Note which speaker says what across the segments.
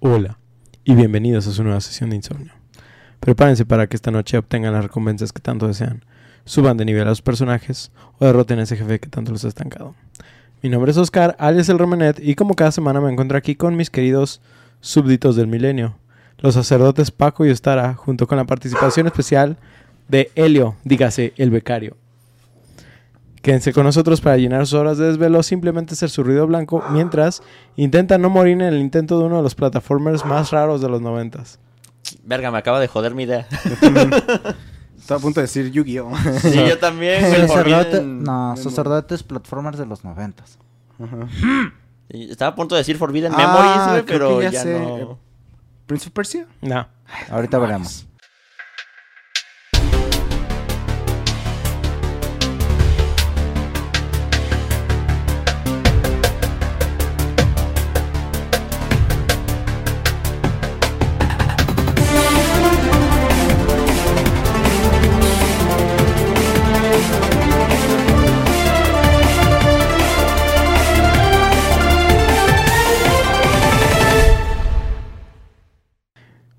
Speaker 1: Hola y bienvenidos a su nueva sesión de insomnio. Prepárense para que esta noche obtengan las recompensas que tanto desean, suban de nivel a los personajes o derroten a ese jefe que tanto los ha estancado. Mi nombre es Oscar, alias el Romanet, y como cada semana me encuentro aquí con mis queridos súbditos del milenio, los sacerdotes Paco y Ostara, junto con la participación especial de Helio, dígase el becario. Quédense con nosotros para llenar sus horas de desvelo, simplemente ser su ruido blanco, mientras intentan no morir en el intento de uno de los plataformers más raros de los noventas.
Speaker 2: Verga, me acaba de joder mi idea.
Speaker 3: Estaba a punto de decir Yu-Gi-Oh!
Speaker 2: Sí, yo también.
Speaker 4: Sacerdote-
Speaker 2: bien-
Speaker 4: no, sacerdotes platformers de los noventas.
Speaker 3: Ajá.
Speaker 2: Estaba a punto de decir Forbidden
Speaker 3: Ah,
Speaker 2: Memories, pero
Speaker 3: ya
Speaker 2: ya,
Speaker 3: sé.
Speaker 2: no.
Speaker 3: ¿Prince of Persia?
Speaker 1: No.
Speaker 4: Ahorita veremos.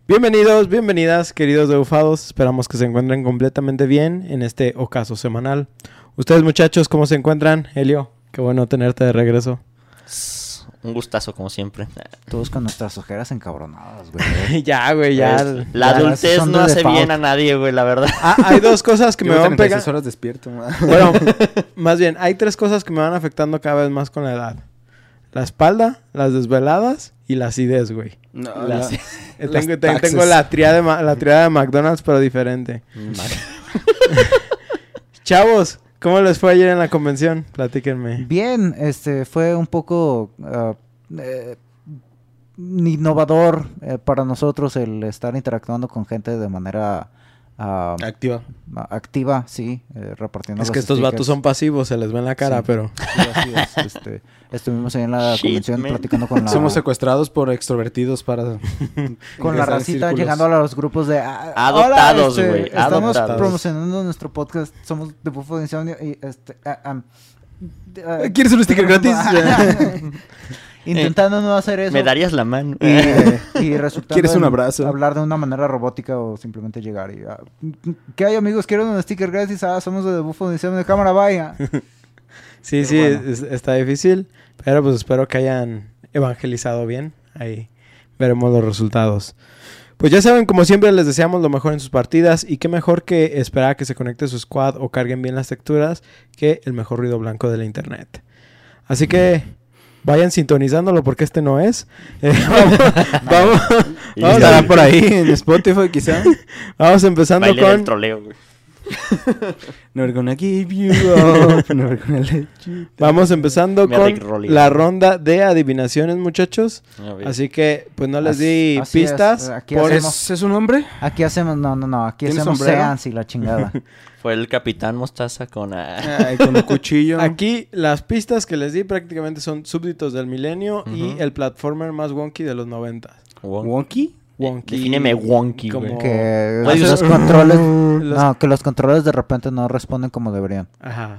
Speaker 1: Bienvenidos, bienvenidas, queridos debufados. Esperamos que se encuentren completamente bien en este ocaso semanal. Ustedes, muchachos, ¿cómo se encuentran? Helio, qué bueno tenerte de regreso.
Speaker 2: Un gustazo, como siempre.
Speaker 4: Todos con nuestras ojeras encabronadas, güey.
Speaker 1: ya, güey, ya.
Speaker 2: Es- la
Speaker 4: ya,
Speaker 2: adultez no hace
Speaker 4: default.
Speaker 2: bien a nadie, güey, la verdad.
Speaker 1: Ah, hay dos cosas que me van
Speaker 3: 36
Speaker 1: pegando.
Speaker 3: horas despierto. ma.
Speaker 1: Bueno, más bien, hay tres cosas que me van afectando cada vez más con la edad. La espalda, las desveladas y la acidez, güey.
Speaker 3: No, la-
Speaker 1: Tengo, tengo la triada la triada de McDonald's, pero diferente. Chavos, ¿cómo les fue ayer en la convención? Platíquenme.
Speaker 4: Bien, este fue un poco ah, eh, innovador eh, para nosotros el estar interactuando con gente de manera ah,
Speaker 3: Activa.
Speaker 4: activa, sí, eh, repartiendo
Speaker 1: Es
Speaker 4: los
Speaker 1: que estos
Speaker 4: stickers.
Speaker 1: vatos son pasivos, se les ve en la cara,
Speaker 4: Sí.
Speaker 1: pero...
Speaker 4: Sí, así es, este, estuvimos ahí en la
Speaker 2: Shit,
Speaker 4: convención
Speaker 2: man.
Speaker 4: platicando con la,
Speaker 3: Somos secuestrados por extrovertidos para...
Speaker 4: con la racita llegando a los grupos de ah,
Speaker 2: Adoptados,
Speaker 4: este,
Speaker 2: güey,
Speaker 4: Estamos
Speaker 2: adoptados.
Speaker 4: promocionando nuestro podcast. Somos de Bufo de Insomnio y este ah, ah,
Speaker 3: ¿Quieres un sticker gratis?
Speaker 4: Intentando no hacer eso.
Speaker 2: Me darías la mano.
Speaker 4: y, y resultando
Speaker 3: ¿Quieres un abrazo?
Speaker 4: Hablar de una manera robótica o simplemente llegar y... ah, ¿Qué hay amigos? ¿Quieren un sticker gratis? Ah, somos de Bufo de Insomnio de cámara, vaya.
Speaker 1: Sí,
Speaker 4: Pero
Speaker 1: sí,
Speaker 4: bueno.
Speaker 1: es- está difícil, pero pues espero que hayan evangelizado bien. Ahí veremos los resultados. Pues ya saben, como siempre les deseamos lo mejor en sus partidas y qué mejor que esperar a que se conecte su squad o carguen bien las texturas que el mejor ruido blanco de la internet. Así que vayan sintonizándolo porque este no es. Eh, vamos, vamos, vamos,
Speaker 3: Estará por ahí en Spotify quizá.
Speaker 1: vamos empezando
Speaker 2: Baile del
Speaker 1: con...
Speaker 2: troleo, güey.
Speaker 3: Never gonna give you up. Never gonna let you
Speaker 1: Vamos empezando
Speaker 2: Me
Speaker 1: con la ronda de adivinaciones, muchachos. Así que, pues no les
Speaker 4: Así-
Speaker 1: di
Speaker 4: así es.
Speaker 1: pistas.
Speaker 4: Aquí
Speaker 1: por-
Speaker 4: hacemos-
Speaker 3: ¿Es, ¿Es un hombre?
Speaker 4: Aquí hacemos... No, no, no. Aquí
Speaker 3: ¿Tienes
Speaker 4: hacemos
Speaker 3: sombrero?
Speaker 4: seance y la chingada.
Speaker 2: Fue el Capitán Mostaza con... ah,
Speaker 3: Ay, con un cuchillo.
Speaker 1: Aquí las pistas que les di prácticamente son súbditos del milenio y el platformer más wonky de los 90.
Speaker 2: won-
Speaker 3: ¿Wonky?
Speaker 1: Wonky.
Speaker 2: Defíneme wonky,
Speaker 1: como-
Speaker 4: que los controles...
Speaker 1: Los-
Speaker 4: No, que los controles de repente no responden como deberían.
Speaker 1: Ajá.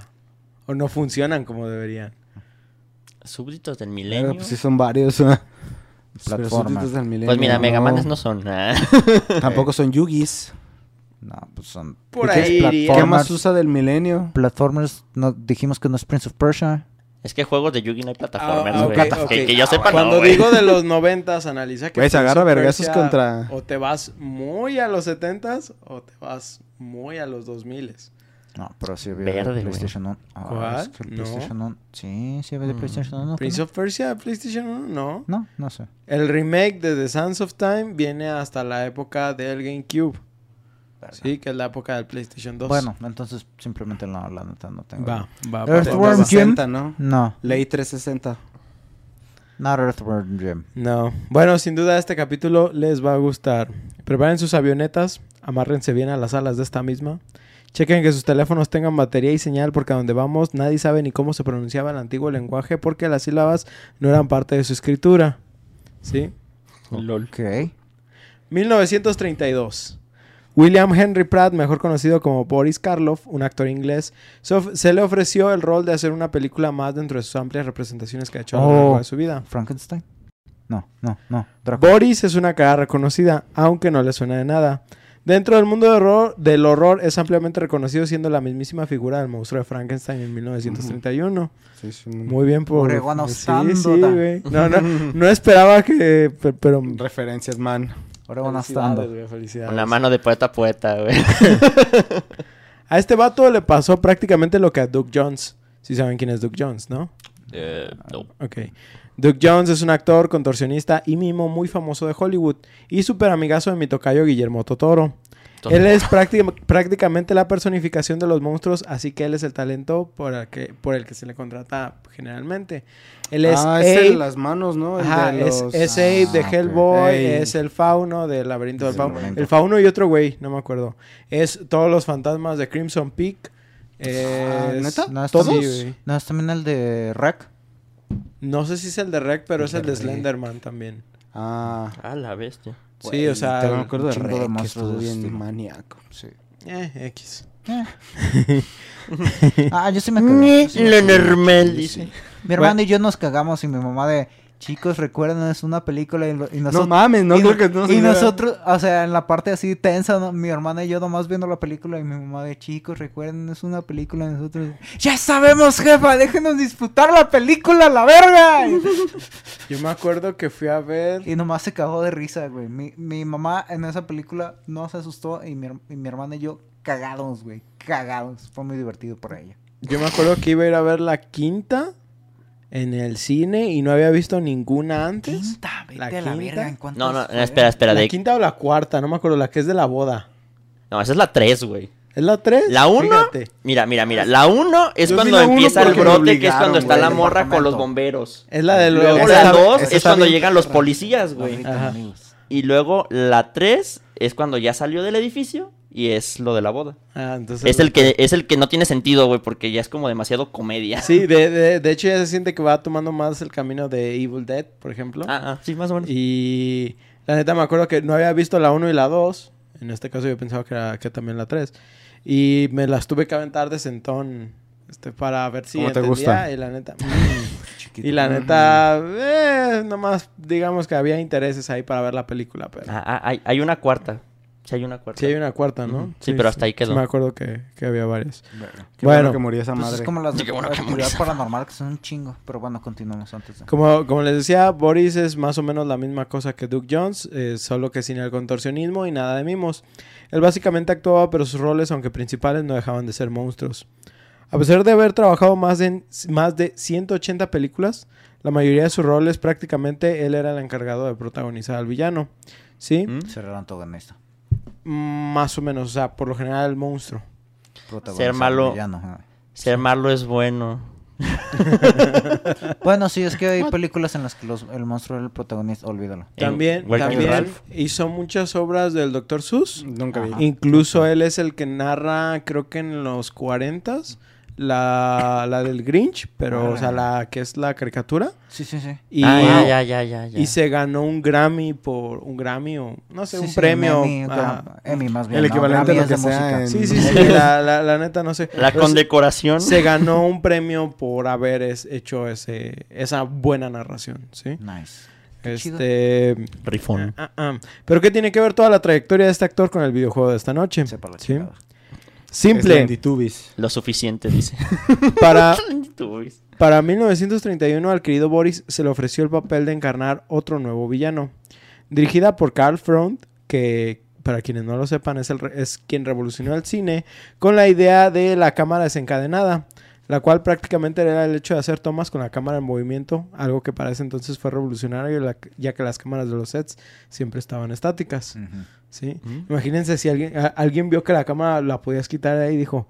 Speaker 1: O no funcionan como deberían.
Speaker 2: Súbditos del
Speaker 3: Pero,
Speaker 2: milenio.
Speaker 3: pues sí son varios. Pero
Speaker 4: Plataforma.
Speaker 3: súbditos del milenio,
Speaker 2: Pues mira,
Speaker 3: no.
Speaker 2: Megamanes no son. ah.
Speaker 3: Tampoco son Yugis.
Speaker 4: No, pues son...
Speaker 1: Por
Speaker 4: ¿Y qué es
Speaker 1: ahí.
Speaker 3: ¿Qué
Speaker 4: platformers?
Speaker 3: más usa del milenio?
Speaker 4: Platformers, no, dijimos que no es Prince of Persia.
Speaker 2: Es que juegos de Yugi no hay plataformas,
Speaker 1: Ah,
Speaker 2: güey.
Speaker 1: ok, ok.
Speaker 2: Que, que yo sepa,
Speaker 1: Cuando
Speaker 2: no,
Speaker 1: digo de los 90, analiza que Prince
Speaker 3: agarra vergazos contra-
Speaker 1: O te vas muy a los 70s o te vas muy a los 2000
Speaker 4: No, pero sí había
Speaker 2: Verde,
Speaker 4: de. PlayStation 1. Ah,
Speaker 1: ¿Cuál?
Speaker 4: es que
Speaker 1: No.
Speaker 4: PlayStation 1. Sí, sí había de
Speaker 2: Mm.
Speaker 4: PlayStation 1.
Speaker 1: Prince of Persia, PlayStation 1, no.
Speaker 4: No, no sé.
Speaker 1: El remake de The Sands of Time viene hasta la época del GameCube. Sí, que es la época del PlayStation 2.
Speaker 4: Bueno, entonces simplemente no, la neta no tengo.
Speaker 1: va, va.
Speaker 4: Earthworm
Speaker 1: va, va.
Speaker 4: Jim.
Speaker 3: 360, ¿no?
Speaker 4: No,
Speaker 3: Ley 360.
Speaker 4: not Earthworm Jim.
Speaker 1: No. Bueno, sin duda este capítulo les va a gustar. Preparen sus avionetas, amárrense bien a las alas de esta misma. Chequen que sus teléfonos tengan batería y señal porque a donde vamos nadie sabe ni cómo se pronunciaba el antiguo lenguaje porque las sílabas no eran parte de su escritura. ¿Sí?
Speaker 2: Lol.
Speaker 4: Ok.
Speaker 1: 1932. William Henry Pratt, mejor conocido como Boris Karloff, un actor inglés, se, le ofreció el rol de hacer una película más dentro de sus amplias representaciones que ha hecho a lo largo
Speaker 4: Oh.
Speaker 1: de su vida.
Speaker 4: Frankenstein. No, no, no. Drácula.
Speaker 1: Boris es una cara reconocida, aunque no le suena de nada. Dentro del mundo de horror, del horror es ampliamente reconocido siendo la mismísima figura del monstruo de Frankenstein en 1931.
Speaker 3: Sí, sí,
Speaker 1: Muy bien por... Sí, sí, güey. No, no, no esperaba que... pe- Pero...
Speaker 3: Referencias, man.
Speaker 4: Ahora van
Speaker 1: Felicidades,
Speaker 4: estando.
Speaker 1: güey, felicidades.
Speaker 2: Una mano de poeta a poeta, güey.
Speaker 1: A este vato le pasó prácticamente lo que a Duke Jones. Si saben quién es Duke Jones, ¿no?
Speaker 2: Eh, no.
Speaker 1: Ok. Duke Jones es un actor, contorsionista y mimo muy famoso de Hollywood y súper amigazo de mi tocayo Guillermo Totoro. Él es prácti- prácticamente la personificación de los monstruos, así que él es el talento por el que, por el que se le contrata generalmente. Él es
Speaker 3: ah, es el de las manos, ¿no? El
Speaker 1: ajá,
Speaker 3: de
Speaker 1: es,
Speaker 3: los...
Speaker 1: es Abe de
Speaker 4: Ah, ok.
Speaker 1: Hellboy, es el fauno del laberinto del
Speaker 4: Es
Speaker 1: fauno. El fauno y otro güey, no me acuerdo. Es todos los fantasmas de Crimson Peak.
Speaker 3: Ah, ¿neta?
Speaker 4: No, es
Speaker 1: ¿Todos?
Speaker 4: también-
Speaker 1: Sí.
Speaker 4: No, es también el de Rec.
Speaker 1: No sé si es el de Rec, pero es el de
Speaker 4: De.
Speaker 1: Slenderman también.
Speaker 3: Ah,
Speaker 2: Ah, la bestia.
Speaker 1: Sí, o sea,
Speaker 3: Te me acuerdo de
Speaker 4: chingo de
Speaker 3: que bien
Speaker 4: estilo.
Speaker 3: maníaco.
Speaker 4: Sí.
Speaker 1: Eh, X.
Speaker 4: Ah, yo sí me me
Speaker 2: Lo normal, dice.
Speaker 4: Mi hermano y yo nos cagamos y mi mamá de... Chicos, recuerden, es una película y, y
Speaker 3: No
Speaker 4: nosotros...
Speaker 3: mames, no
Speaker 4: y,
Speaker 3: creo que no se
Speaker 4: y
Speaker 3: vea.
Speaker 4: nosotros, o sea, en la parte así tensa, ¿no? mi hermana y yo nomás viendo la película y mi mamá de chicos, recuerden, es una película y nosotros... ¡Ya sabemos, jefa! ¡Déjenos disfrutar la película, la verga!
Speaker 1: Yo me acuerdo que fui a ver.
Speaker 4: Y nomás se cagó de risa, güey. Mi, mi mamá en esa película no se asustó y mi, y mi hermana y yo cagados, güey. Cagados. Fue muy divertido por ella.
Speaker 1: Yo me acuerdo que iba a ir a ver la quinta en el cine y no había visto ninguna antes.
Speaker 4: Quinta, vete
Speaker 1: ¿La
Speaker 4: a la
Speaker 1: quinta?
Speaker 4: verga. ¿en
Speaker 2: No, no,
Speaker 4: fue?
Speaker 2: espera, espera.
Speaker 1: La
Speaker 2: De...
Speaker 1: quinta o la cuarta, no me acuerdo, la que es de la boda.
Speaker 2: No, esa es la 3, güey.
Speaker 1: ¿Es la tres?
Speaker 2: La 1,
Speaker 1: Fíjate.
Speaker 2: mira, mira, mira. La 1 es
Speaker 3: Yo
Speaker 2: cuando
Speaker 3: uno
Speaker 2: empieza el brote, que es cuando está
Speaker 3: güey,
Speaker 2: la morra con los bomberos.
Speaker 1: Es la de
Speaker 2: Luego
Speaker 1: esa
Speaker 2: la
Speaker 1: está-
Speaker 2: 2
Speaker 1: esa
Speaker 2: es cuando
Speaker 1: bien-
Speaker 2: llegan los policías, güey.
Speaker 1: Ajá.
Speaker 2: Y luego la 3 es cuando ya salió del edificio y es lo de la boda.
Speaker 1: Ah, entonces
Speaker 2: Es el que es el que no tiene sentido, güey, porque ya es como demasiado comedia.
Speaker 1: Sí, de, de, de hecho ya se siente que va tomando más el camino de Evil Dead, por ejemplo.
Speaker 2: Ah, ah, sí, más o menos.
Speaker 1: Y la neta me acuerdo que no había visto la 1 y la 2. En este caso yo pensaba que era que también la 3. Y me las tuve que aventar de sentón este, para ver si
Speaker 3: ¿Cómo te gusta?
Speaker 1: Y la neta... mm. y la neta... Eh, nomás digamos que había intereses ahí para ver la película. Pero...
Speaker 2: Ah, ah, hay, hay una cuarta. Sí, hay una cuarta.
Speaker 1: Sí hay una cuarta, ¿no?
Speaker 2: Ujú. Sí, pero hasta ahí quedó.
Speaker 1: sí me acuerdo que, que había varias.
Speaker 3: Qué bueno,
Speaker 1: Bueno.
Speaker 3: que murió esa
Speaker 4: Pues
Speaker 3: madre.
Speaker 4: es como las de
Speaker 2: bueno
Speaker 4: actividad paranormal que son un chingo. Pero bueno, continuamos antes de...
Speaker 1: Como, como les decía, Boris es más o menos la misma cosa que Duke Jones, eh, solo que sin el contorsionismo y nada de mimos. Él básicamente actuaba, pero sus roles, aunque principales, no dejaban de ser monstruos. A pesar de haber trabajado más, en, más de 180 películas, la mayoría de sus roles prácticamente él era el encargado de protagonizar al villano. ¿Sí?
Speaker 2: ¿Mm?
Speaker 4: Ser el antagonista.
Speaker 1: Más o menos, o sea, por lo general el monstruo.
Speaker 4: protagonizar
Speaker 2: malo.
Speaker 4: villano.
Speaker 2: Ser malo es bueno.
Speaker 4: Bueno, sí, es que hay películas en las que los- el monstruo era el protagonista. Olvídalo.
Speaker 1: También, también hizo muchas obras del Dr. Seuss.
Speaker 3: Nunca vi.
Speaker 4: Ajá.
Speaker 1: Incluso él es el que narra, creo que en los 40 la, la del Grinch, pero, o sea, la que es la caricatura.
Speaker 4: Sí, sí, sí.
Speaker 1: Y,
Speaker 2: ah, ya, ya, ya, ya, ya.
Speaker 1: y se ganó un Grammy por un Grammy o no sé,
Speaker 4: Sí,
Speaker 1: un
Speaker 4: sí,
Speaker 1: premio.
Speaker 4: Emmy, más bien.
Speaker 3: El
Speaker 4: ¿no?
Speaker 3: equivalente a
Speaker 4: Grammy
Speaker 3: lo que sea en-
Speaker 1: sí, sí, sí, la, la- la neta no sé.
Speaker 2: La
Speaker 1: Pero
Speaker 2: condecoración.
Speaker 1: se ganó un premio por haber es- hecho ese, esa buena narración, ¿sí?
Speaker 4: Nice. Qué chido.
Speaker 1: Este...
Speaker 2: Rifón.
Speaker 1: ah, ah, ah. Pero ¿qué tiene que ver toda la trayectoria de este actor con el videojuego de esta noche?
Speaker 4: Sepa la
Speaker 1: ¿Sí? Simple.
Speaker 2: Lo suficiente, dice.
Speaker 1: Para. Para 1931 al querido Boris se le ofreció el papel de encarnar otro nuevo villano. Dirigida por Carl Front, que para quienes no lo sepan es, el re- es quien revolucionó el cine con la idea de la cámara desencadenada, la cual prácticamente era el hecho de hacer tomas con la cámara en movimiento, algo que para ese entonces fue revolucionario la- ya que las cámaras de los sets siempre estaban estáticas. ¿sí?
Speaker 2: Mm.
Speaker 1: Imagínense si alguien, a- alguien vio que la cámara la podías quitar de ahí y dijo,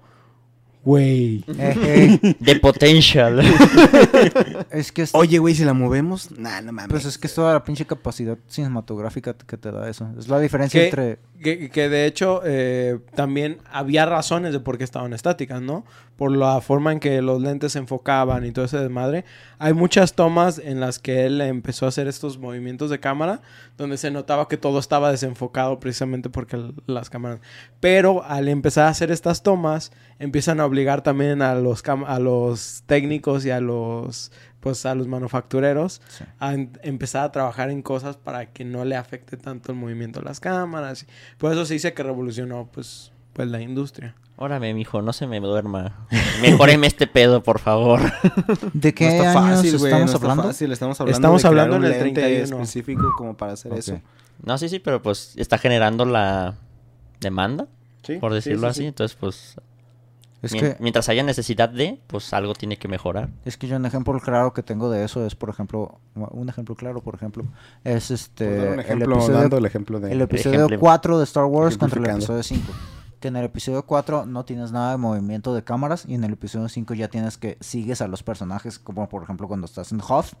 Speaker 1: güey.
Speaker 2: The Potential.
Speaker 4: es que es,
Speaker 3: Oye, güey, si la movemos, nah, no mames.
Speaker 4: pues es que es toda la pinche capacidad cinematográfica que te da eso. Es la diferencia
Speaker 1: ¿Qué?
Speaker 4: entre
Speaker 1: Que, que de hecho eh, también había razones de por qué estaban estáticas, ¿no? Por la forma en que los lentes se enfocaban y todo ese desmadre. Hay muchas tomas en las que él empezó a hacer estos movimientos de cámara donde se notaba que todo estaba desenfocado precisamente porque las cámaras... Pero al empezar a hacer estas tomas empiezan a obligar también a los cam- a los técnicos y a los pues a los manufactureros
Speaker 4: Sí.
Speaker 1: a en- empezar a trabajar en cosas para que no le afecte tanto el movimiento de las cámaras. Por eso se dice que revolucionó pues pues la industria.
Speaker 2: Órame, mijo, no se me duerma. Mejóreme este pedo, por favor.
Speaker 4: ¿De qué
Speaker 3: no está
Speaker 4: años
Speaker 3: fácil, güey.
Speaker 4: estamos
Speaker 3: no está
Speaker 4: hablando?
Speaker 3: fácil. Estamos hablando
Speaker 1: Estamos
Speaker 3: de
Speaker 1: hablando
Speaker 3: un
Speaker 1: en el
Speaker 3: lente
Speaker 1: 31.
Speaker 3: específico como para hacer eso.
Speaker 2: No, sí, sí, pero pues está generando la demanda,
Speaker 1: Sí,
Speaker 2: por
Speaker 1: sí,
Speaker 2: decirlo
Speaker 1: sí,
Speaker 2: así.
Speaker 1: sí.
Speaker 2: Entonces, pues,
Speaker 4: Es
Speaker 2: mien-
Speaker 4: que,
Speaker 2: mientras haya necesidad de, pues algo tiene que mejorar.
Speaker 4: es que yo un ejemplo claro que tengo de eso es, por ejemplo, un ejemplo claro, por ejemplo, es este...
Speaker 3: Dar un
Speaker 4: el
Speaker 3: ejemplo,
Speaker 4: episodio-
Speaker 3: dando el ejemplo de...
Speaker 4: El episodio
Speaker 2: ejemplo-
Speaker 4: 4 de Star Wars contra el episodio 5. Que en el episodio 4 no tienes nada de movimiento de cámaras y en el episodio 5 ya tienes que sigues a los personajes, como por ejemplo cuando estás en Hoth,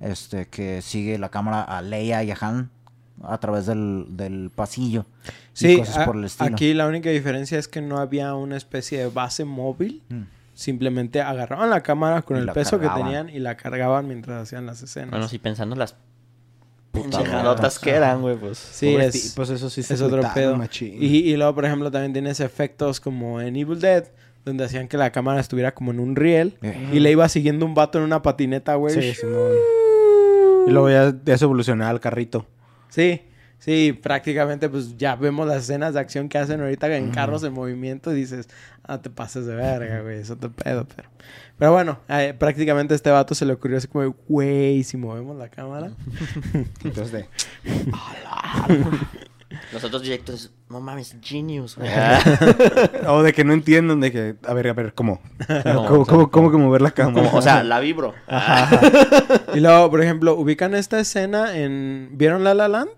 Speaker 4: este, que sigue la cámara a Leia y a Han a través del, del pasillo. y
Speaker 1: Sí,
Speaker 4: cosas
Speaker 1: a-
Speaker 4: por el estilo.
Speaker 1: aquí la única diferencia es que no había una especie de base móvil.
Speaker 4: Mm.
Speaker 1: Simplemente agarraban la cámara con
Speaker 4: Y
Speaker 1: el peso que tenían y la cargaban mientras hacían las escenas.
Speaker 2: Bueno, sí, pensando las
Speaker 4: Puta
Speaker 2: pendejadotas
Speaker 4: madre.
Speaker 2: que eran, güey, pues.
Speaker 1: Sí,
Speaker 3: Pobres
Speaker 1: es,
Speaker 3: tipos, eso sí se
Speaker 1: es otro pedo.
Speaker 3: machín.
Speaker 1: Y, y luego, por ejemplo, también tienes efectos como en Evil Dead, donde hacían que la cámara estuviera como en un riel
Speaker 4: Eh.
Speaker 1: y le iba siguiendo un vato en una patineta, güey.
Speaker 3: Sí, Simón. Y luego ya, ya se evolucionaba al carrito.
Speaker 1: Sí, sí, prácticamente pues ya vemos las escenas de acción que hacen ahorita en carros en movimiento y dices, ah, te pases de verga, güey, eso te pedo, pero... Pero bueno, eh, prácticamente a este vato se le ocurrió así como, güey, si movemos la cámara.
Speaker 3: Entonces, de...
Speaker 2: Los otros directores, no mames, genius, güey.
Speaker 3: O de que no entienden, de que... A ver, a ver, ¿cómo?
Speaker 2: No,
Speaker 3: ¿Cómo,
Speaker 2: o sea,
Speaker 3: cómo, cómo que mover la cámara?
Speaker 2: O sea, la vibro.
Speaker 1: Y luego, por ejemplo, ubican esta escena en... ¿Vieron La La Land?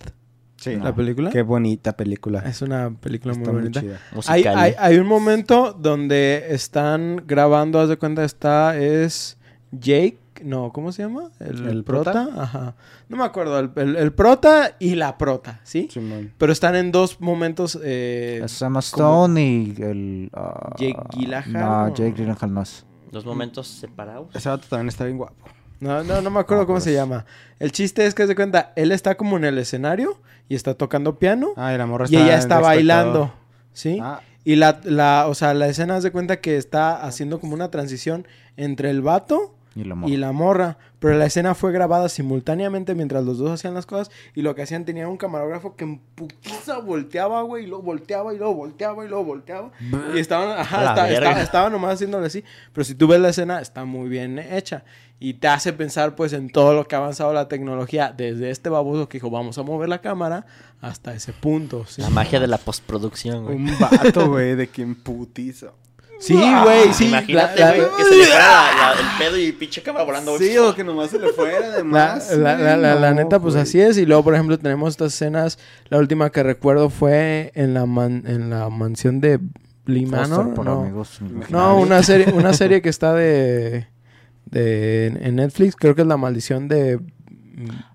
Speaker 3: Sí.
Speaker 1: ¿La película?
Speaker 3: Qué bonita película.
Speaker 1: Es una película
Speaker 3: Está
Speaker 1: muy
Speaker 3: muy
Speaker 1: bonita.
Speaker 3: chida.
Speaker 1: Hay,
Speaker 2: Musical.
Speaker 1: hay, hay un momento donde están grabando, haz de cuenta, está, es Jake, no, ¿cómo se llama? El,
Speaker 3: ¿El
Speaker 1: prota.
Speaker 3: prota?
Speaker 1: Ajá. No me acuerdo, el, el- el prota y la prota, ¿sí?
Speaker 3: Simón.
Speaker 1: Pero están en dos momentos. eh,
Speaker 4: Es Emma Stone y el... ah,
Speaker 1: Jake Gyllenhaal,
Speaker 4: No. Jake Gyllenhaal no es.
Speaker 2: Dos momentos separados.
Speaker 3: Ese vato también está bien guapo.
Speaker 1: no, no, no me acuerdo
Speaker 3: Ah,
Speaker 1: cómo
Speaker 3: pues.
Speaker 1: se llama. El chiste es que, haz de cuenta, él está como en el escenario y está tocando piano
Speaker 3: Ah, y la morra
Speaker 1: y ella está bailando, ¿sí?
Speaker 3: Ah,
Speaker 1: Y la, la, o sea, la escena de cuenta que está haciendo como una transición entre el vato
Speaker 4: Y la morra.
Speaker 1: y la morra. Pero la escena fue grabada simultáneamente mientras los dos hacían las cosas. Y lo que hacían tenían un camarógrafo que en putiza volteaba, güey. Y luego volteaba y luego volteaba y luego volteaba. Y estaban, ajá, nomás haciéndole así. Pero si tú ves la escena, está muy bien hecha. Y te hace pensar, pues, en todo lo que ha avanzado la tecnología. Desde este baboso que dijo, vamos a mover la cámara, hasta ese punto. ¿sí?
Speaker 2: La magia de la postproducción, güey.
Speaker 3: un vato, güey, de quien putiza.
Speaker 1: Sí, güey, sí.
Speaker 2: Imagínate, güey, que se le fuera la- la- el pedo y pinche cámara volando.
Speaker 3: Sí, o que nomás se le fuera de
Speaker 1: La,
Speaker 3: más.
Speaker 1: la, neta, pues así es. Y luego, por ejemplo, tenemos estas escenas. La última que recuerdo fue en la, man- en la mansión de Lee
Speaker 4: Foster
Speaker 1: Manor.
Speaker 4: por
Speaker 1: No,
Speaker 4: amigos
Speaker 1: no
Speaker 4: imaginarios.
Speaker 1: una, serie, una serie que está de, de en Netflix. Creo que es La Maldición de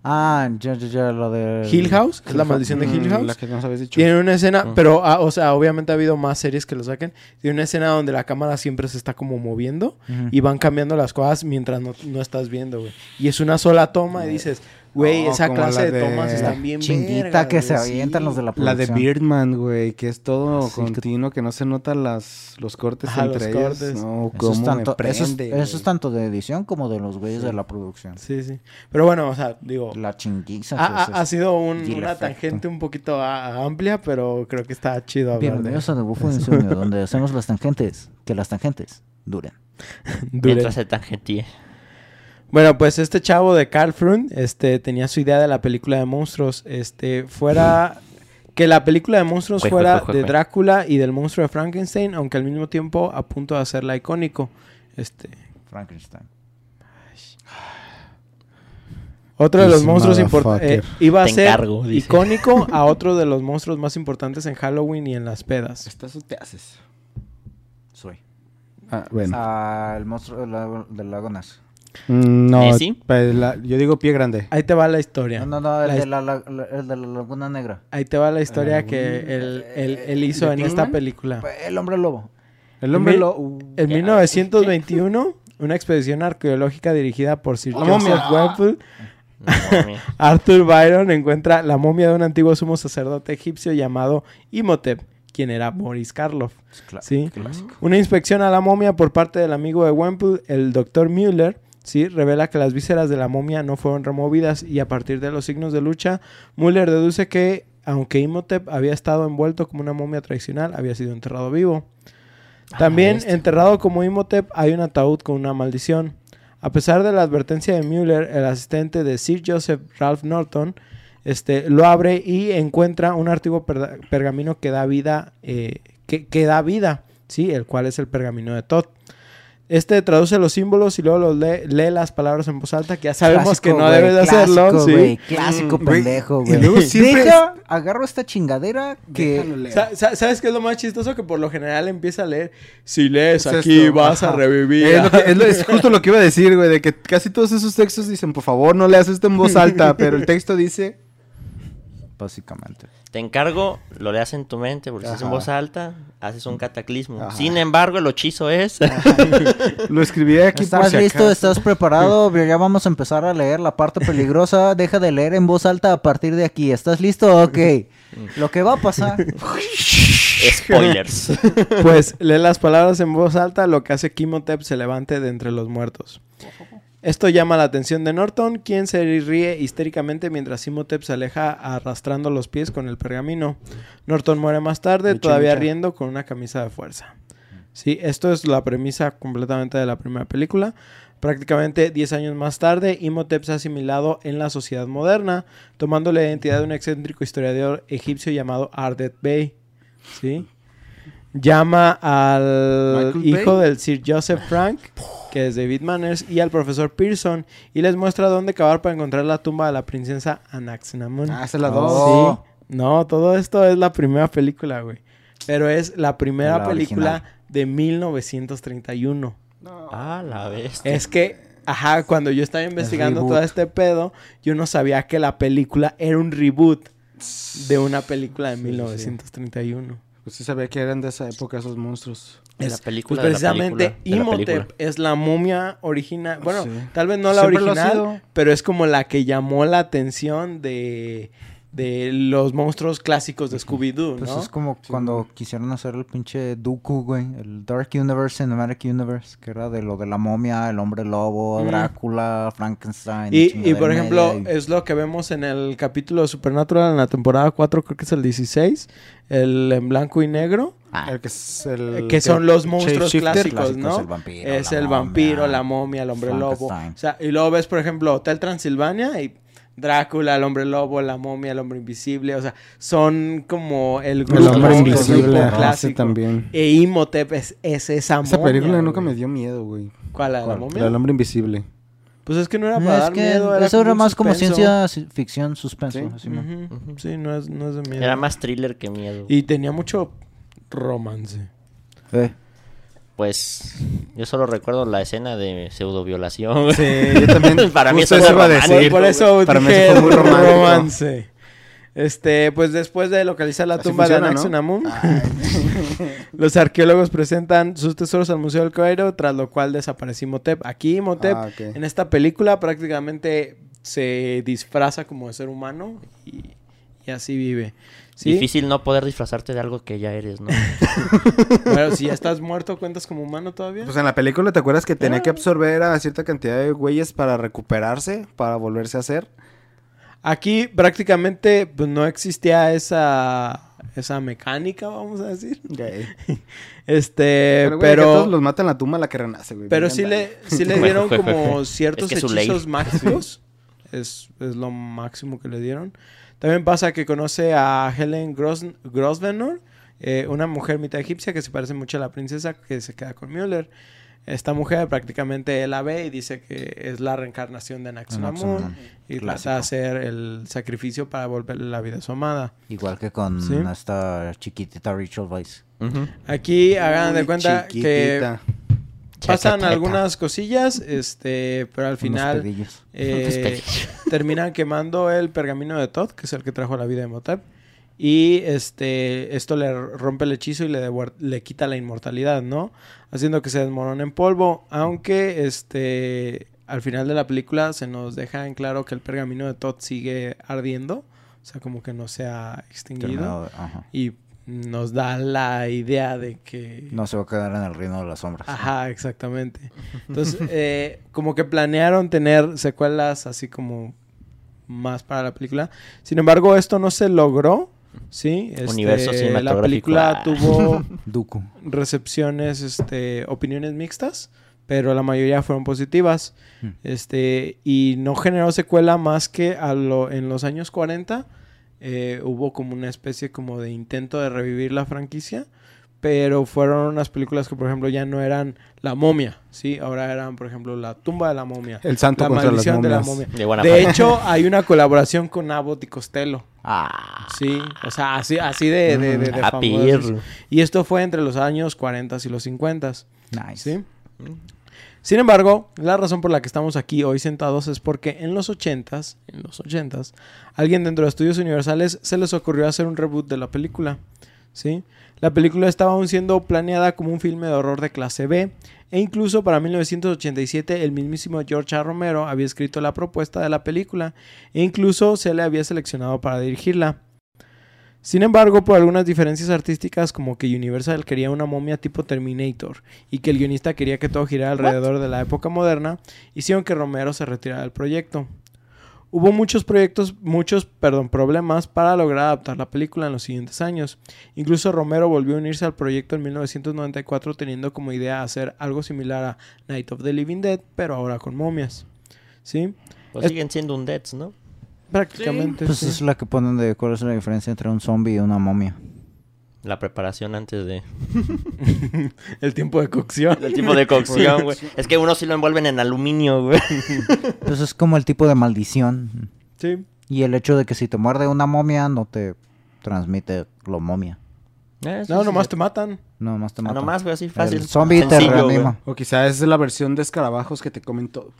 Speaker 4: Ah, ya, ya, ya, lo de...
Speaker 1: Hill House. Es La Maldición de Hill
Speaker 3: Mm,
Speaker 1: House.
Speaker 3: La que nos habías dicho.
Speaker 1: Tiene una escena,
Speaker 2: Mm.
Speaker 1: pero, ah, o sea, obviamente ha habido más series que lo saquen. Tiene una escena donde la cámara siempre se está como moviendo y van cambiando las cosas mientras no, no estás viendo, güey. Y es una sola toma y dices, güey, esa clase
Speaker 3: la
Speaker 1: de,
Speaker 3: de-
Speaker 1: tomas están bien
Speaker 4: Chinguita
Speaker 1: vergas,
Speaker 4: que se avientan
Speaker 1: sí.
Speaker 4: los de la
Speaker 3: La de
Speaker 4: producción.
Speaker 3: Birdman, güey, que es todo
Speaker 4: Sí, que-
Speaker 3: continuo, que... no se notan las, los cortes
Speaker 1: Ajá,
Speaker 3: entre
Speaker 1: los
Speaker 3: ellos.
Speaker 1: cortes.
Speaker 3: No,
Speaker 4: Eso
Speaker 3: cómo
Speaker 4: es, tanto,
Speaker 3: me
Speaker 4: eso, es, eso tanto de edición como de los güeyes de la producción.
Speaker 1: Sí, sí. Pero bueno, o sea, digo,
Speaker 4: La chinguiza.
Speaker 1: ha,
Speaker 4: que
Speaker 1: ha-
Speaker 4: es
Speaker 1: ha
Speaker 4: eso.
Speaker 1: sido un- una
Speaker 4: efecto.
Speaker 1: tangente un poquito a- amplia, pero creo que está chido hablar de
Speaker 4: Bienvenidos a The Bufo de Insomnio, donde hacemos las tangentes. Que las tangentes duren.
Speaker 1: Dure.
Speaker 2: Mientras se tangentíe.
Speaker 1: Bueno, pues este chavo de Carl Frun, este, tenía su idea de la película de monstruos, este, fuera que la película de monstruos
Speaker 2: Jue,
Speaker 1: fuera
Speaker 2: jue, jue,
Speaker 1: de. Drácula y del monstruo de Frankenstein, aunque al mismo tiempo a punto de hacerla icónico. Este,
Speaker 4: Frankenstein.
Speaker 1: otro de los
Speaker 3: This
Speaker 1: monstruos importantes
Speaker 3: motherfucker.
Speaker 1: iba a
Speaker 2: Te
Speaker 1: ser
Speaker 2: encargo,
Speaker 1: icónico a otro de los monstruos más importantes en Halloween y en las pedas.
Speaker 3: ¿Estás o te haces?
Speaker 4: Soy.
Speaker 3: Ah, bueno.
Speaker 4: Ah, el monstruo del lago, del lago Ness.
Speaker 3: Mm, no, pues, la- yo digo pie grande.
Speaker 1: Ahí te va la historia.
Speaker 4: No, no, no, el,
Speaker 1: La
Speaker 4: de la, la- la- el de la Laguna Negra.
Speaker 1: Ahí te va la historia que él, él- él hizo
Speaker 3: ¿De
Speaker 1: en esta película.
Speaker 4: El hombre lobo.
Speaker 3: El hombre
Speaker 1: En
Speaker 3: lo... uh,
Speaker 1: En 1921, una expedición arqueológica dirigida por Sir. Joseph. Arthur Byron encuentra la momia de un antiguo sumo sacerdote egipcio llamado Imhotep, quien era Boris Karloff. Sí.
Speaker 4: Clásico.
Speaker 1: Una inspección a la momia por parte del amigo de Wemple, el Dr. Müller, ¿sí? revela que las vísceras de la momia no fueron removidas y a partir de los signos de lucha, Müller deduce que, aunque Imhotep había estado envuelto como una momia tradicional, había sido enterrado vivo. También
Speaker 2: bestia.
Speaker 1: enterrado como Imhotep hay un ataúd con una maldición. A pesar de la advertencia de Müller, el asistente de Sir Joseph Ralph Norton este, lo abre y encuentra un antiguo pergamino que da vida, eh, que, que da vida, ¿sí? el cual es el pergamino de Todd. Este traduce los símbolos y luego los lee, lee las palabras en voz alta, que ya sabemos
Speaker 4: Clásico,
Speaker 1: que no debes de hacerlo.
Speaker 4: clásico,
Speaker 1: ¿sí?
Speaker 4: güey, Clásico
Speaker 3: Mm, güey,
Speaker 4: pendejo,
Speaker 3: y
Speaker 4: güey.
Speaker 3: luego siempre
Speaker 4: Deja, agarro esta chingadera que...
Speaker 3: Déjalo leer.
Speaker 1: Sa- sa- ¿Sabes qué es lo más chistoso? Que por lo general empieza a leer, si lees
Speaker 3: Es
Speaker 1: aquí
Speaker 3: esto,
Speaker 1: vas a revivir.
Speaker 3: Es, lo que- es lo- es justo lo que iba a decir, güey, de que casi todos esos textos dicen, por favor, no leas esto en voz alta, pero el texto dice...
Speaker 4: Básicamente.
Speaker 2: Te encargo, lo leas en tu mente, porque si es en voz alta, haces un cataclismo.
Speaker 3: Ajá.
Speaker 2: Sin embargo, el hechizo es...
Speaker 3: Lo escribí aquí por
Speaker 4: ¿Estás
Speaker 3: si
Speaker 4: listo?
Speaker 3: acaso.
Speaker 4: ¿Estás preparado? Ya vamos a empezar a leer la parte peligrosa. Deja de leer en voz alta a partir de aquí. ¿Estás listo? Ok. Lo que va a pasar...
Speaker 2: Spoilers.
Speaker 1: Pues lee las palabras en voz alta, lo que hace que Imhotep se levante de entre los muertos. Esto llama la atención de Norton, quien se ríe histéricamente mientras Imhotep se aleja arrastrando los pies con el pergamino. Norton muere más tarde, todavía riendo con una camisa de fuerza. Sí, esto es la premisa completamente de la primera película. Prácticamente 10 años más tarde, Imhotep se ha asimilado en la sociedad moderna, tomando la identidad de un excéntrico historiador egipcio llamado Ardet Bey. ¿Sí? Llama al
Speaker 3: Michael
Speaker 1: hijo
Speaker 3: Bay.
Speaker 1: del Sir Joseph Frank, que es David Manners, y al profesor Pearson, y les muestra dónde cavar para encontrar la tumba de la princesa Anaxinamun.
Speaker 3: Ah, es la
Speaker 4: Oh.
Speaker 3: dos.
Speaker 1: Sí. No, todo esto es la primera película, güey. Pero es la primera
Speaker 4: La
Speaker 1: película
Speaker 4: original.
Speaker 1: de 1931.
Speaker 2: ah, la bestia.
Speaker 1: Es que, ajá, cuando yo estaba investigando todo este pedo, yo no sabía que la película era un reboot de una película de
Speaker 3: Sí, sí, sí.
Speaker 1: 1931.
Speaker 3: Pues sí sabía que eran de esa época esos monstruos.
Speaker 2: De la
Speaker 1: Es-
Speaker 2: película,
Speaker 1: pues
Speaker 2: de la
Speaker 1: precisamente
Speaker 2: de la
Speaker 1: Imhotep
Speaker 2: película.
Speaker 1: es la momia original. Bueno,
Speaker 3: Sí.
Speaker 1: tal vez no la
Speaker 3: Siempre lo ha
Speaker 1: original, pero es como la que llamó la atención de, de los monstruos clásicos de Scooby-Doo,
Speaker 4: Pues
Speaker 1: ¿no?
Speaker 4: es como cuando quisieron hacer el pinche Dooku, güey. El Dark Universe, Cinematic Universe. Que era de lo de la momia, el hombre lobo,
Speaker 1: Mm.
Speaker 4: Drácula, Frankenstein.
Speaker 1: Y, y por ejemplo,
Speaker 4: media, y-
Speaker 1: es lo que vemos en el capítulo de Supernatural en la temporada 4, creo que es el 16, el en blanco y negro,
Speaker 4: Ah,
Speaker 3: El que es el...
Speaker 1: que son los monstruos clásicos,
Speaker 4: clásicos,
Speaker 1: ¿no?
Speaker 4: el vampiro,
Speaker 1: es
Speaker 4: la
Speaker 1: el
Speaker 4: momia,
Speaker 1: vampiro, la momia, el hombre lobo.
Speaker 4: Frankenstein.
Speaker 1: O sea, y luego ves, por ejemplo, Hotel Transilvania y Drácula, el hombre lobo, la momia, el hombre invisible. O sea, son como el grupo,
Speaker 3: El hombre
Speaker 4: clásico,
Speaker 3: invisible.
Speaker 1: clásico.
Speaker 3: también.
Speaker 1: E Imhotep es, es esa momia.
Speaker 3: Esa película nunca
Speaker 1: güey.
Speaker 3: me dio miedo, güey.
Speaker 1: ¿Cuál, la de la momia?
Speaker 3: La del hombre invisible.
Speaker 1: Pues es que no era
Speaker 4: No,
Speaker 1: para
Speaker 4: es
Speaker 1: dar
Speaker 4: que
Speaker 1: miedo.
Speaker 4: eso era más como ciencia ci- ficción, suspenso.
Speaker 3: Sí.
Speaker 4: así.
Speaker 1: Sí, no es, no es de miedo.
Speaker 2: Era más thriller que miedo.
Speaker 1: Y tenía mucho romance.
Speaker 4: Eh,
Speaker 2: Pues yo solo recuerdo la escena de pseudoviolación.
Speaker 3: Sí, yo también.
Speaker 2: Para mí eso fue
Speaker 1: Por,
Speaker 3: decir.
Speaker 1: por eso
Speaker 3: Para mí
Speaker 1: dije
Speaker 3: eso fue muy romántico.
Speaker 1: romance. Este, pues después de localizar la
Speaker 3: Así
Speaker 1: tumba
Speaker 3: funciona,
Speaker 1: de
Speaker 3: ¿no?
Speaker 1: Anaxunamun, los arqueólogos presentan sus tesoros al Museo del Cairo, tras lo cual desapareció Imhotep. Aquí Imhotep,
Speaker 3: Ah, ok.
Speaker 1: en esta película, prácticamente se disfraza como de ser humano y, y así vive. ¿Sí?
Speaker 2: Difícil no poder disfrazarte de algo que ya eres, ¿no?
Speaker 1: Bueno, si ya estás muerto, ¿cuentas como humano todavía?
Speaker 3: Pues en la película, ¿te acuerdas que tenía
Speaker 1: Ah.
Speaker 3: que absorber a cierta cantidad de güeyes para recuperarse, para volverse a hacer?
Speaker 1: Aquí prácticamente pues, no existía esa, esa mecánica, vamos a decir. Este,
Speaker 3: Pero, güey, a todos
Speaker 1: pero,
Speaker 3: los mata en la tumba la que renace, güey.
Speaker 1: pero sí le, sí le dieron como ciertos
Speaker 2: Es que
Speaker 1: hechizos mágicos. Es, es lo máximo que le dieron. También pasa que conoce a Helen Gros Grosvenor, eh, una mujer mitad egipcia que se parece mucho a la princesa que se queda con Müller. Esta mujer prácticamente él la ve y dice que es la reencarnación de Anaxunamun, y trata de hacer el sacrificio para volverle la vida a su amada.
Speaker 4: Igual que con
Speaker 1: Sí.
Speaker 4: esta chiquitita Rachel Weisz.
Speaker 1: Aquí hagan de cuenta que. Pasan algunas cosillas, este, pero al final eh, terminan quemando el pergamino de Todd, que es el que trajo la vida de Motep. Y este, esto le rompe el hechizo y le, le quita la inmortalidad, ¿no? Haciendo que se desmorone en polvo. Aunque este, al final de la película se nos deja en claro que el pergamino de Todd sigue ardiendo. O sea, como que no se ha extinguido.
Speaker 4: Terminado.
Speaker 1: Y nos da la idea de que...
Speaker 4: No se va a quedar en el reino de las sombras.
Speaker 1: Ajá, exactamente. Entonces, eh, como que planearon tener secuelas así como más para la película. Sin embargo, esto no se logró, ¿sí? Este,
Speaker 2: Universo
Speaker 1: La
Speaker 2: cinematográfico,
Speaker 1: película
Speaker 2: ah.
Speaker 1: tuvo
Speaker 4: Duku.
Speaker 1: recepciones, este, opiniones mixtas, pero la mayoría fueron positivas.
Speaker 4: Hmm.
Speaker 1: Este, y no generó secuela más que a lo, en los años 40 eh, hubo como una especie como de intento de revivir la franquicia, pero fueron unas películas que por ejemplo ya no eran La momia, ¿sí? Ahora eran por ejemplo La tumba de la momia.
Speaker 3: El santo
Speaker 1: La
Speaker 3: contra las
Speaker 1: maldición de la
Speaker 3: momias.
Speaker 1: momia.
Speaker 2: De
Speaker 1: De hecho, hay una colaboración con Abbott y Costello.
Speaker 4: Ah.
Speaker 1: Sí, o sea, así, así de, de, de, de
Speaker 2: Ah,
Speaker 1: famosos. Y esto fue entre los años 40 y los 50.
Speaker 4: Nice.
Speaker 1: ¿sí? Sin embargo, la razón por la que estamos aquí hoy sentados es porque en los 80s, en los 80s, alguien dentro de Estudios Universales se les ocurrió hacer un reboot de la película, ¿sí? La película estaba aún siendo planeada como un filme de horror de clase B e incluso para 1987 el mismísimo George A. Romero había escrito la propuesta de la película e incluso se le había seleccionado para dirigirla. Sin embargo, por algunas diferencias artísticas, como que Universal quería una momia tipo Terminator y que el guionista quería que todo girara alrededor de la época moderna, hicieron que Romero se retirara del proyecto. Hubo muchos proyectos, muchos, perdón, problemas para lograr adaptar la película en los siguientes años. Incluso Romero volvió a unirse al proyecto en 1994 teniendo como idea hacer algo similar a Night of the Living Dead, pero ahora con momias. ¿Sí?
Speaker 2: Pues
Speaker 1: Es-
Speaker 2: siguen siendo un Deads, ¿no?
Speaker 1: Prácticamente.
Speaker 4: Pues
Speaker 1: sí.
Speaker 4: es la que ponen de cuál es la diferencia entre un zombie y una momia.
Speaker 2: La preparación antes de...
Speaker 1: El tiempo de cocción.
Speaker 2: El tipo de cocción, güey. Es que uno sí lo envuelven en aluminio, güey.
Speaker 4: Pues es como el tipo de maldición.
Speaker 1: Sí.
Speaker 4: Y el hecho de que si te muerde una momia no te transmite lo momia.
Speaker 2: Eh, sí,
Speaker 1: No,
Speaker 2: sí,
Speaker 1: nomás
Speaker 2: sí.
Speaker 1: te matan.
Speaker 4: No, más te
Speaker 2: Ah,
Speaker 4: mata.
Speaker 2: nomás, güey, así fácil.
Speaker 4: El zombie te
Speaker 2: Sencillo,
Speaker 4: reanima.
Speaker 3: O quizás es la versión de escarabajos que te comen todo.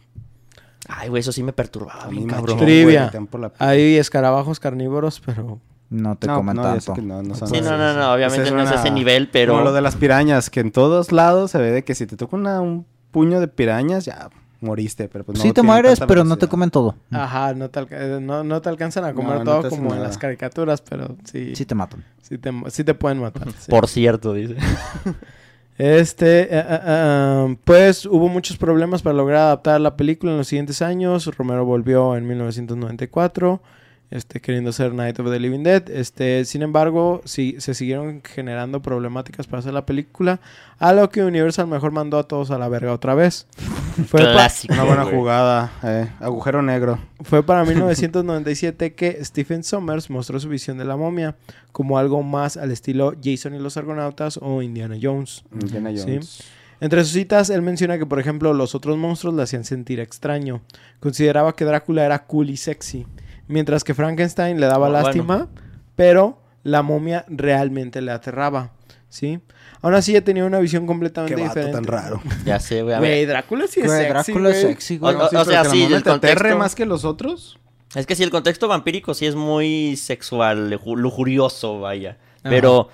Speaker 2: Ay, güey, eso sí me perturbaba. Bien cabrón.
Speaker 1: Trivia.
Speaker 3: güey,
Speaker 1: Hay escarabajos carnívoros, pero
Speaker 4: No te
Speaker 3: No,
Speaker 4: comen
Speaker 3: no,
Speaker 4: tanto.
Speaker 3: que no, no son
Speaker 2: Sí, no, no, no, obviamente no es
Speaker 3: una-
Speaker 2: ese nivel, pero...
Speaker 3: Como lo de las pirañas, que en todos lados se ve de que si te toca una- un puño de pirañas, ya moriste. Pero pues no
Speaker 4: sí te mueres, pero no te comen todo.
Speaker 1: ajá, no te, alca- eh, no, no te alcanzan a comer todo como en las caricaturas, pero sí,
Speaker 4: Sí te matan.
Speaker 1: te, sí te pueden matar. sí.
Speaker 2: Por cierto, dice.
Speaker 1: Este, eh, eh, eh, pues hubo muchos problemas para lograr adaptar la película en los siguientes años. Romero volvió en 1994, este, queriendo hacer Night of the Living Dead. Este, sin embargo, sí, se siguieron generando problemáticas para hacer la película, a lo que Universal mejor mandó a todos a la verga otra vez. Fue,
Speaker 2: Clásico,
Speaker 3: Una buena jugada, eh, agujero negro.
Speaker 1: fue para 1997 que Stephen Sommers mostró su visión de la momia como algo más al estilo Jason y los Argonautas o Indiana Jones.
Speaker 3: Indiana
Speaker 1: Sí.
Speaker 3: Jones.
Speaker 1: Entre sus citas, él menciona que, por ejemplo, los otros monstruos le hacían sentir extraño. Consideraba que Drácula era cool y sexy, mientras que Frankenstein le daba
Speaker 2: Ah, bueno.
Speaker 1: lástima, pero la momia realmente le aterraba, ¿sí? Aún así, ella tenía una visión completamente
Speaker 3: Qué vato
Speaker 1: diferente.
Speaker 3: tan raro.
Speaker 2: Ya sé, güey. a ver.
Speaker 1: Güey, Drácula sí es
Speaker 4: Güey,
Speaker 1: sexy,
Speaker 4: Drácula es
Speaker 1: güey.
Speaker 4: sexy, güey.
Speaker 2: O- sea, sí, el
Speaker 3: te aterre
Speaker 2: contexto-
Speaker 3: más que los otros.
Speaker 2: Es que sí, el contexto vampírico sí es muy sexual, luju- lujurioso, vaya.
Speaker 1: Ajá.
Speaker 2: Pero,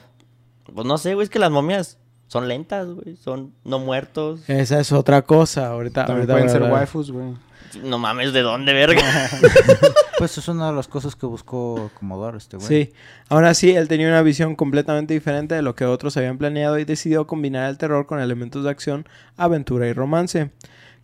Speaker 2: pues no sé, güey, es que las momias son lentas, güey. Son no muertos.
Speaker 1: Esa es otra cosa. Ahorita,
Speaker 3: También
Speaker 1: ahorita
Speaker 3: pueden ser waifus, güey.
Speaker 2: No mames, ¿de dónde, verga?
Speaker 4: Pues es una de las cosas que buscó acomodar este güey.
Speaker 1: Sí, aún así él tenía una visión completamente diferente de lo que otros habían planeado y decidió combinar el terror con elementos de acción, aventura y romance.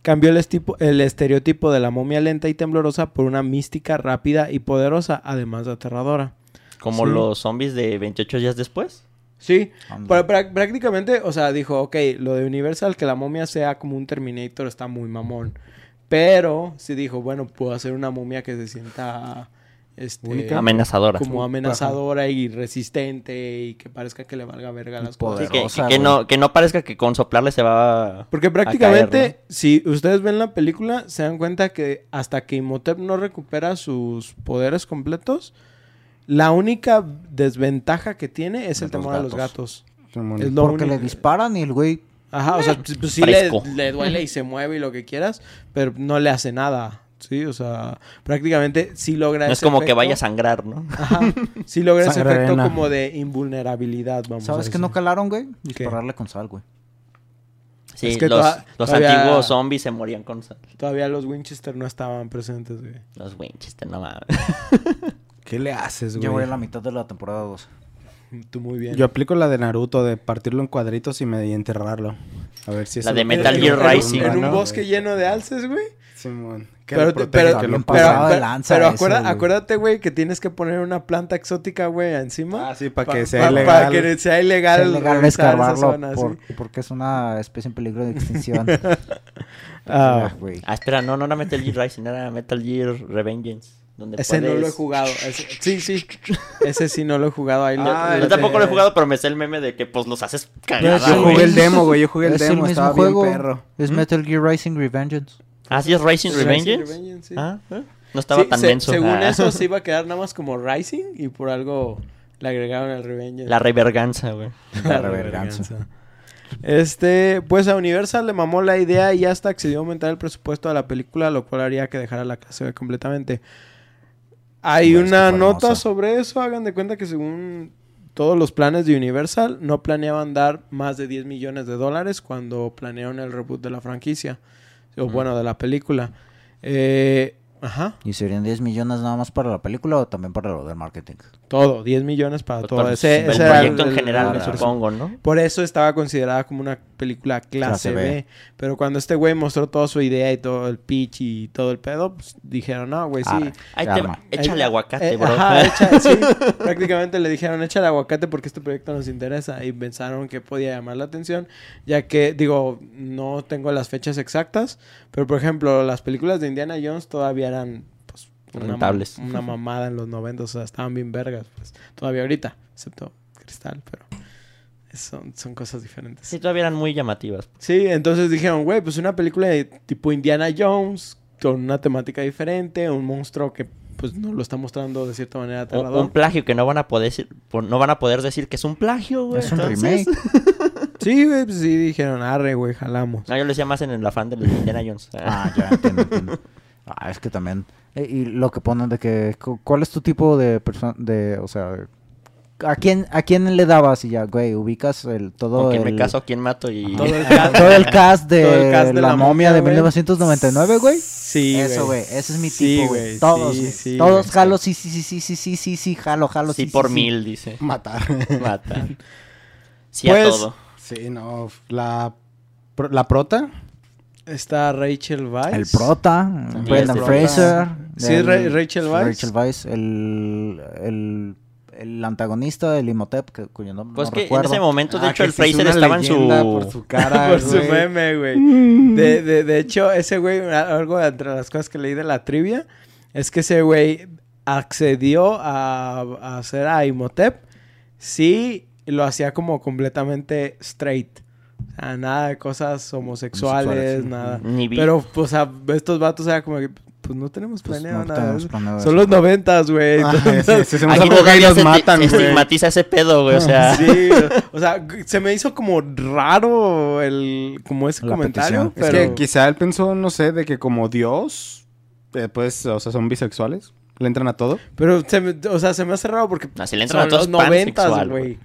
Speaker 1: Cambió el, estipo- el estereotipo de la momia lenta y temblorosa por una mística rápida y poderosa, además de aterradora.
Speaker 2: Como
Speaker 1: Sí.
Speaker 2: los zombies de 28 días después.
Speaker 1: Sí, pra- pra- prácticamente, o sea, dijo, ok, lo de Universal, que la momia sea como un Terminator está muy mamón. Pero sí dijo, bueno, puedo hacer una momia que se sienta este,
Speaker 3: Única.
Speaker 2: Amenazadora.
Speaker 1: como amenazadora y resistente y que parezca que le valga verga las
Speaker 2: Sí,
Speaker 1: cosas.
Speaker 2: que,
Speaker 4: Poderosa,
Speaker 2: no, que no parezca que con soplarle se va a...
Speaker 1: Porque prácticamente,
Speaker 2: caer,
Speaker 1: si ustedes ven la película, se dan cuenta que hasta que Imhotep no recupera sus poderes completos, la única desventaja que tiene es el
Speaker 4: Los
Speaker 1: temor a los
Speaker 4: gatos.
Speaker 1: gatos. Es lo
Speaker 4: Porque
Speaker 1: único.
Speaker 4: le disparan y el güey
Speaker 1: Ajá, o sea, pues, sí le, duele y se mueve y lo que quieras, pero no le hace nada. Sí, o sea, prácticamente sí logra
Speaker 2: No es como que vaya a sangrar, ¿no?
Speaker 1: Ajá, sí logra ese efecto
Speaker 3: arena.
Speaker 1: como de invulnerabilidad, vamos a
Speaker 4: ¿Sabes que
Speaker 1: decir.
Speaker 4: no calaron, güey? Dispararle con sal, güey.
Speaker 2: Sí,
Speaker 1: Es que
Speaker 2: los,
Speaker 1: toda-
Speaker 2: los
Speaker 1: todavía-
Speaker 2: antiguos zombies se morían con sal.
Speaker 1: Todavía los Winchester no estaban presentes, güey.
Speaker 2: Los Winchester, no mames.
Speaker 3: ¿Qué le haces, güey?
Speaker 4: Yo voy a la mitad de la temporada 2.
Speaker 1: Tú muy bien.
Speaker 3: Yo aplico la de Naruto de partirlo en cuadritos y, me, y enterrarlo. A ver si
Speaker 2: La
Speaker 3: eso
Speaker 2: de Metal
Speaker 1: En-
Speaker 2: Gear Rising.
Speaker 1: En un
Speaker 3: ¿no?
Speaker 1: bosque lleno de alces, güey.
Speaker 3: Simón. Que
Speaker 1: Pero,
Speaker 3: protege,
Speaker 1: pero,
Speaker 3: que lo
Speaker 4: bien
Speaker 1: pero,
Speaker 4: pasado de
Speaker 1: pero-
Speaker 4: lanza
Speaker 1: pero
Speaker 4: eso,
Speaker 1: acuerda-
Speaker 4: güey.
Speaker 1: acuérdate, güey, que tienes que poner una planta exótica, güey, encima.
Speaker 3: Ah, sí, para
Speaker 1: Pa-
Speaker 3: que
Speaker 1: pa-
Speaker 3: sea
Speaker 1: Para
Speaker 3: ilegal.
Speaker 1: que sea ilegal,
Speaker 4: Es escarbarlo
Speaker 1: zona, sí.
Speaker 4: por- porque es una especie en peligro de extinción.
Speaker 1: Ah,
Speaker 4: Ah, güey.
Speaker 2: Ah, espera, no, no era Metal Gear Rising, era Metal Gear Revengeance. Donde
Speaker 1: Ese no lo he jugado. ese- sí, sí. Ese sí no lo he jugado. Ahí lo-
Speaker 3: Ah,
Speaker 2: Yo tampoco lo he jugado, pero me sé el meme de que pues los haces cagada,
Speaker 3: Yo
Speaker 4: el
Speaker 3: jugué el demo, güey. Yo jugué el
Speaker 4: es el
Speaker 3: demo.
Speaker 4: mismo
Speaker 3: Estaba
Speaker 4: juego.
Speaker 3: bien perro.
Speaker 4: Es Metal Gear Rising Revengeance.
Speaker 2: Ah, sí es Rising
Speaker 1: Rising
Speaker 2: Revengeance.
Speaker 1: Revengeance, sí.
Speaker 2: Ah, ¿eh? no estaba
Speaker 1: Sí,
Speaker 2: tan
Speaker 1: se-
Speaker 2: menso.
Speaker 1: Según
Speaker 2: Ah.
Speaker 1: eso, se iba a quedar nada más como Rising y por algo le agregaron el Revenge.
Speaker 2: La reverganza, güey.
Speaker 4: La reverganza.
Speaker 1: Este, pues a Universal le mamó la idea y hasta accedió a aumentar el presupuesto de la película, lo cual haría que dejara la casa completamente. Hay
Speaker 4: Pues,
Speaker 1: una nota
Speaker 4: hermosa.
Speaker 1: sobre eso, hagan de cuenta que según todos los planes de Universal, no planeaban dar más de 10 millones de dólares cuando planearon el reboot de la franquicia, o bueno, de la película. Eh, ajá,
Speaker 4: ¿Y serían 10 millones nada más para la película o también para lo del marketing?
Speaker 1: Todo, 10 millones para
Speaker 2: Pues,
Speaker 1: todo.
Speaker 2: para
Speaker 1: Ese,
Speaker 2: el
Speaker 1: ese era
Speaker 2: proyecto en
Speaker 1: el-
Speaker 2: general, supongo, ¿no?
Speaker 1: Por eso estaba considerada como una película clase,
Speaker 4: Clase B.
Speaker 1: B. Pero cuando este güey mostró toda su idea y todo el pitch y todo el pedo, pues dijeron, no, güey, sí.
Speaker 2: Ahí te échale
Speaker 1: Eh,
Speaker 2: aguacate,
Speaker 1: eh,
Speaker 2: bro.
Speaker 1: ajá, echa- sí. Prácticamente le dijeron, échale aguacate porque este proyecto nos interesa. Y pensaron que podía llamar la atención, ya que, digo, no tengo las fechas exactas, pero por ejemplo, las películas de Indiana Jones todavía eran, pues, una,
Speaker 2: Rentables.
Speaker 1: una mamada en los 90, o sea, estaban bien vergas, pues, todavía ahorita, excepto Cristal, pero son, son cosas diferentes.
Speaker 2: Sí, todavía eran muy llamativas.
Speaker 1: Sí, entonces dijeron, güey, pues una película de tipo Indiana Jones, con una temática diferente, un monstruo que pues nos lo está mostrando de cierta manera
Speaker 2: Un,
Speaker 1: aterrador.
Speaker 2: un plagio que no van a poder decir, por- no van a poder decir que es un plagio, güey.
Speaker 4: Es un
Speaker 2: Entonces-
Speaker 4: remake.
Speaker 1: Sí, güey, pues sí, dijeron, arre, güey, jalamos.
Speaker 2: No, yo lo decía más en el afán de los Indiana Jones.
Speaker 4: Ah, ya entiendo, entiendo. Ah, es que también. Eh, y lo que ponen de que. cu- ¿Cuál es tu tipo de persona? De, o sea. ¿A quién, ¿A quién le dabas? Y ya, güey, ubicas el todo.
Speaker 2: Con quién
Speaker 4: el,
Speaker 2: me caso, quién mato y...
Speaker 1: Todo el cast,
Speaker 4: todo el cast de,
Speaker 1: todo el cast de
Speaker 4: la,
Speaker 1: la
Speaker 4: momia
Speaker 1: momia,
Speaker 4: de
Speaker 1: güey.
Speaker 4: 1999, güey.
Speaker 1: Sí,
Speaker 4: Eso, güey. Ese es mi
Speaker 1: Sí,
Speaker 4: tipo,
Speaker 1: güey,
Speaker 4: güey. Todos,
Speaker 1: sí, sí,
Speaker 4: Todos jalo, sí, sí, sí, sí, sí, sí, sí, sí, jalo, jalo,
Speaker 2: sí,
Speaker 4: sí.
Speaker 2: por
Speaker 4: sí,
Speaker 2: mil, dice.
Speaker 3: Matar.
Speaker 2: Mata. Sí a
Speaker 1: Pues,
Speaker 2: todo.
Speaker 3: sí, no. La, la prota.
Speaker 1: Está Rachel Weisz.
Speaker 4: El prota, Brendan
Speaker 2: el
Speaker 4: Fraser.
Speaker 1: Sí,
Speaker 4: el-
Speaker 1: Ra- Rachel Weisz.
Speaker 4: Rachel Weisz, el, el, el antagonista del Imhotep, que, cuyo nombre
Speaker 2: Pues
Speaker 4: no
Speaker 2: que en ese momento, de
Speaker 3: Ah,
Speaker 2: hecho, el Fraser estaba en su...
Speaker 3: Por su cara,
Speaker 1: Por su meme, güey. De, de, de hecho, ese güey, algo de entre las cosas que leí de la trivia, es que ese güey accedió a, a hacer a Imhotep sí lo hacía como completamente straight. O sea, nada de cosas homosexuales,
Speaker 4: Homosexuales, sí.
Speaker 1: nada.
Speaker 2: Ni vi.
Speaker 1: Pero, pues, a estos vatos era como que, pues, no tenemos
Speaker 4: Pues,
Speaker 1: planeado
Speaker 4: no
Speaker 1: nada.
Speaker 4: tenemos planeado
Speaker 1: Son
Speaker 4: eso.
Speaker 1: los noventas, güey.
Speaker 3: Ah,
Speaker 1: entonces-
Speaker 3: si hacemos
Speaker 2: Aquí
Speaker 3: algo gay
Speaker 2: todavía
Speaker 3: nos
Speaker 2: se,
Speaker 3: matan,
Speaker 2: se
Speaker 3: güey.
Speaker 2: estigmatiza ese pedo, güey. O sea,
Speaker 1: Sí, o sea, se me hizo como raro el como ese
Speaker 4: La
Speaker 1: comentario,
Speaker 4: petición.
Speaker 3: Es que quizá él pensó, no sé, de que como Dios, eh, pues, o sea, son bisexuales. Le entran a todo.
Speaker 1: pero se me, o sea, se me hace raro porque
Speaker 2: No, si le entran
Speaker 1: son
Speaker 2: a todos
Speaker 1: los noventas, güey.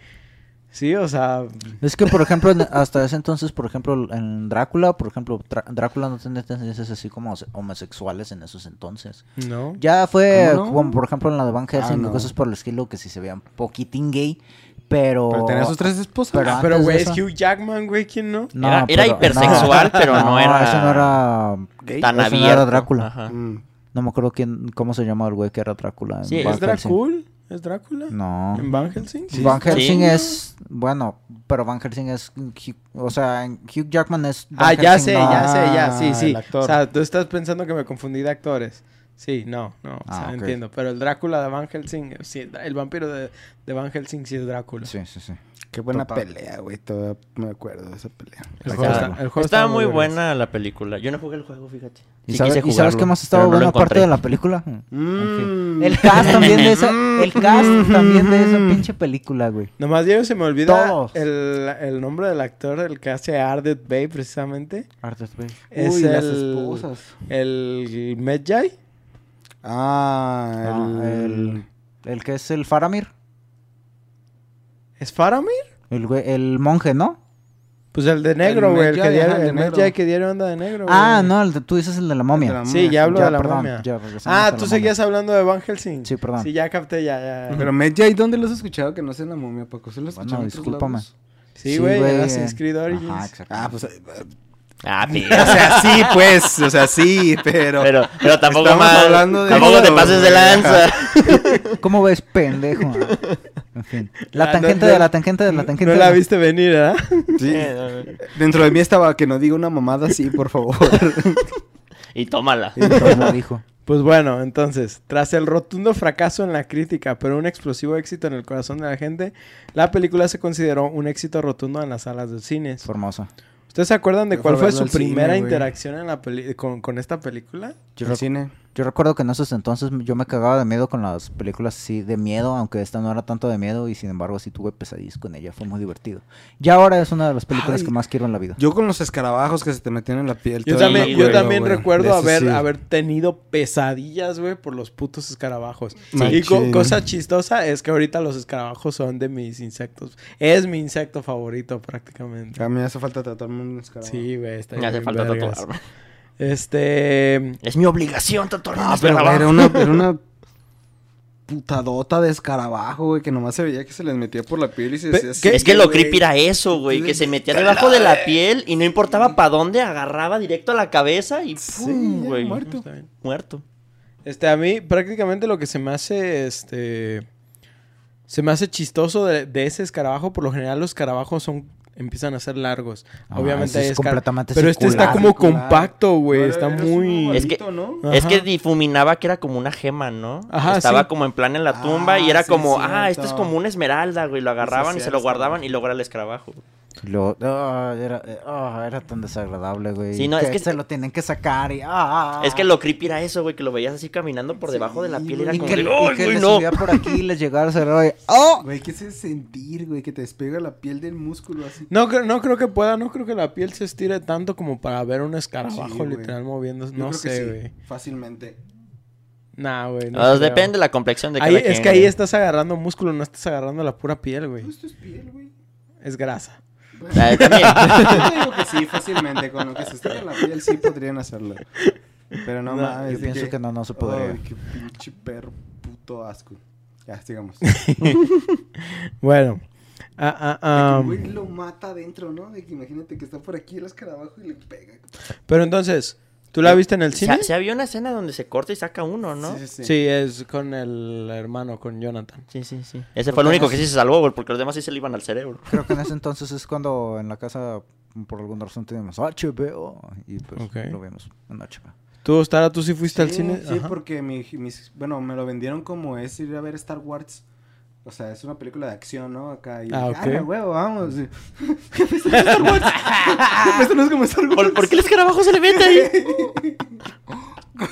Speaker 1: Sí, o sea,
Speaker 4: Es que, por ejemplo, hasta ese entonces, por ejemplo, en Drácula, por ejemplo, Drácula no tenía tendencias así como homosexuales en esos entonces.
Speaker 1: no.
Speaker 4: Ya fue
Speaker 3: ¿Cómo no?
Speaker 4: como, por ejemplo, en la de Van Helsing
Speaker 3: Ah,
Speaker 4: y
Speaker 3: no.
Speaker 4: cosas por el estilo que sí se veían poquitín gay, pero...
Speaker 3: Pero tenía sus tres esposas.
Speaker 4: Pero
Speaker 1: Ah, pero güey, es Hugh Jackman, güey, ¿quién no?
Speaker 4: No,
Speaker 2: Era- era
Speaker 4: pero-
Speaker 2: hipersexual, pero no era-
Speaker 4: Eso no era...
Speaker 3: Gay.
Speaker 2: tan
Speaker 4: eso no
Speaker 2: abierto.
Speaker 4: era Drácula.
Speaker 2: Ajá.
Speaker 3: Mm.
Speaker 4: No me acuerdo quién, cómo se llama el güey que era Drácula.
Speaker 2: Sí,
Speaker 1: ¿Es. Drácula? ¿Es Drácula?
Speaker 4: No.
Speaker 1: ¿En Van Helsing?
Speaker 3: Sí.
Speaker 4: Van Helsing
Speaker 2: Sí.
Speaker 4: es... Bueno, pero Van Helsing es... Hugh- o sea, Hugh Jackman es... Van
Speaker 1: Ah, ya sé,
Speaker 4: no.
Speaker 1: ya sé, ya,
Speaker 3: Ah,
Speaker 1: sí, sí.
Speaker 3: el actor.
Speaker 1: O sea, tú estás pensando que me confundí de actores. Sí, no, no, o
Speaker 4: Ah,
Speaker 1: sea, entiendo. Pero el Drácula de Van Helsing, sí, el vampiro de, de Van Helsing sí es Drácula.
Speaker 4: Sí, sí, sí.
Speaker 3: Qué buena
Speaker 4: Total.
Speaker 3: pelea, güey. Todavía me acuerdo de esa pelea.
Speaker 1: El
Speaker 4: Está
Speaker 1: juego,
Speaker 4: claro.
Speaker 1: está, el juego
Speaker 2: Estaba muy buena la película. Yo no jugué el juego, fíjate.
Speaker 4: ¿Y,
Speaker 2: Sí
Speaker 4: sabe-
Speaker 2: quise
Speaker 4: y sabes qué más estaba
Speaker 2: no lo
Speaker 4: buena parte
Speaker 2: encontré.
Speaker 4: de la película?
Speaker 3: Mm.
Speaker 4: El cast también de esa... El cast también de esa pinche película, güey.
Speaker 1: Nomás Diego se me olvida el, el nombre del actor, el que hace a Ardeth Bay precisamente.
Speaker 4: Arthur Bay.
Speaker 1: Es
Speaker 3: Uy,
Speaker 1: el,
Speaker 3: las esposas.
Speaker 1: el Medjay.
Speaker 3: Ah,
Speaker 4: Ah,
Speaker 3: el...
Speaker 4: el... que es el Faramir.
Speaker 1: ¿Es Faramir?
Speaker 4: El, el monje, ¿no?
Speaker 1: Pues el de negro,
Speaker 3: El
Speaker 1: güey. El, que
Speaker 3: el de
Speaker 1: el
Speaker 3: negro.
Speaker 1: Medjay que diario anda de negro, güey.
Speaker 4: Ah, no, el de- tú dices el de la momia.
Speaker 3: El de la
Speaker 1: Sí, ya hablo
Speaker 4: Ya,
Speaker 1: de la
Speaker 4: perdón,
Speaker 1: momia.
Speaker 4: ya
Speaker 1: Ah, tú seguías hablando de Van Helsing.
Speaker 4: Sí, perdón.
Speaker 1: Sí, ya capté, ya, ya.
Speaker 3: Pero Medjay, ¿dónde los has escuchado que no sea en la momia, Paco? ¿Se los
Speaker 4: Bueno,
Speaker 3: escuchado en
Speaker 4: discúlpame.
Speaker 3: lados?
Speaker 1: Sí, güey, en Assassin's Creed Origins.
Speaker 4: Ajá, exacto.
Speaker 3: Ah, pues...
Speaker 2: Ah,
Speaker 3: O
Speaker 2: tío.
Speaker 3: sea, sí, pues. O sea, sí, pero...
Speaker 2: Pero, pero tampoco más.
Speaker 3: hablando de
Speaker 2: tampoco
Speaker 3: eso,
Speaker 2: te pases de lanza.
Speaker 4: ¿Cómo ves, pendejo? En fin. La
Speaker 1: Ah,
Speaker 4: tangente
Speaker 1: no,
Speaker 4: de la tangente de la tangente.
Speaker 1: No
Speaker 4: de
Speaker 1: la viste venir, ¿ah?
Speaker 3: Sí.
Speaker 2: Eh,
Speaker 3: Dentro de mí estaba que no diga una mamada así, por favor.
Speaker 2: Y tómala.
Speaker 4: Y entonces lo dijo.
Speaker 1: Pues bueno, entonces, tras el rotundo fracaso en la crítica, pero un explosivo éxito en el corazón de la gente, la película se consideró un éxito rotundo en las salas de cines.
Speaker 4: Formoso.
Speaker 1: ¿Ustedes se acuerdan de cuál fue su
Speaker 3: cine,
Speaker 1: primera interacción en la peli- con, con esta película?
Speaker 4: Yo,
Speaker 3: cine.
Speaker 4: Yo recuerdo que en esos entonces yo me cagaba de miedo con las películas así de miedo, aunque esta no era tanto de miedo y sin embargo sí tuve pesadillas con ella, fue muy divertido. Y ahora es una de las películas
Speaker 3: Ay,
Speaker 4: que más quiero en la vida.
Speaker 3: Yo con los escarabajos que se te metían en la piel.
Speaker 1: Yo también,
Speaker 3: me
Speaker 1: yo
Speaker 3: acuerdo,
Speaker 1: también
Speaker 3: güey.
Speaker 1: recuerdo haber,
Speaker 3: sí.
Speaker 1: haber tenido pesadillas, güey, por los putos escarabajos.
Speaker 3: Sí.
Speaker 1: Y co- cosa chistosa es que ahorita los escarabajos son de mis insectos. Es mi insecto favorito prácticamente.
Speaker 3: A mí me hace falta tratarme un escarabajo.
Speaker 1: Sí, güey, está
Speaker 2: Me hace
Speaker 1: bien
Speaker 2: falta
Speaker 1: vergas. Este...
Speaker 2: Es mi obligación tatuarme.
Speaker 3: Ah, pero era una, era una putadota de escarabajo, güey, que nomás se veía que se les metía por la piel y se decía.
Speaker 2: Es que lo
Speaker 3: güey.
Speaker 2: creepy era eso, güey. Que se metía debajo de la piel y no importaba para dónde, agarraba directo a la cabeza y
Speaker 3: Sí,
Speaker 2: ¡pum!
Speaker 3: ya,
Speaker 2: güey.
Speaker 3: muerto.
Speaker 2: Muerto.
Speaker 1: Este, a mí prácticamente lo que se me hace, este... Se me hace chistoso de, de ese escarabajo. Por lo general los escarabajos son... Empiezan a ser largos.
Speaker 4: Ah,
Speaker 1: Obviamente
Speaker 4: es
Speaker 1: escar-
Speaker 4: completamente
Speaker 1: Pero este está como
Speaker 3: Circular.
Speaker 1: compacto, güey. Está muy...
Speaker 2: Es que-
Speaker 3: ¿no?
Speaker 2: Es que difuminaba que era como una gema, ¿no?
Speaker 1: Ajá,
Speaker 2: Estaba
Speaker 1: sí.
Speaker 2: como en plan en la tumba y
Speaker 3: Ah,
Speaker 2: era
Speaker 3: sí,
Speaker 2: como, ah, esto es como una esmeralda, güey. Lo agarraban y se lo guardaban y luego era el escarabajo.
Speaker 4: Lo- ah, era, eh, ah, era tan desagradable, güey.
Speaker 2: Sí, no, es que-
Speaker 4: se lo tienen que sacar y... ah,
Speaker 2: Es que lo creepy era eso, güey, que lo veías así caminando por debajo de la piel y era
Speaker 4: y
Speaker 2: como
Speaker 4: que,
Speaker 2: de,
Speaker 4: y
Speaker 2: ¡ay,
Speaker 4: que
Speaker 2: güey,
Speaker 4: le
Speaker 2: no!
Speaker 4: subía por aquí y les llegara a cerrar y... ¡Oh!
Speaker 3: Güey, ¿qué es sentir, güey? Que te despega la piel del músculo así.
Speaker 1: No, no creo que pueda, no creo que la piel se estire tanto como para ver un escarabajo
Speaker 3: Sí,
Speaker 1: literal moviéndose. No
Speaker 3: que
Speaker 1: sé,
Speaker 3: sí,
Speaker 1: güey.
Speaker 3: Fácilmente.
Speaker 1: Nah, güey. no
Speaker 2: depende de la complexión de
Speaker 1: Ahí-
Speaker 2: cada
Speaker 1: es
Speaker 2: quien,
Speaker 1: que ahí estás agarrando músculo, no estás agarrando la pura piel, güey.
Speaker 3: Esto es piel, güey.
Speaker 1: Es grasa.
Speaker 2: Ah, también.
Speaker 3: Yo digo que sí, fácilmente. Con lo que se estira la piel sí podrían hacerlo. Pero no,
Speaker 1: No,
Speaker 3: mames.
Speaker 4: Yo pienso que no, no se podría.
Speaker 3: Ay, qué pinche perro puto asco. Ya, sigamos.
Speaker 1: Bueno. Ah, ah, ah,
Speaker 3: De que, güey, lo mata adentro, ¿no? De que imagínate que está por aquí el escarabajo y le pega.
Speaker 1: pero entonces, ¿tú la viste en el cine?
Speaker 2: Se, se había una escena donde se corta y saca uno, ¿no?
Speaker 3: Sí, sí, sí.
Speaker 1: Sí, es con el hermano, con Jonathan.
Speaker 2: Sí, sí, sí. Ese fue el único que sí se salvó, güey, porque los demás sí se le iban al cerebro.
Speaker 4: Creo que en ese entonces es cuando en la casa, por alguna razón, teníamos HBO y pues lo vimos en HBO.
Speaker 1: ¿Tú, Stara, tú sí fuiste al cine?
Speaker 3: Sí,
Speaker 1: Ajá.
Speaker 3: porque mi, mis, bueno, me lo vendieron como es ir a ver Star Wars. O sea, es una película de acción, ¿no? Acá y
Speaker 1: Ah, ok.
Speaker 3: huevo, vamos. Sí. Star Wars. Esto no es como Star Wars.
Speaker 2: ¿Por, por qué el escarabajo se le mete ahí?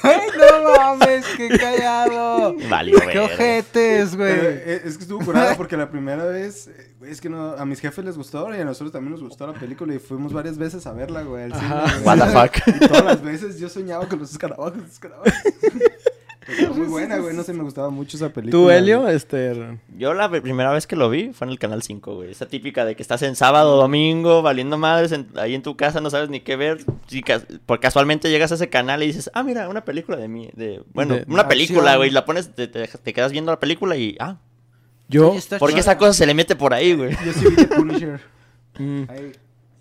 Speaker 4: ¡Ay, no mames! ¡Qué callado!
Speaker 2: Vale,
Speaker 4: ¡Qué ojetes, güey!
Speaker 3: eh, es que estuvo curada porque la primera vez, eh, güey, es que no, a mis jefes les gustó y a nosotros también nos gustó la película y fuimos varias veces a verla, güey, güey.
Speaker 2: What the fuck?
Speaker 3: Y todas las veces yo soñaba con los escarabajos, los escarabajos. Muy buena, güey, no sé, me gustaba mucho esa película.
Speaker 1: ¿Tú, Helio?
Speaker 3: güey.
Speaker 1: Este...
Speaker 2: Yo la primera vez que lo vi fue en el Canal 5, güey. Esa típica de que estás en sábado, domingo, valiendo madres en- ahí en tu casa, no sabes ni qué ver. Por casualmente llegas a ese canal y dices, ah, mira, una película de mí. De, bueno,
Speaker 1: De-
Speaker 2: una
Speaker 4: de
Speaker 2: película,
Speaker 4: acción.
Speaker 2: güey. La pones, te, te- te quedas viendo la película y, ah,
Speaker 1: Yo...
Speaker 4: Oye, está
Speaker 2: ¿por qué
Speaker 4: chida.
Speaker 2: esa cosa se le mete por ahí, güey?
Speaker 3: Yo sí vi The Punisher.
Speaker 1: mm,
Speaker 3: Ahí.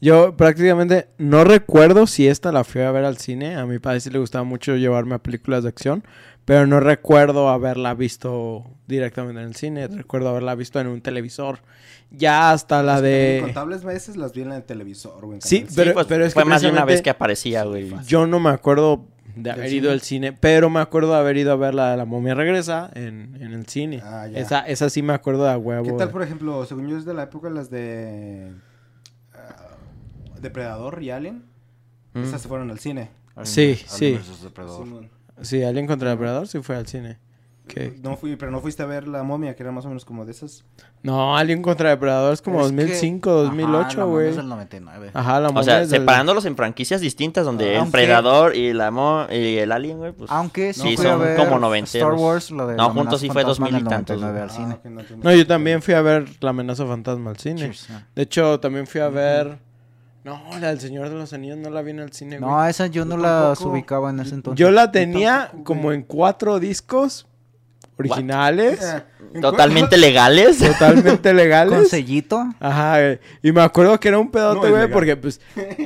Speaker 1: Yo prácticamente no recuerdo si esta la fui a ver al cine. A mi padre sí le gustaba mucho llevarme a películas de acción. Pero no recuerdo haberla visto directamente en el cine. Recuerdo haberla visto en un televisor. Ya hasta la de...
Speaker 3: Incontables veces las vi en el televisor, güey.
Speaker 1: Sí,
Speaker 3: Canal
Speaker 1: pero-
Speaker 2: Sí, pues,
Speaker 1: pero es que
Speaker 2: fue más de una vez que aparecía, güey.
Speaker 1: Yo no me acuerdo de
Speaker 3: ¿Del
Speaker 1: haber ido
Speaker 3: cine?
Speaker 1: al cine. Pero me acuerdo de haber ido a ver la de la momia regresa en, en el cine.
Speaker 3: Ah, ya.
Speaker 1: esa, esa sí me acuerdo de a huevo.
Speaker 3: ¿Qué tal, por ejemplo, según yo es de la época las de ah, Depredador y Alien?
Speaker 2: Mm.
Speaker 3: Esas se fueron al cine.
Speaker 1: Sí,
Speaker 4: Alien
Speaker 1: sí.
Speaker 4: Depredador.
Speaker 3: Simón.
Speaker 1: Sí, Alien contra el Depredador sí fue al cine. ¿Qué?
Speaker 3: No fui, pero no fuiste a ver la momia, que era más o menos como de esas.
Speaker 1: No, Alien contra Depredador es como
Speaker 4: Es que-
Speaker 1: 2005,
Speaker 4: Ajá,
Speaker 1: 2008,
Speaker 4: la momia
Speaker 1: güey.
Speaker 4: es del 99.
Speaker 1: Ajá, la
Speaker 2: O
Speaker 1: momia
Speaker 2: sea,
Speaker 1: es del-
Speaker 2: separándolos en franquicias distintas donde el
Speaker 4: Aunque-
Speaker 2: Predador y la mo y el Alien, güey, pues...
Speaker 4: Aunque sí,
Speaker 2: Sí,
Speaker 4: fui a
Speaker 2: son
Speaker 4: ver
Speaker 2: como noventeros.
Speaker 4: Star Wars, lo de
Speaker 2: No,
Speaker 4: la
Speaker 2: juntos sí fue
Speaker 4: fantasma
Speaker 2: 2000 y
Speaker 4: el
Speaker 2: tantos,
Speaker 4: 99 al
Speaker 3: Ah,
Speaker 4: cine.
Speaker 3: no,
Speaker 1: No, yo también fui a ver La amenaza fantasma al cine.
Speaker 4: Cheers, ah.
Speaker 1: De hecho, también fui a ver No, la del Señor de los Anillos no la vi en el cine, güey.
Speaker 4: No, esa yo no
Speaker 3: Yo
Speaker 4: las ubicaba en ese entonces.
Speaker 1: Yo la tenía
Speaker 3: tampoco,
Speaker 1: como
Speaker 3: güey.
Speaker 1: en cuatro discos originales,
Speaker 3: Eh, ¿en
Speaker 2: Totalmente legales.
Speaker 1: totalmente
Speaker 4: Con
Speaker 1: legales.
Speaker 4: sellito.
Speaker 1: Ajá, güey. Y me acuerdo que era un
Speaker 3: No
Speaker 1: pedote, güey, porque pues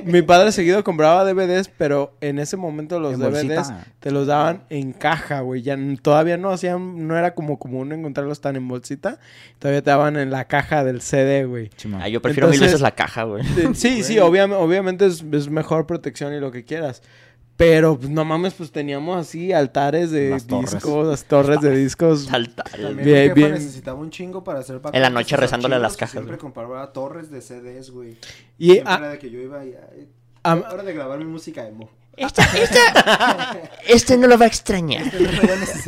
Speaker 1: mi padre seguido compraba DVDs, pero en ese momento los
Speaker 4: En
Speaker 1: DVDs
Speaker 4: bolsita.
Speaker 1: te los daban en caja, güey. Ya todavía no hacían, no era como común encontrarlos tan en bolsita. Todavía te daban en la caja del CD, güey.
Speaker 2: Ah, yo prefiero mil veces la caja, güey.
Speaker 1: Eh, Sí, sí, obviam- obviamente es, es mejor protección y lo que quieras. Pero, pues, no mames, pues teníamos así altares de
Speaker 4: Las torres.
Speaker 1: discos, las torres de discos.
Speaker 3: También
Speaker 1: Bien,
Speaker 3: mi jefa
Speaker 1: bien.
Speaker 3: necesitaba un chingo para hacer
Speaker 2: En la noche rezándole a las cajas,
Speaker 3: Siempre
Speaker 2: güey.
Speaker 3: compraba torres de CDs, güey.
Speaker 1: Y
Speaker 3: Siempre
Speaker 1: a-
Speaker 3: era de que yo iba y... ay,
Speaker 1: a-
Speaker 3: hora de grabar mi música emo.
Speaker 2: Este, este, este no lo va a extrañar.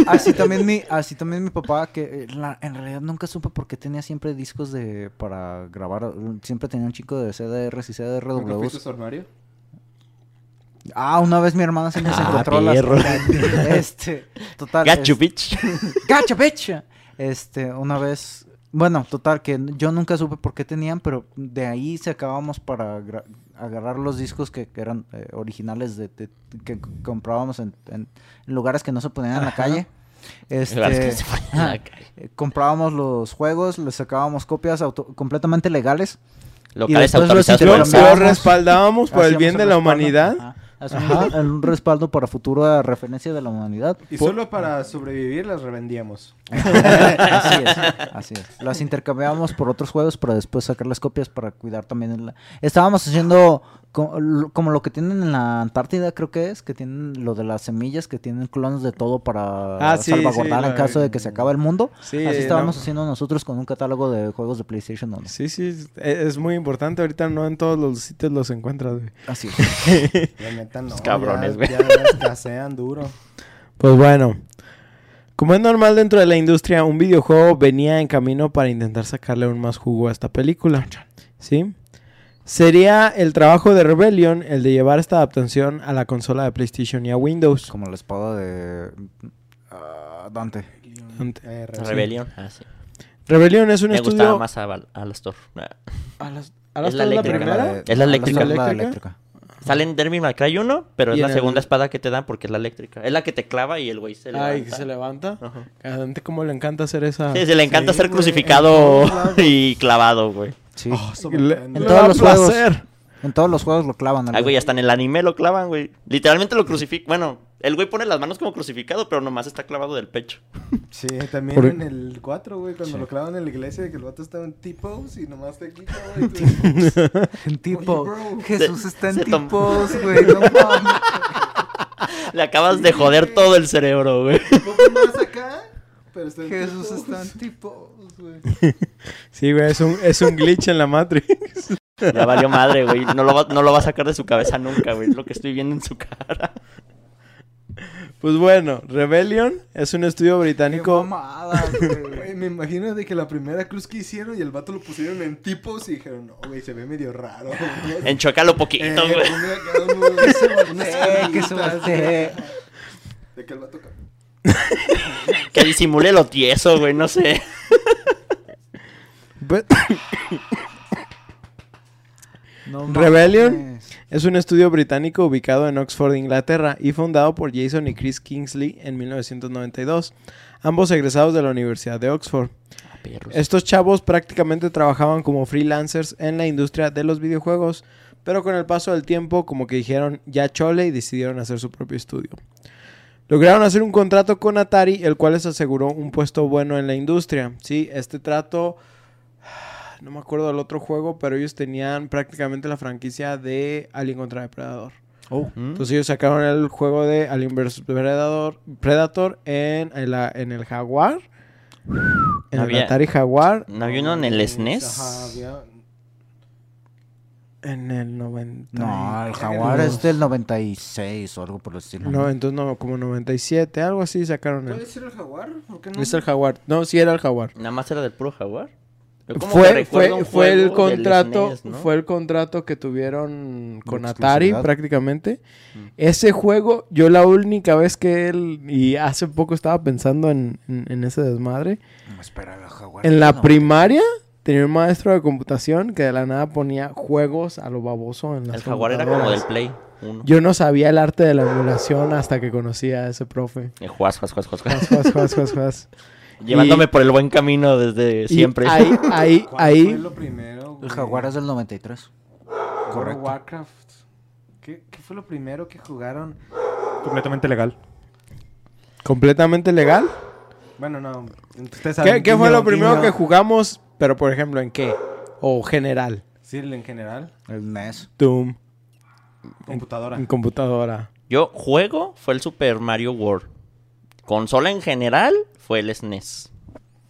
Speaker 4: Así también mi, así también mi papá, que eh, la- en realidad nunca supe por qué tenía siempre discos de para grabar. Siempre tenía un chico de CDRs y
Speaker 3: ¿Nunca fuiste a
Speaker 4: CDRWs.
Speaker 3: su armario?
Speaker 4: Ah, una vez mi hermana se me
Speaker 2: Ah,
Speaker 4: encontró las. Este, total.
Speaker 2: Gacho,
Speaker 4: es-
Speaker 2: bitch.
Speaker 4: Gacha, bitch. Este, una vez, bueno, total, que yo nunca supe por qué tenían, pero de ahí sacábamos para gra- agarrar los discos que, que eran eh, originales de, de- que comprábamos en, en lugares que no se ponían en la calle. Este,
Speaker 2: se en la calle.
Speaker 4: eh, comprábamos los juegos, les sacábamos copias auto- completamente legales.
Speaker 2: Locales
Speaker 4: después los
Speaker 1: respaldábamos por el bien de la humanidad.
Speaker 4: ajá, hacíamos un, respaldo para futura referencia de la humanidad.
Speaker 3: Y
Speaker 1: Por-
Speaker 3: solo para sobrevivir las revendíamos.
Speaker 4: así es, así es. Las intercambiábamos por otros juegos para después sacar las copias para cuidar también. la- Estábamos haciendo como lo que tienen en la Antártida, creo que es, que tienen lo de las semillas, que tienen clones de todo para
Speaker 1: Ah, sí,
Speaker 4: salvaguardar
Speaker 1: sí,
Speaker 4: en
Speaker 1: la-
Speaker 4: caso de que se acabe el mundo.
Speaker 1: Sí,
Speaker 4: Así estábamos
Speaker 1: no.
Speaker 4: haciendo nosotros con un catálogo de juegos de PlayStation 1.
Speaker 1: Sí, sí, es, muy importante. Ahorita no en todos los sitios los encuentras, güey.
Speaker 4: Así es.
Speaker 3: La neta no.
Speaker 2: cabrones,
Speaker 3: ya-
Speaker 2: güey.
Speaker 3: Ya escasean duro.
Speaker 1: Pues bueno, como es normal dentro de la industria, un videojuego venía en camino para intentar sacarle aún más jugo a esta película. ¿Sí? Sería el trabajo de Rebellion el de llevar esta adaptación a la consola de PlayStation y a Windows.
Speaker 4: Como la espada de ah, Dante.
Speaker 1: Ante-
Speaker 3: Eh, re-
Speaker 2: Rebelión. Ah, sí.
Speaker 1: Rebellion es un
Speaker 2: Me
Speaker 1: estudio...
Speaker 2: gustaba más a, Val- a Alastor.
Speaker 1: ¿A las,
Speaker 2: Es la
Speaker 1: la
Speaker 2: eléctrica,
Speaker 1: primera?
Speaker 2: ¿Es la eléctrica?
Speaker 4: es la
Speaker 1: ¿Eléctrica?
Speaker 2: Sale en Derby May Cry 1, pero es la
Speaker 1: el-
Speaker 2: segunda espada que te dan porque es la eléctrica. Es la que te clava y el güey se levanta.
Speaker 1: Ay, que se levanta.
Speaker 2: Ajá.
Speaker 1: A Dante como le encanta hacer esa...
Speaker 2: Sí, se le encanta
Speaker 3: Sí,
Speaker 2: ser
Speaker 3: güey,
Speaker 2: crucificado y clavado, güey.
Speaker 4: Sí.
Speaker 1: Le-
Speaker 3: sobrepende.
Speaker 1: le
Speaker 4: todos
Speaker 1: da
Speaker 4: los juegos. En todos los juegos lo clavan. al
Speaker 2: Ay, güey, hasta en el anime lo clavan, güey. Literalmente lo crucifican. Bueno, el güey pone las manos como crucificado, pero nomás está clavado del pecho.
Speaker 3: Sí, también
Speaker 1: Por-
Speaker 3: en el 4, güey, cuando lo clavan en la iglesia, que el vato estaba en T-pose y nomás te quita, güey.
Speaker 4: En tipo,
Speaker 3: Oye, bro.
Speaker 4: Jesús
Speaker 2: Se-
Speaker 4: está en
Speaker 2: tom-
Speaker 4: tipos, güey, no mames.
Speaker 2: Le acabas de joder todo el cerebro, güey.
Speaker 3: Un poco más acá, pero está en
Speaker 4: Jesús está en tipos, güey.
Speaker 1: Sí, güey, es un, es un glitch en la Matrix.
Speaker 2: Ya valió madre, güey. No lo, va, no lo va a sacar de su cabeza nunca, güey. Es lo que estoy viendo en su cara.
Speaker 1: Pues bueno, Rebellion es un estudio
Speaker 4: Qué
Speaker 1: británico.
Speaker 4: mamada, güey.
Speaker 3: Güey, me imagino de que la primera cruz que hicieron y el vato lo pusieron en tipos y dijeron, no, güey, se ve medio raro.
Speaker 2: Enchócalo poquito,
Speaker 3: Eh,
Speaker 2: güey.
Speaker 4: voltee.
Speaker 3: De que el vato...
Speaker 2: Que disimule lo tieso, güey. No sé.
Speaker 1: Pues,
Speaker 4: No
Speaker 1: Rebellion. es un estudio británico ubicado en Oxford, Inglaterra, y fundado por Jason y Chris Kingsley en 1992, ambos egresados de la Universidad de Oxford. Estos chavos prácticamente trabajaban como freelancers en la industria de los videojuegos, pero con el paso del tiempo como que dijeron ya chole y decidieron hacer su propio estudio. Lograron hacer un contrato con Atari, el cual les aseguró un puesto bueno en la industria. Sí, este trato, no me acuerdo del otro juego, pero ellos tenían prácticamente la franquicia de Alien contra Depredador.
Speaker 2: ¿Mm?
Speaker 1: Entonces ellos sacaron el juego de Alien vs Predator, Predator en, el, en el Jaguar, en
Speaker 2: Había-
Speaker 1: el Atari Jaguar,
Speaker 2: ¿No había uno en el SNES?
Speaker 3: Ajá, había...
Speaker 1: en el 90.
Speaker 4: No, el Jaguar es del 96 o algo por el estilo.
Speaker 1: No, entonces no, como 97, algo así sacaron
Speaker 3: ¿Puede
Speaker 1: el.
Speaker 3: ser el jaguar? ¿Por qué no?
Speaker 1: Es el Jaguar. No, sí era el Jaguar.
Speaker 2: Nada más era del puro jaguar.
Speaker 1: Fue, fue, fue el contrato,
Speaker 2: SNES, ¿no?
Speaker 1: fue el contrato que tuvieron con Atari prácticamente.
Speaker 2: Mm.
Speaker 1: Ese juego, yo la única vez que él, y hace poco estaba pensando en, en- en ese desmadre,
Speaker 4: No, espera, el Jaguar.
Speaker 1: en la
Speaker 4: no.
Speaker 1: primaria tenía un maestro de computación que de la nada ponía juegos a lo baboso en las
Speaker 2: El jaguar era como del. Play 1.
Speaker 1: Yo no sabía el arte de la emulación hasta que conocí a ese profe.
Speaker 2: El juas, juas, juas, juas, juas.
Speaker 1: Juas, juas, juas, juas, juas.
Speaker 2: Llevándome
Speaker 1: Y-
Speaker 2: por el buen camino desde siempre.
Speaker 1: Ahí, ahí,
Speaker 3: ¿Cuál fue
Speaker 1: ahí.
Speaker 3: lo primero,
Speaker 4: El? Jaguar es del 93.
Speaker 3: World of
Speaker 4: correcto.
Speaker 3: Warcraft. ¿Qué, qué fue lo primero que jugaron? Completamente legal.
Speaker 1: Completamente legal.
Speaker 3: Bueno, no. Ustedes
Speaker 1: ¿Qué,
Speaker 3: saben,
Speaker 1: qué fue lo primero que jugamos? Pero, por ejemplo, ¿en qué? O general.
Speaker 3: Sí, en general.
Speaker 4: El NES.
Speaker 1: Doom.
Speaker 3: Computadora.
Speaker 1: En computadora.
Speaker 2: Yo juego fue el Super Mario World. Consola en general fue el SNES.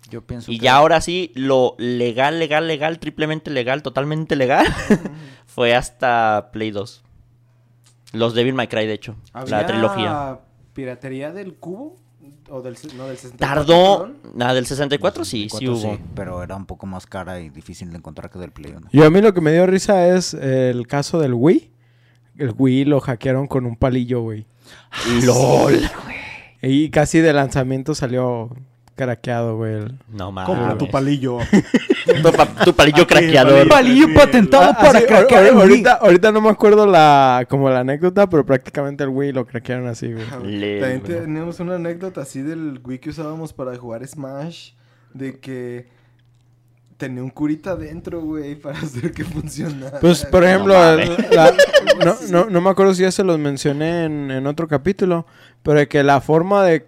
Speaker 4: Yo pienso
Speaker 2: Y
Speaker 4: que-
Speaker 2: ya ahora sí, lo legal, legal, legal, triplemente legal, totalmente legal, fue hasta Play 2. Los Devil May Cry, de hecho. La
Speaker 3: ¿Había
Speaker 2: trilogía.
Speaker 3: piratería del cubo? ¿O del, no, del 64?
Speaker 2: Tardó. Nada, del 64 sí, sí
Speaker 4: 64
Speaker 2: hubo.
Speaker 4: pero era un poco más cara y difícil de encontrar que del Play 1.
Speaker 1: Yo a mí lo que me dio risa es el caso del Wii. El Wii lo hackearon con un palillo, güey.
Speaker 2: LOL.
Speaker 1: Y casi de lanzamiento salió craqueado, güey. el-
Speaker 2: No mames.
Speaker 3: Compra tu palillo.
Speaker 2: Tu, pa- tu palillo craqueador.
Speaker 4: Palillo patentado
Speaker 1: Ah,
Speaker 4: para
Speaker 1: sí,
Speaker 4: craquear
Speaker 1: ahorita, ahorita no me acuerdo la como la anécdota, pero prácticamente el Wii lo craquearon así, güey.
Speaker 3: También tenemos una anécdota así del Wii que usábamos para jugar Smash. De que tenía un curita adentro, güey, para hacer que funcionara.
Speaker 1: Pues, por
Speaker 2: No
Speaker 1: ejemplo, la- no, no, no me acuerdo si ya se los mencioné en, en otro capítulo, pero de que la forma de,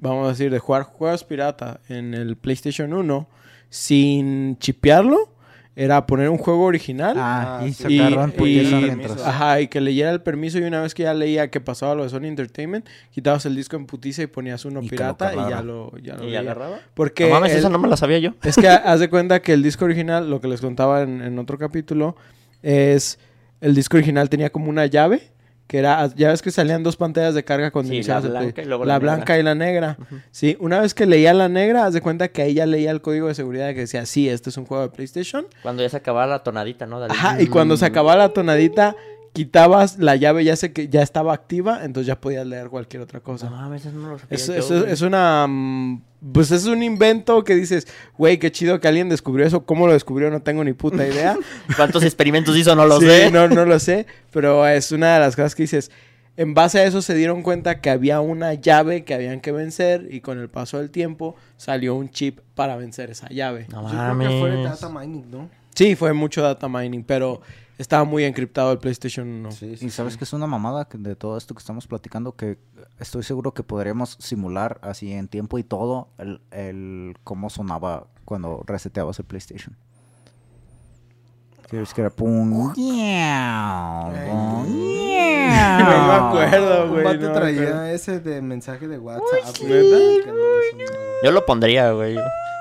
Speaker 1: vamos a decir, de jugar juegos pirata en el PlayStation 1 sin chipearlo era poner un juego original.
Speaker 4: Ah,
Speaker 3: Ah,
Speaker 4: y
Speaker 1: Y- y-
Speaker 4: mientras.
Speaker 1: Ajá, y que leyera el permiso y una vez que ya leía que pasaba lo de Sony Entertainment, quitabas el disco en putiza y ponías uno
Speaker 4: Y
Speaker 1: pirata y ya lo, ya lo
Speaker 2: ¿Y
Speaker 1: leía.
Speaker 2: agarraba?
Speaker 1: Porque
Speaker 2: no mames,
Speaker 1: el-
Speaker 2: esa no me la sabía yo.
Speaker 1: es que haz de cuenta que el disco original, lo que les contaba en, en otro capítulo, es el disco original tenía como una llave, que era, ya ves que salían dos pantallas de carga cuando
Speaker 2: Sí, la blanca y luego
Speaker 1: la
Speaker 2: la negra.
Speaker 1: blanca y la negra. Sí, una vez que leía la negra, haz de cuenta que ahí ya leía el código de seguridad que decía, sí, este es un juego de PlayStation.
Speaker 2: Cuando ya se acababa la tonadita, ¿no? Dale.
Speaker 1: Ajá, y cuando se acababa la tonadita, quitabas la llave, ya sé que ya estaba activa, entonces ya podías leer cualquier otra cosa.
Speaker 2: No mames, eso no lo sabía
Speaker 1: Es,
Speaker 2: yo,
Speaker 1: es- es una. mm, Pues es un invento que dices, güey, qué chido que alguien descubrió eso. ¿Cómo lo descubrió? No tengo ni puta idea.
Speaker 2: ¿Cuántos experimentos hizo? No lo
Speaker 1: Sí,
Speaker 2: sé.
Speaker 1: No, no lo sé. Pero es una de las cosas que dices. En base a eso se dieron cuenta que había una llave que habían que vencer y con el paso del tiempo salió un chip para vencer esa llave.
Speaker 2: No
Speaker 3: Yo creo que fue de
Speaker 2: mames.
Speaker 3: data mining, ¿no?
Speaker 1: Sí, fue mucho data mining, pero estaba muy encriptado el PlayStation 1.
Speaker 4: Y sabes que es una mamada que de todo esto que estamos platicando que estoy seguro que podríamos simular así en tiempo y todo el, el cómo sonaba cuando reseteabas el PlayStation. Que es que era pum, miau.
Speaker 1: No me acuerdo,
Speaker 3: Un
Speaker 1: güey.
Speaker 3: vato
Speaker 1: no me
Speaker 3: traía ese de mensaje de WhatsApp.
Speaker 2: Yo lo pondría, güey.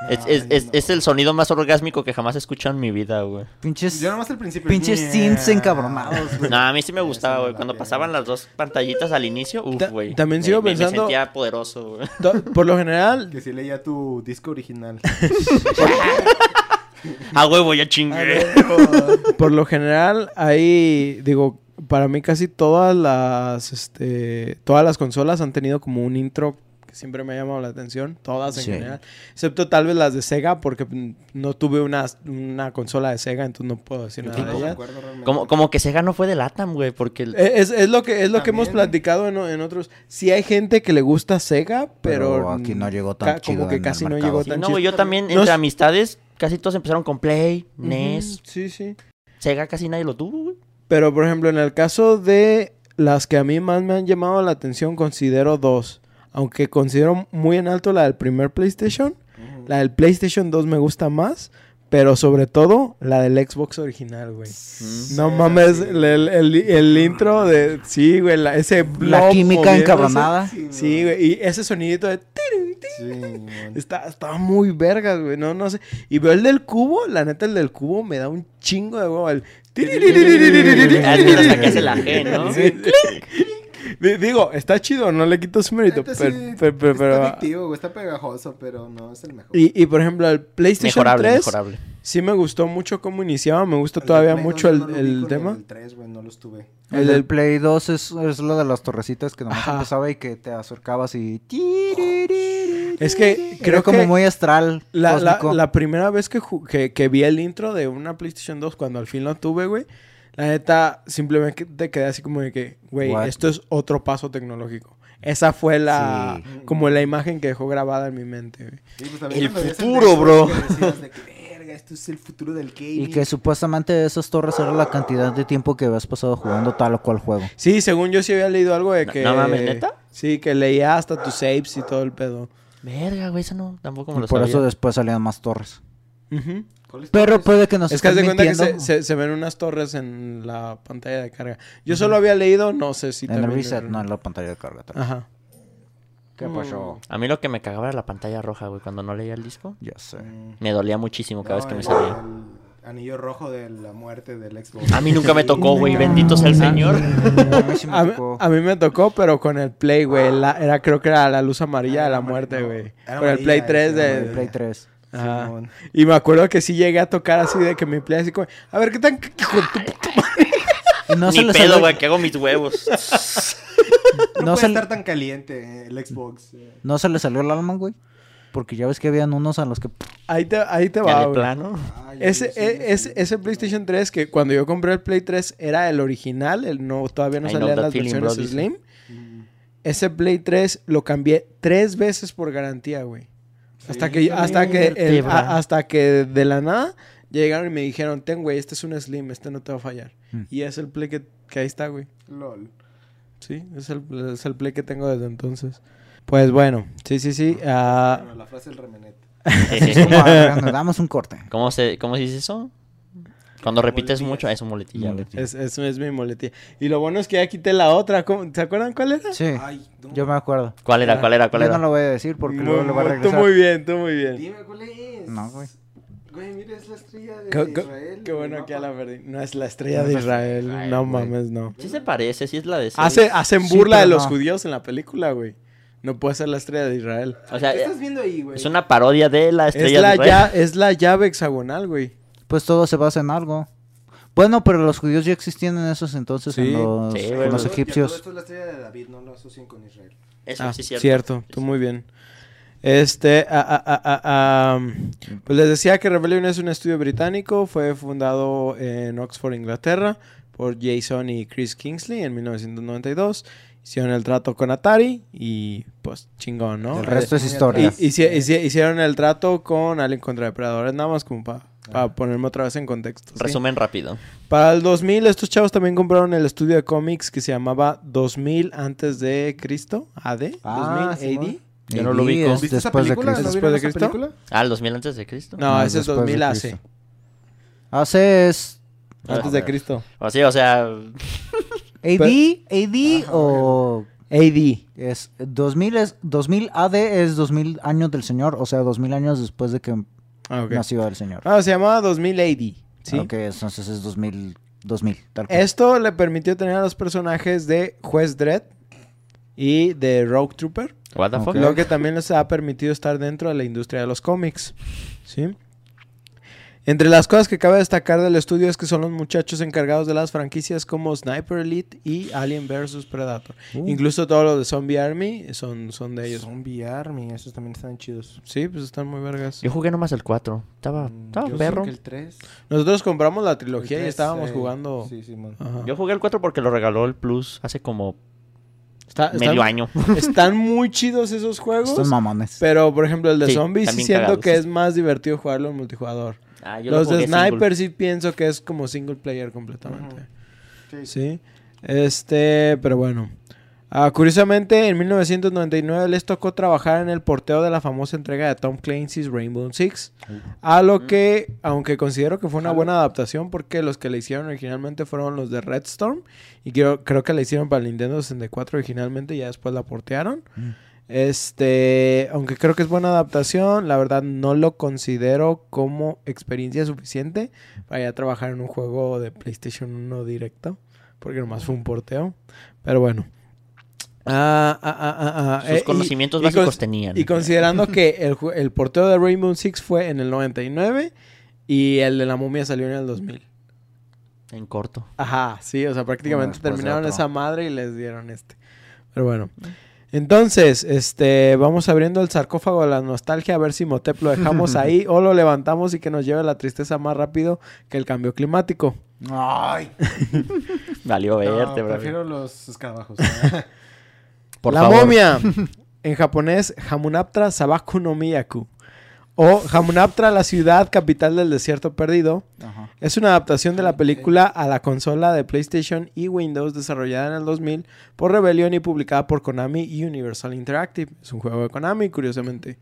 Speaker 2: es, es, es,
Speaker 3: no.
Speaker 2: es el sonido más orgásmico que jamás he escuchado en mi vida, güey.
Speaker 4: Pinches,
Speaker 3: Yo nomás al principio.
Speaker 4: pinches synths encabronados, güey.
Speaker 2: No, a mí sí me gustaba, güey. Cuando pasaban las dos pantallitas al inicio, uff,
Speaker 1: Ta-
Speaker 2: güey.
Speaker 1: también
Speaker 2: Me-
Speaker 1: sigo
Speaker 2: me- Me
Speaker 1: pensando-
Speaker 2: sentía poderoso, güey.
Speaker 1: Por lo general,
Speaker 3: Que sí leía tu disco original.
Speaker 2: A huevo, ya chingué.
Speaker 1: Por lo general, hay, digo, para mí casi todas las, este, todas las consolas han tenido como un intro que siempre me ha llamado la atención, todas en
Speaker 4: Sí.
Speaker 1: general, excepto tal vez las de Sega, porque no tuve una, una consola de Sega, entonces no puedo decir nada de ellas.
Speaker 2: Como, como que Sega no fue de Latam, güey, porque... el-
Speaker 1: Eh, Es, es lo que es lo que hemos platicado en, en otros. Sí hay gente que le gusta Sega, pero,
Speaker 4: Pero aquí no llegó tan chido
Speaker 1: como que casi no llegó
Speaker 2: Sí,
Speaker 1: tan
Speaker 2: no,
Speaker 1: chido.
Speaker 2: güey, yo también,
Speaker 1: No
Speaker 2: entre
Speaker 1: es-
Speaker 2: amistades, casi todos empezaron con Play, NES.
Speaker 1: Sí, sí.
Speaker 2: Sega casi nadie lo tuvo, güey.
Speaker 1: Pero, por ejemplo, en el caso de las que a mí más me han llamado la atención, considero dos. Aunque considero muy en alto la del primer PlayStation. La del PlayStation 2 me gusta más. Pero sobre todo, la del Xbox original, güey.
Speaker 2: Mm.
Speaker 1: No
Speaker 3: Sí,
Speaker 1: mames,
Speaker 3: sí.
Speaker 1: el, el- el- el intro de... Sí, güey, la- ese
Speaker 4: La química encabronada.
Speaker 1: Sí, güey, y ese sonidito de...
Speaker 3: Sí.
Speaker 1: Está, estaba muy vergas, güey. No, no sé. Y veo el del cubo, la neta, el del cubo me da un chingo de huevo. El...
Speaker 2: Es que hasta que hace la G, ¿no?
Speaker 1: Digo, está chido, no le quito su mérito.
Speaker 3: Neta,
Speaker 1: Pero,
Speaker 3: sí,
Speaker 1: pero- pero-
Speaker 3: está adictivo, pegajoso, pero no es el mejor.
Speaker 1: y, y, por ejemplo, el PlayStation
Speaker 2: Mejorable,
Speaker 1: 3
Speaker 2: mejorable.
Speaker 1: sí me gustó mucho cómo iniciaba. Me gusta
Speaker 3: El
Speaker 1: todavía
Speaker 3: Play
Speaker 1: mucho
Speaker 3: 2
Speaker 1: el,
Speaker 3: no lo
Speaker 1: el tema.
Speaker 3: El 3, güey, no los tuve.
Speaker 1: El
Speaker 4: El
Speaker 1: del-
Speaker 4: del Play 2 es, es lo de las torrecitas que nomás
Speaker 1: Ajá.
Speaker 4: empezaba y que te acercabas y...
Speaker 1: Es que
Speaker 4: Creo como
Speaker 1: que
Speaker 4: muy astral.
Speaker 1: la, la- primera vez que, que, que vi el intro de una PlayStation 2, cuando al fin lo tuve, güey, la neta, simplemente te quedé así como de que, güey, esto es otro paso tecnológico. Esa fue la,
Speaker 4: Sí.
Speaker 1: como la imagen que dejó grabada en mi mente, güey.
Speaker 3: Sí, pues
Speaker 2: El futuro, bro.
Speaker 3: que decías de que, verga, esto es el futuro del gaming.
Speaker 4: Y que supuestamente esas torres era la cantidad de tiempo que habías pasado jugando tal o cual juego.
Speaker 1: Sí, según yo sí había leído algo de
Speaker 2: No-
Speaker 1: que...
Speaker 2: no mames, ¿neta?
Speaker 1: Sí, que leía hasta tus saves y todo el pedo.
Speaker 2: Verga, güey, eso no, tampoco me
Speaker 4: Y
Speaker 2: lo
Speaker 4: por
Speaker 2: sabía.
Speaker 4: eso después salían más torres.
Speaker 1: Ujú.
Speaker 3: ¿Cuáles
Speaker 4: Pero puede que nos
Speaker 1: Es que de cuenta que se, se- se ven unas torres en la pantalla de carga. Yo solo había leído, no sé si
Speaker 4: En el
Speaker 1: también
Speaker 4: reset, no en la pantalla de carga. tal.
Speaker 1: Ajá.
Speaker 4: ¿Qué pasó?
Speaker 2: A mí lo que me cagaba era la pantalla roja, güey, cuando no leía el disco.
Speaker 4: Ya sé.
Speaker 3: Mm.
Speaker 2: Me dolía muchísimo cada vez que me salía.
Speaker 3: El anillo rojo de la muerte del Xbox.
Speaker 2: A mí nunca me tocó, güey, bendito sea el señor.
Speaker 4: A mí sí me
Speaker 1: A, mí-
Speaker 4: tocó.
Speaker 1: a mí me tocó, pero con el Play, güey. era, creo que era la luz amarilla
Speaker 3: Ah,
Speaker 1: de la muerte, güey. Con el Play
Speaker 3: amarilla
Speaker 1: 3
Speaker 3: ese,
Speaker 1: de...
Speaker 4: El Play 3.
Speaker 1: Ajá. Y me acuerdo que sí llegué a tocar así de que mi Play así como... A ver, ¿qué tan... hijo de tu puta madre?
Speaker 4: No se
Speaker 2: Ni pedo, güey, que hago mis huevos.
Speaker 3: No,
Speaker 4: No
Speaker 3: puede estar tan caliente el Xbox. eh.
Speaker 4: no se le salió el alma, güey. Porque ya ves que habían unos a los que...
Speaker 1: Ahí te, ahí te va,
Speaker 2: plano.
Speaker 3: Ay,
Speaker 1: Ese,
Speaker 3: sí
Speaker 1: e-
Speaker 3: me
Speaker 1: ese, PlayStation 3 que cuando yo compré el Play 3 era el original, el no, todavía no salían las
Speaker 2: feeling,
Speaker 1: versiones
Speaker 2: bro.
Speaker 1: Slim.
Speaker 3: Mm.
Speaker 1: Ese Play 3 lo cambié tres veces por garantía, güey. Hasta que, hasta que, el-
Speaker 2: Vértebra.
Speaker 1: a- hasta que de la nada llegaron y me dijeron, ten, güey, este es un Slim, este no te va a fallar.
Speaker 4: Mm.
Speaker 1: Y es el Play que, que ahí está, güey.
Speaker 3: LOL.
Speaker 1: Sí, es el, es el Play que tengo desde entonces. Pues bueno, sí, sí, sí. ah,
Speaker 3: Bueno, la frase del remenet.
Speaker 4: Como, ah, nos damos un corte.
Speaker 2: ¿Cómo se, cómo se dice eso? Cuando repites mucho, es un muletilla, güey.
Speaker 1: es, es, es mi muletilla. Y lo bueno es que ya quité la otra. ¿cómo- ¿Se acuerdan cuál era?
Speaker 4: Sí,
Speaker 3: Ay, no.
Speaker 4: yo me acuerdo.
Speaker 2: ¿Cuál era? ¿Cuál era? ¿Cuál
Speaker 4: Yo
Speaker 2: era?
Speaker 4: no lo voy a decir porque
Speaker 1: Muy-
Speaker 4: luego le va a regresar.
Speaker 1: Tú muy bien, tú muy bien.
Speaker 3: Dime cuál es.
Speaker 4: No, güey.
Speaker 3: Güey, mira, es la estrella de
Speaker 1: Qué,
Speaker 3: Israel.
Speaker 1: qué bueno que ya la perdí. No es la estrella
Speaker 4: No
Speaker 1: de Israel. no
Speaker 3: güey.
Speaker 1: mames, no.
Speaker 2: Sí se parece, sí es la de.
Speaker 1: Hace, hacen
Speaker 4: Sí,
Speaker 1: burla de los
Speaker 4: no.
Speaker 1: judíos en la película, güey. No puede ser la estrella de Israel.
Speaker 2: O sea,
Speaker 3: ¿Qué estás viendo ahí, güey?
Speaker 2: es una parodia de la
Speaker 1: Es
Speaker 2: estrella
Speaker 1: la,
Speaker 2: de Israel.
Speaker 1: ya- es la llave hexagonal, güey.
Speaker 4: Pues todo se basa en algo. Bueno, pero los judíos ya existían en esos entonces,
Speaker 1: Sí.
Speaker 4: en los,
Speaker 2: Sí,
Speaker 4: con
Speaker 2: güey.
Speaker 4: los
Speaker 3: Todo-
Speaker 4: egipcios.
Speaker 3: Esto es la estrella de David, no lo asocien con Israel.
Speaker 2: Eso
Speaker 1: Ah,
Speaker 2: sí es
Speaker 1: cierto.
Speaker 2: cierto.
Speaker 1: tú muy bien. Este, pues les decía que Rebellion es un estudio británico, fue fundado en Oxford, Inglaterra, por Jason y Chris Kingsley en 1992. Hicieron el trato con Atari y pues chingón, ¿no?
Speaker 4: El resto es historia.
Speaker 1: Y, hici- hici- hicieron el trato con Alien contra Depredadores, nada más como para
Speaker 3: Ah.
Speaker 1: ponerme otra vez en contexto. ¿sí?
Speaker 2: Resumen rápido.
Speaker 1: Para el 2000, estos chavos también compraron el estudio de cómics que se llamaba 2000 antes de Cristo, AD,
Speaker 3: Ah,
Speaker 1: 2000
Speaker 3: Simón.
Speaker 1: AD.
Speaker 2: Yo no lo
Speaker 4: Y
Speaker 2: ubico.
Speaker 4: es
Speaker 3: ¿Viste esa
Speaker 4: después de
Speaker 3: película?
Speaker 4: Cristo.
Speaker 3: ¿No
Speaker 1: ¿Después de Cristo?
Speaker 3: película?
Speaker 2: Ah, el 2000 antes de Cristo.
Speaker 1: No,
Speaker 4: No,
Speaker 1: ese es
Speaker 4: después de
Speaker 1: 2000 AC.
Speaker 4: Hace es
Speaker 1: antes de Cristo.
Speaker 2: O sí, o sea,
Speaker 4: AD, AD o
Speaker 1: AD.
Speaker 4: es 2000 es 2000 AD es 2000 años del Señor, o sea, 2000 años después de que
Speaker 1: Ah, ok.
Speaker 4: nació el Señor.
Speaker 1: Ah, se llamaba 2000 AD. ¿sí?
Speaker 4: Ok, entonces es 2000 2000, tal cual.
Speaker 1: Esto le permitió tener a los personajes de Juez Dredd y de Rogue Trooper.
Speaker 2: what the fuck.
Speaker 1: Lo que también les ha permitido estar dentro de la industria de los cómics. ¿Sí? Entre las cosas que cabe destacar del estudio es que son los muchachos encargados de las franquicias como Sniper Elite y Alien vs Predator.
Speaker 3: Uh.
Speaker 1: Incluso todos los de Zombie Army son, son de ellos.
Speaker 3: Zombie Army, esos también están chidos.
Speaker 1: Sí, pues están muy vergas.
Speaker 2: Yo jugué nomás el 4. Estaba,
Speaker 3: Mm,
Speaker 2: estaba
Speaker 3: yo
Speaker 2: perro.
Speaker 3: que el 3.
Speaker 1: Nosotros compramos la trilogía y
Speaker 3: 3,
Speaker 1: estábamos
Speaker 3: eh,
Speaker 1: jugando.
Speaker 3: Sí.
Speaker 1: Ajá.
Speaker 2: Yo jugué el 4 porque lo regaló el Plus hace como
Speaker 1: Está-
Speaker 2: medio
Speaker 1: están,
Speaker 2: año.
Speaker 1: están muy chidos esos juegos.
Speaker 4: Estos mamones.
Speaker 1: Pero, por ejemplo, el de
Speaker 2: Sí,
Speaker 1: zombies sí siento
Speaker 2: cagados.
Speaker 1: que es más divertido jugarlo en multijugador.
Speaker 2: Ah, yo lo
Speaker 1: Los de. Sniper sí pienso que es como single player completamente.
Speaker 3: Sí.
Speaker 1: Sí. Este, pero bueno. Ah, curiosamente, en 1999 les tocó trabajar en el porteo de la famosa entrega de Tom Clancy's Rainbow Six. A lo que, aunque considero que fue una buena adaptación porque los que le hicieron originalmente fueron los de Red Storm. Y creo, creo que la hicieron para el Nintendo 64 originalmente y ya después la portearon.
Speaker 4: Mm.
Speaker 1: Este, aunque creo que es buena adaptación, la verdad no lo considero como experiencia suficiente para ya trabajar en un juego de PlayStation 1 directo, porque nomás fue un porteo. Pero bueno. Ah, ah, ah,
Speaker 2: Sus
Speaker 1: eh,
Speaker 2: conocimientos
Speaker 1: y
Speaker 2: básicos
Speaker 1: cons-
Speaker 2: tenían.
Speaker 1: Y considerando que el, el porteo de Rainbow Six fue en el 99 y el de la momia salió en el 2000.
Speaker 2: En corto.
Speaker 1: Ajá, sí, o sea, prácticamente terminaron esa madre y les dieron este. Pero bueno. Entonces, este, vamos abriendo el sarcófago de la nostalgia a ver si Motep lo dejamos ahí o lo levantamos y que nos lleve la tristeza más rápido que el cambio climático.
Speaker 4: Ay.
Speaker 2: Valió
Speaker 3: No,
Speaker 2: verte, bro.
Speaker 3: prefiero los escarabajos.
Speaker 2: Por
Speaker 1: la
Speaker 2: favor.
Speaker 1: momia. En japonés, Hamunaptra Sabaku no Miyaku. O Hamunaptra, la ciudad capital del desierto perdido.
Speaker 4: Ajá.
Speaker 1: Es una adaptación de la película a la consola de PlayStation y Windows desarrollada en el 2000 por Rebellion y publicada por Konami y Universal Interactive. Es un juego de Konami, curiosamente.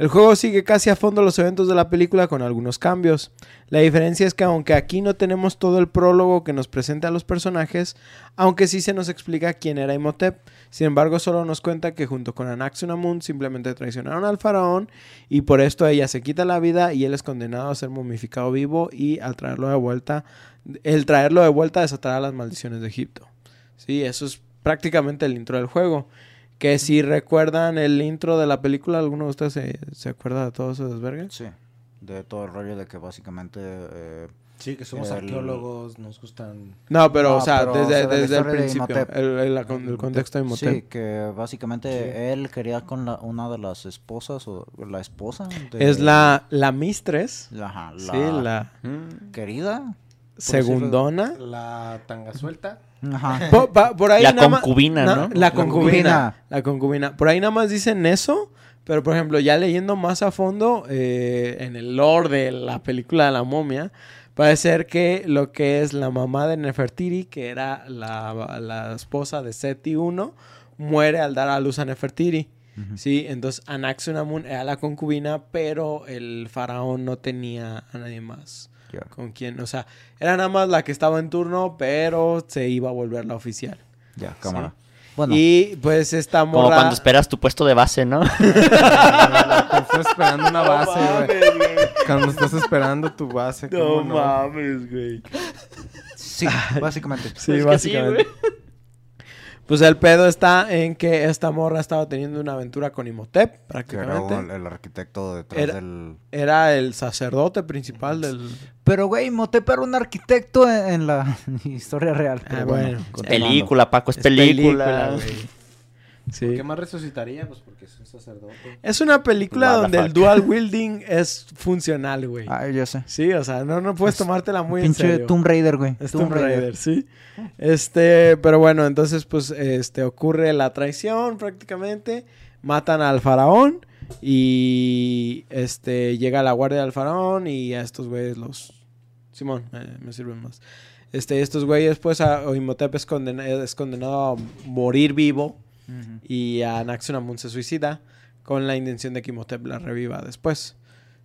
Speaker 1: El juego sigue casi a fondo los eventos de la película con algunos cambios. La diferencia es que aunque aquí no tenemos todo el prólogo que nos presenta a los personajes, aunque sí se nos explica quién era Imhotep, sin embargo solo nos cuenta que junto con Anaxunamun simplemente traicionaron al faraón y por esto ella se quita la vida y él es condenado a ser momificado vivo y al traerlo de vuelta, el traerlo de vuelta desatará las maldiciones de Egipto. Sí, eso es prácticamente el intro del juego. Que si recuerdan el intro de la película, ¿alguno de ustedes se, se acuerda de todo ese desvergue?
Speaker 4: Sí. De todo el rollo de que básicamente... eh,
Speaker 3: Sí, que somos
Speaker 4: El-
Speaker 3: arqueólogos, nos gustan...
Speaker 1: No, pero,
Speaker 4: No,
Speaker 1: o sea,
Speaker 4: pero,
Speaker 1: desde,
Speaker 4: o sea,
Speaker 1: desde el
Speaker 4: de
Speaker 1: principio, el, el- el contexto de Imhotep.
Speaker 4: Sí, que básicamente él quería con la, una de las esposas o la esposa de-
Speaker 1: Es la, la mistress,
Speaker 4: Ajá, la,
Speaker 1: sí, la
Speaker 2: Mm.
Speaker 4: querida.
Speaker 1: segundona.
Speaker 3: La tanga suelta.
Speaker 4: Ajá.
Speaker 1: Pa- por ahí
Speaker 2: La
Speaker 1: nada
Speaker 2: concubina,
Speaker 1: na-
Speaker 2: ¿no?
Speaker 1: La
Speaker 4: La
Speaker 1: concubina. La concubina. Por ahí nada más dicen eso. Pero, por ejemplo, ya leyendo más a fondo eh, en el lore de la película de la momia, parece ser que lo que es la mamá de Nefertiri, que era la, la esposa de Seti I, muere al dar a luz a Nefertiri. Sí, entonces Anaxunamun era la concubina, pero el faraón no tenía a nadie más Con quien, o sea, era nada más la que estaba en turno, pero se iba a volver la oficial.
Speaker 4: Ya, cámara. Bueno,
Speaker 1: Y pues esta morra...
Speaker 2: Como cuando esperas tu puesto de base, ¿no?
Speaker 3: Cuando estás esperando una base, güey. Cuando estás esperando tu base, ¿cómo no?
Speaker 1: mames, güey.
Speaker 4: sí, básicamente.
Speaker 1: Sí, básicamente. Pues el pedo está en que esta morra estaba teniendo una aventura con Imhotep,
Speaker 4: Que era
Speaker 1: prácticamente.
Speaker 4: el, el arquitecto detrás
Speaker 1: Era-
Speaker 4: del...
Speaker 1: Era el sacerdote principal del...
Speaker 4: Pero, güey, Motep era un arquitecto en, en la historia real.
Speaker 1: Ah, bueno.
Speaker 2: Película, Paco, es,
Speaker 1: Es
Speaker 2: película.
Speaker 1: güey. Sí.
Speaker 3: ¿Qué más resucitaría? Pues porque es un sacerdote.
Speaker 1: Es una película donde el dual wielding es funcional, güey.
Speaker 4: Ay, yo sé.
Speaker 1: Sí, o sea, no, no puedes tomártela muy en
Speaker 4: Pinche
Speaker 1: serio.
Speaker 4: Tomb Raider, güey.
Speaker 1: Es Tomb Raider, sí. Este, pero bueno, entonces pues este ocurre la traición prácticamente, matan al faraón y este llega la guardia del faraón y a estos güeyes los Simón, eh, me sirven más. Este, estos güeyes pues a o Imhotep es, condena- es condenado a morir vivo
Speaker 4: Ujú.
Speaker 1: y a Anaxunamun se suicida con la intención de que Imhotep la reviva después.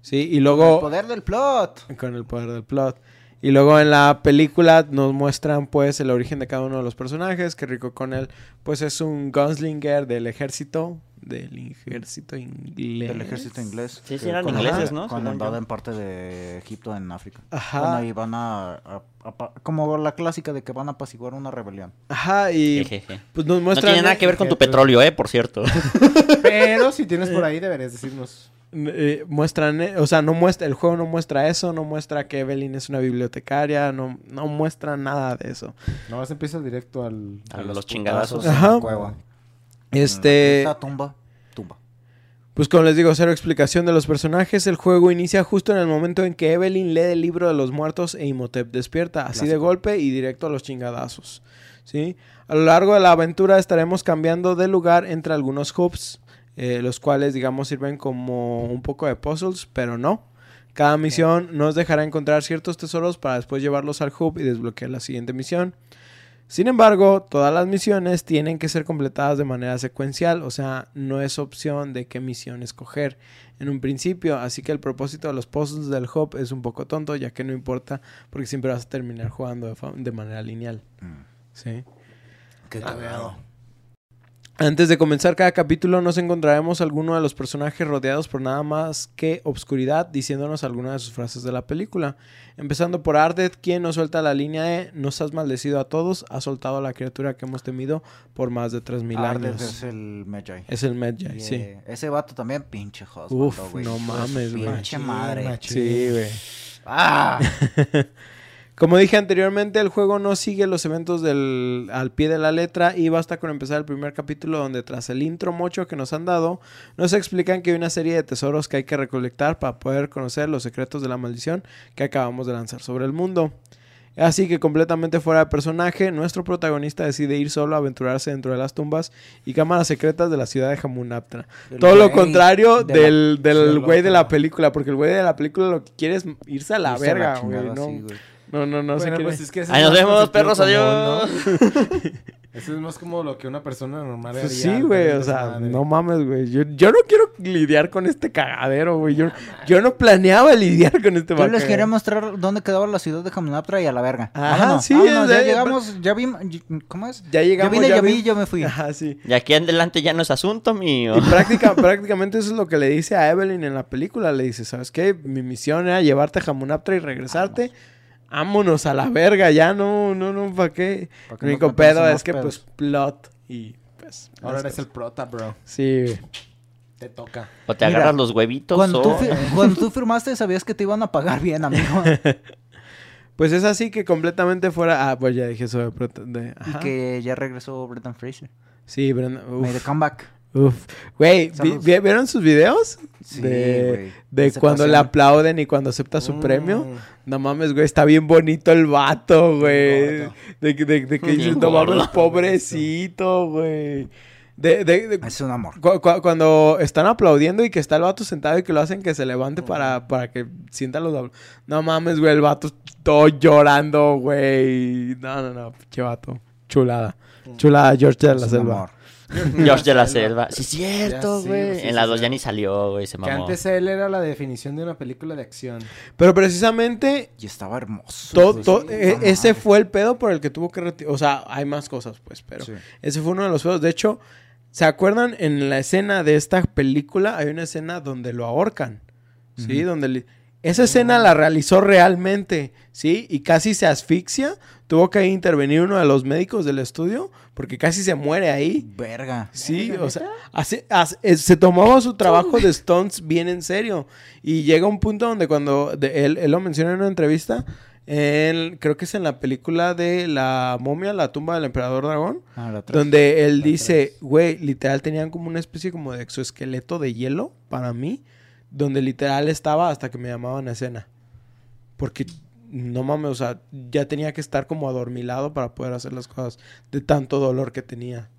Speaker 1: Sí, y luego
Speaker 4: El poder del plot.
Speaker 1: con el poder del plot. Y luego en la película nos muestran pues el origen de cada uno de los personajes, que Rico Connell pues es un gunslinger del ejército, del ejército inglés.
Speaker 4: Del ejército inglés.
Speaker 2: Sí, sí, eran
Speaker 4: cuando-
Speaker 2: ingleses, ¿no? Yo.
Speaker 4: en parte de Egipto en África.
Speaker 1: Ajá.
Speaker 4: Bueno, y van a, a- a Como la clásica de que van a apaciguar una rebelión.
Speaker 1: Ajá, y
Speaker 2: Jejeje.
Speaker 1: pues nos
Speaker 2: No
Speaker 1: muestran...
Speaker 2: tiene nada que ver con tu petróleo, ¿eh? Por cierto.
Speaker 3: Pero si tienes por ahí, deberías decirnos.
Speaker 1: eh, muestran, eh, o sea, no muestra, el juego no muestra eso, no muestra que Evelyn es una bibliotecaria, no, no muestra nada de eso.
Speaker 3: No vas empieza directo al,
Speaker 2: A los
Speaker 3: putazos.
Speaker 2: chingadazos.
Speaker 1: Ajá. Este...
Speaker 4: Esta tumba. Tumba.
Speaker 1: Pues como les digo, cero explicación de los personajes. El juego inicia justo en el momento en que Evelyn lee el libro de los muertos e Imhotep despierta, así de golpe y directo a los chingadazos. ¿sí? A lo largo de la aventura estaremos cambiando de lugar entre algunos hubs, eh, los cuales digamos sirven como un poco de puzzles, pero no. Cada misión nos dejará encontrar ciertos tesoros para después llevarlos al hub y desbloquear la siguiente misión. Sin embargo, todas las misiones tienen que ser completadas de manera secuencial, o sea, no es opción de qué misión escoger en un principio, así que el propósito de los puzzles del hub es un poco tonto, ya que no importa, porque siempre vas a terminar jugando de, manera lineal.
Speaker 4: Mm.
Speaker 1: ¿sí?
Speaker 4: Qué cagado.
Speaker 1: Antes de comenzar cada capítulo nos encontraremos alguno de los personajes rodeados por nada más que obscuridad diciéndonos algunas de sus frases de la película. Empezando por Ardet, quien nos suelta la línea de nos has maldecido a todos, ha soltado a la criatura que hemos temido por más de 3000
Speaker 4: Ardes
Speaker 1: años.
Speaker 4: es el Medjay.
Speaker 1: Es el Medjay, sí.
Speaker 4: eh, Ese vato también, pinche
Speaker 1: Uf,
Speaker 4: güey.
Speaker 1: no mames, güey.
Speaker 4: Pinche madre.
Speaker 1: Sí, güey.
Speaker 4: ¡Ah!
Speaker 1: Como dije anteriormente, el juego no sigue los eventos del, al pie de la letra y basta con empezar el primer capítulo donde tras el intro mocho que nos han dado, nos explican que hay una serie de tesoros que hay que recolectar para poder conocer los secretos de la maldición que acabamos de lanzar sobre el mundo. Así que completamente fuera de personaje, nuestro protagonista decide ir solo a aventurarse dentro de las tumbas y cámaras secretas de la ciudad de Hamunaptra.
Speaker 4: El
Speaker 1: Todo lo contrario
Speaker 4: de la-
Speaker 1: del, güey de la película, porque el güey de la película lo que quiere es irse a la
Speaker 4: Irse
Speaker 1: verga, güey. No,
Speaker 4: güey.
Speaker 1: No, no, no
Speaker 3: Bueno, pues es que
Speaker 2: Ahí nos vemos, perros, adiós.
Speaker 3: común, ¿no? Eso es más como lo que una persona normal haría.
Speaker 1: Pues sí,
Speaker 3: al
Speaker 1: güey, o sea,
Speaker 3: desmadre.
Speaker 1: no mames, güey. Yo, yo no quiero lidiar con este cagadero, güey. Yo, yo no planeaba lidiar con este
Speaker 4: Yo les quería mostrar dónde quedaba la ciudad de Hamunaptra y a la verga.
Speaker 1: Ajá,
Speaker 4: Vámonos,
Speaker 1: sí,
Speaker 4: vámonos, ya llegamos, ya vimos, ¿cómo es?
Speaker 1: Ya llegamos,
Speaker 4: yo vine,
Speaker 1: ya
Speaker 4: ya vi,
Speaker 1: vi-
Speaker 4: yo me fui.
Speaker 1: Ajá, sí.
Speaker 2: De aquí en adelante ya no es asunto mío.
Speaker 1: Y práctica, prácticamente eso es lo que le dice a Evelyn en la película. Le dice, ¿sabes qué? Mi misión era llevarte a Hamunaptra y regresarte. Vámonos a la verga, ya no, no, no, ¿para qué?
Speaker 4: Pa' que
Speaker 1: El único pedo es que, pues, plot y, pues...
Speaker 3: Ahora eres el prota, bro.
Speaker 1: Sí.
Speaker 3: Te toca.
Speaker 2: O te
Speaker 4: Mira,
Speaker 2: agarras los huevitos
Speaker 4: Cuando tú,
Speaker 2: o...
Speaker 4: fi- cuando tú firmaste sabías que te iban a pagar bien, amigo.
Speaker 1: Pues es así que completamente fuera... Ah, pues ya dije eso de... prota- de-
Speaker 4: y que ya regresó Brendan Fraser.
Speaker 1: Sí, Brenda... uf.
Speaker 4: Made a comeback.
Speaker 1: Uf, güey, vi- ¿vieron sus videos?
Speaker 4: Sí,
Speaker 1: de de cuando le aplauden y cuando acepta su
Speaker 3: Mm.
Speaker 1: premio. No mames, güey, está bien bonito el vato, güey. De, que- de, de que dices, no mames, pobrecito, güey. De, de, de-
Speaker 4: Es un amor.
Speaker 1: cu- cu- cuando están aplaudiendo y que está el vato sentado y que lo hacen que se levante para, para que sienta los. No mames, güey, el vato todo llorando, güey. No, no, no, pinche vato. Chulada. Chulada, George de la Selva.
Speaker 4: amor.
Speaker 2: George de la Selva. Sí, cierto,
Speaker 3: Ya sí,
Speaker 2: güey.
Speaker 3: sí,
Speaker 2: en la
Speaker 3: sí,
Speaker 2: 2
Speaker 3: sí.
Speaker 2: ya ni salió, güey. Se
Speaker 3: Que
Speaker 2: mamó.
Speaker 3: antes él era la definición de una película de acción.
Speaker 1: Pero precisamente
Speaker 4: Y estaba hermoso.
Speaker 1: To-
Speaker 4: güey.
Speaker 1: to-
Speaker 4: Sí,
Speaker 1: e-
Speaker 4: no
Speaker 1: ese
Speaker 4: mames.
Speaker 1: fue el pedo por el que tuvo que retirar. O sea, hay más cosas, pues, pero
Speaker 4: Sí.
Speaker 1: ese fue uno de los pedos. De hecho, ¿se acuerdan? En la escena de esta película hay una escena donde lo ahorcan. ¿Sí?
Speaker 4: Ujú.
Speaker 1: Donde le- Esa escena la realizó realmente, ¿sí? Y casi se asfixia. Tuvo que intervenir uno de los médicos del estudio porque casi se muere ahí.
Speaker 4: Verga.
Speaker 1: Sí, o sea, hace- hace- eh, se tomaba su trabajo de stunts bien en serio. Y llega un punto donde cuando de- él, él lo menciona en una entrevista, él, creo que es en la película de la momia, la tumba del emperador dragón,
Speaker 4: Ah,
Speaker 1: donde él
Speaker 3: La
Speaker 1: dice, güey, literal tenían como una especie como de exoesqueleto de hielo para mí, donde literal estaba hasta que me llamaban a escena. Porque, no mames, o sea, ya tenía que estar como adormilado para poder hacer las cosas de tanto dolor que tenía.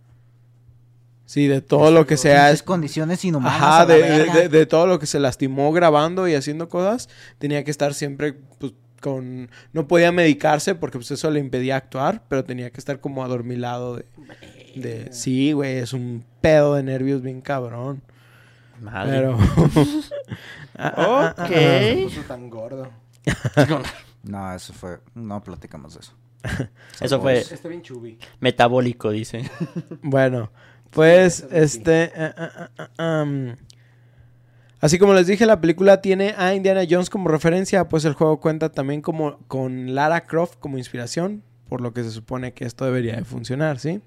Speaker 1: Sí, de todo lo que sea.
Speaker 4: Pinches condiciones inhumanas.
Speaker 1: Ajá, de todo lo que se lastimó grabando y haciendo cosas, tenía que estar siempre pues, con... No podía medicarse porque pues, eso le impedía actuar, pero tenía que estar como adormilado de... de sí, güey, es un pedo de nervios bien cabrón.
Speaker 2: Madre.
Speaker 1: Pero... Ah, ah, ah,
Speaker 2: Ok.
Speaker 3: Se
Speaker 2: ¿Eh?
Speaker 3: puso tan gordo.
Speaker 4: No, eso fue. No platicamos de eso.
Speaker 2: Eso fue
Speaker 3: Está bien chubi.
Speaker 2: metabólico, dice.
Speaker 1: Bueno, pues este... ah, ah, um, Así como les dije, la película tiene a Indiana Jones como referencia, pues el juego cuenta también como con Lara Croft como inspiración, por lo que se supone que esto debería de funcionar, ¿sí?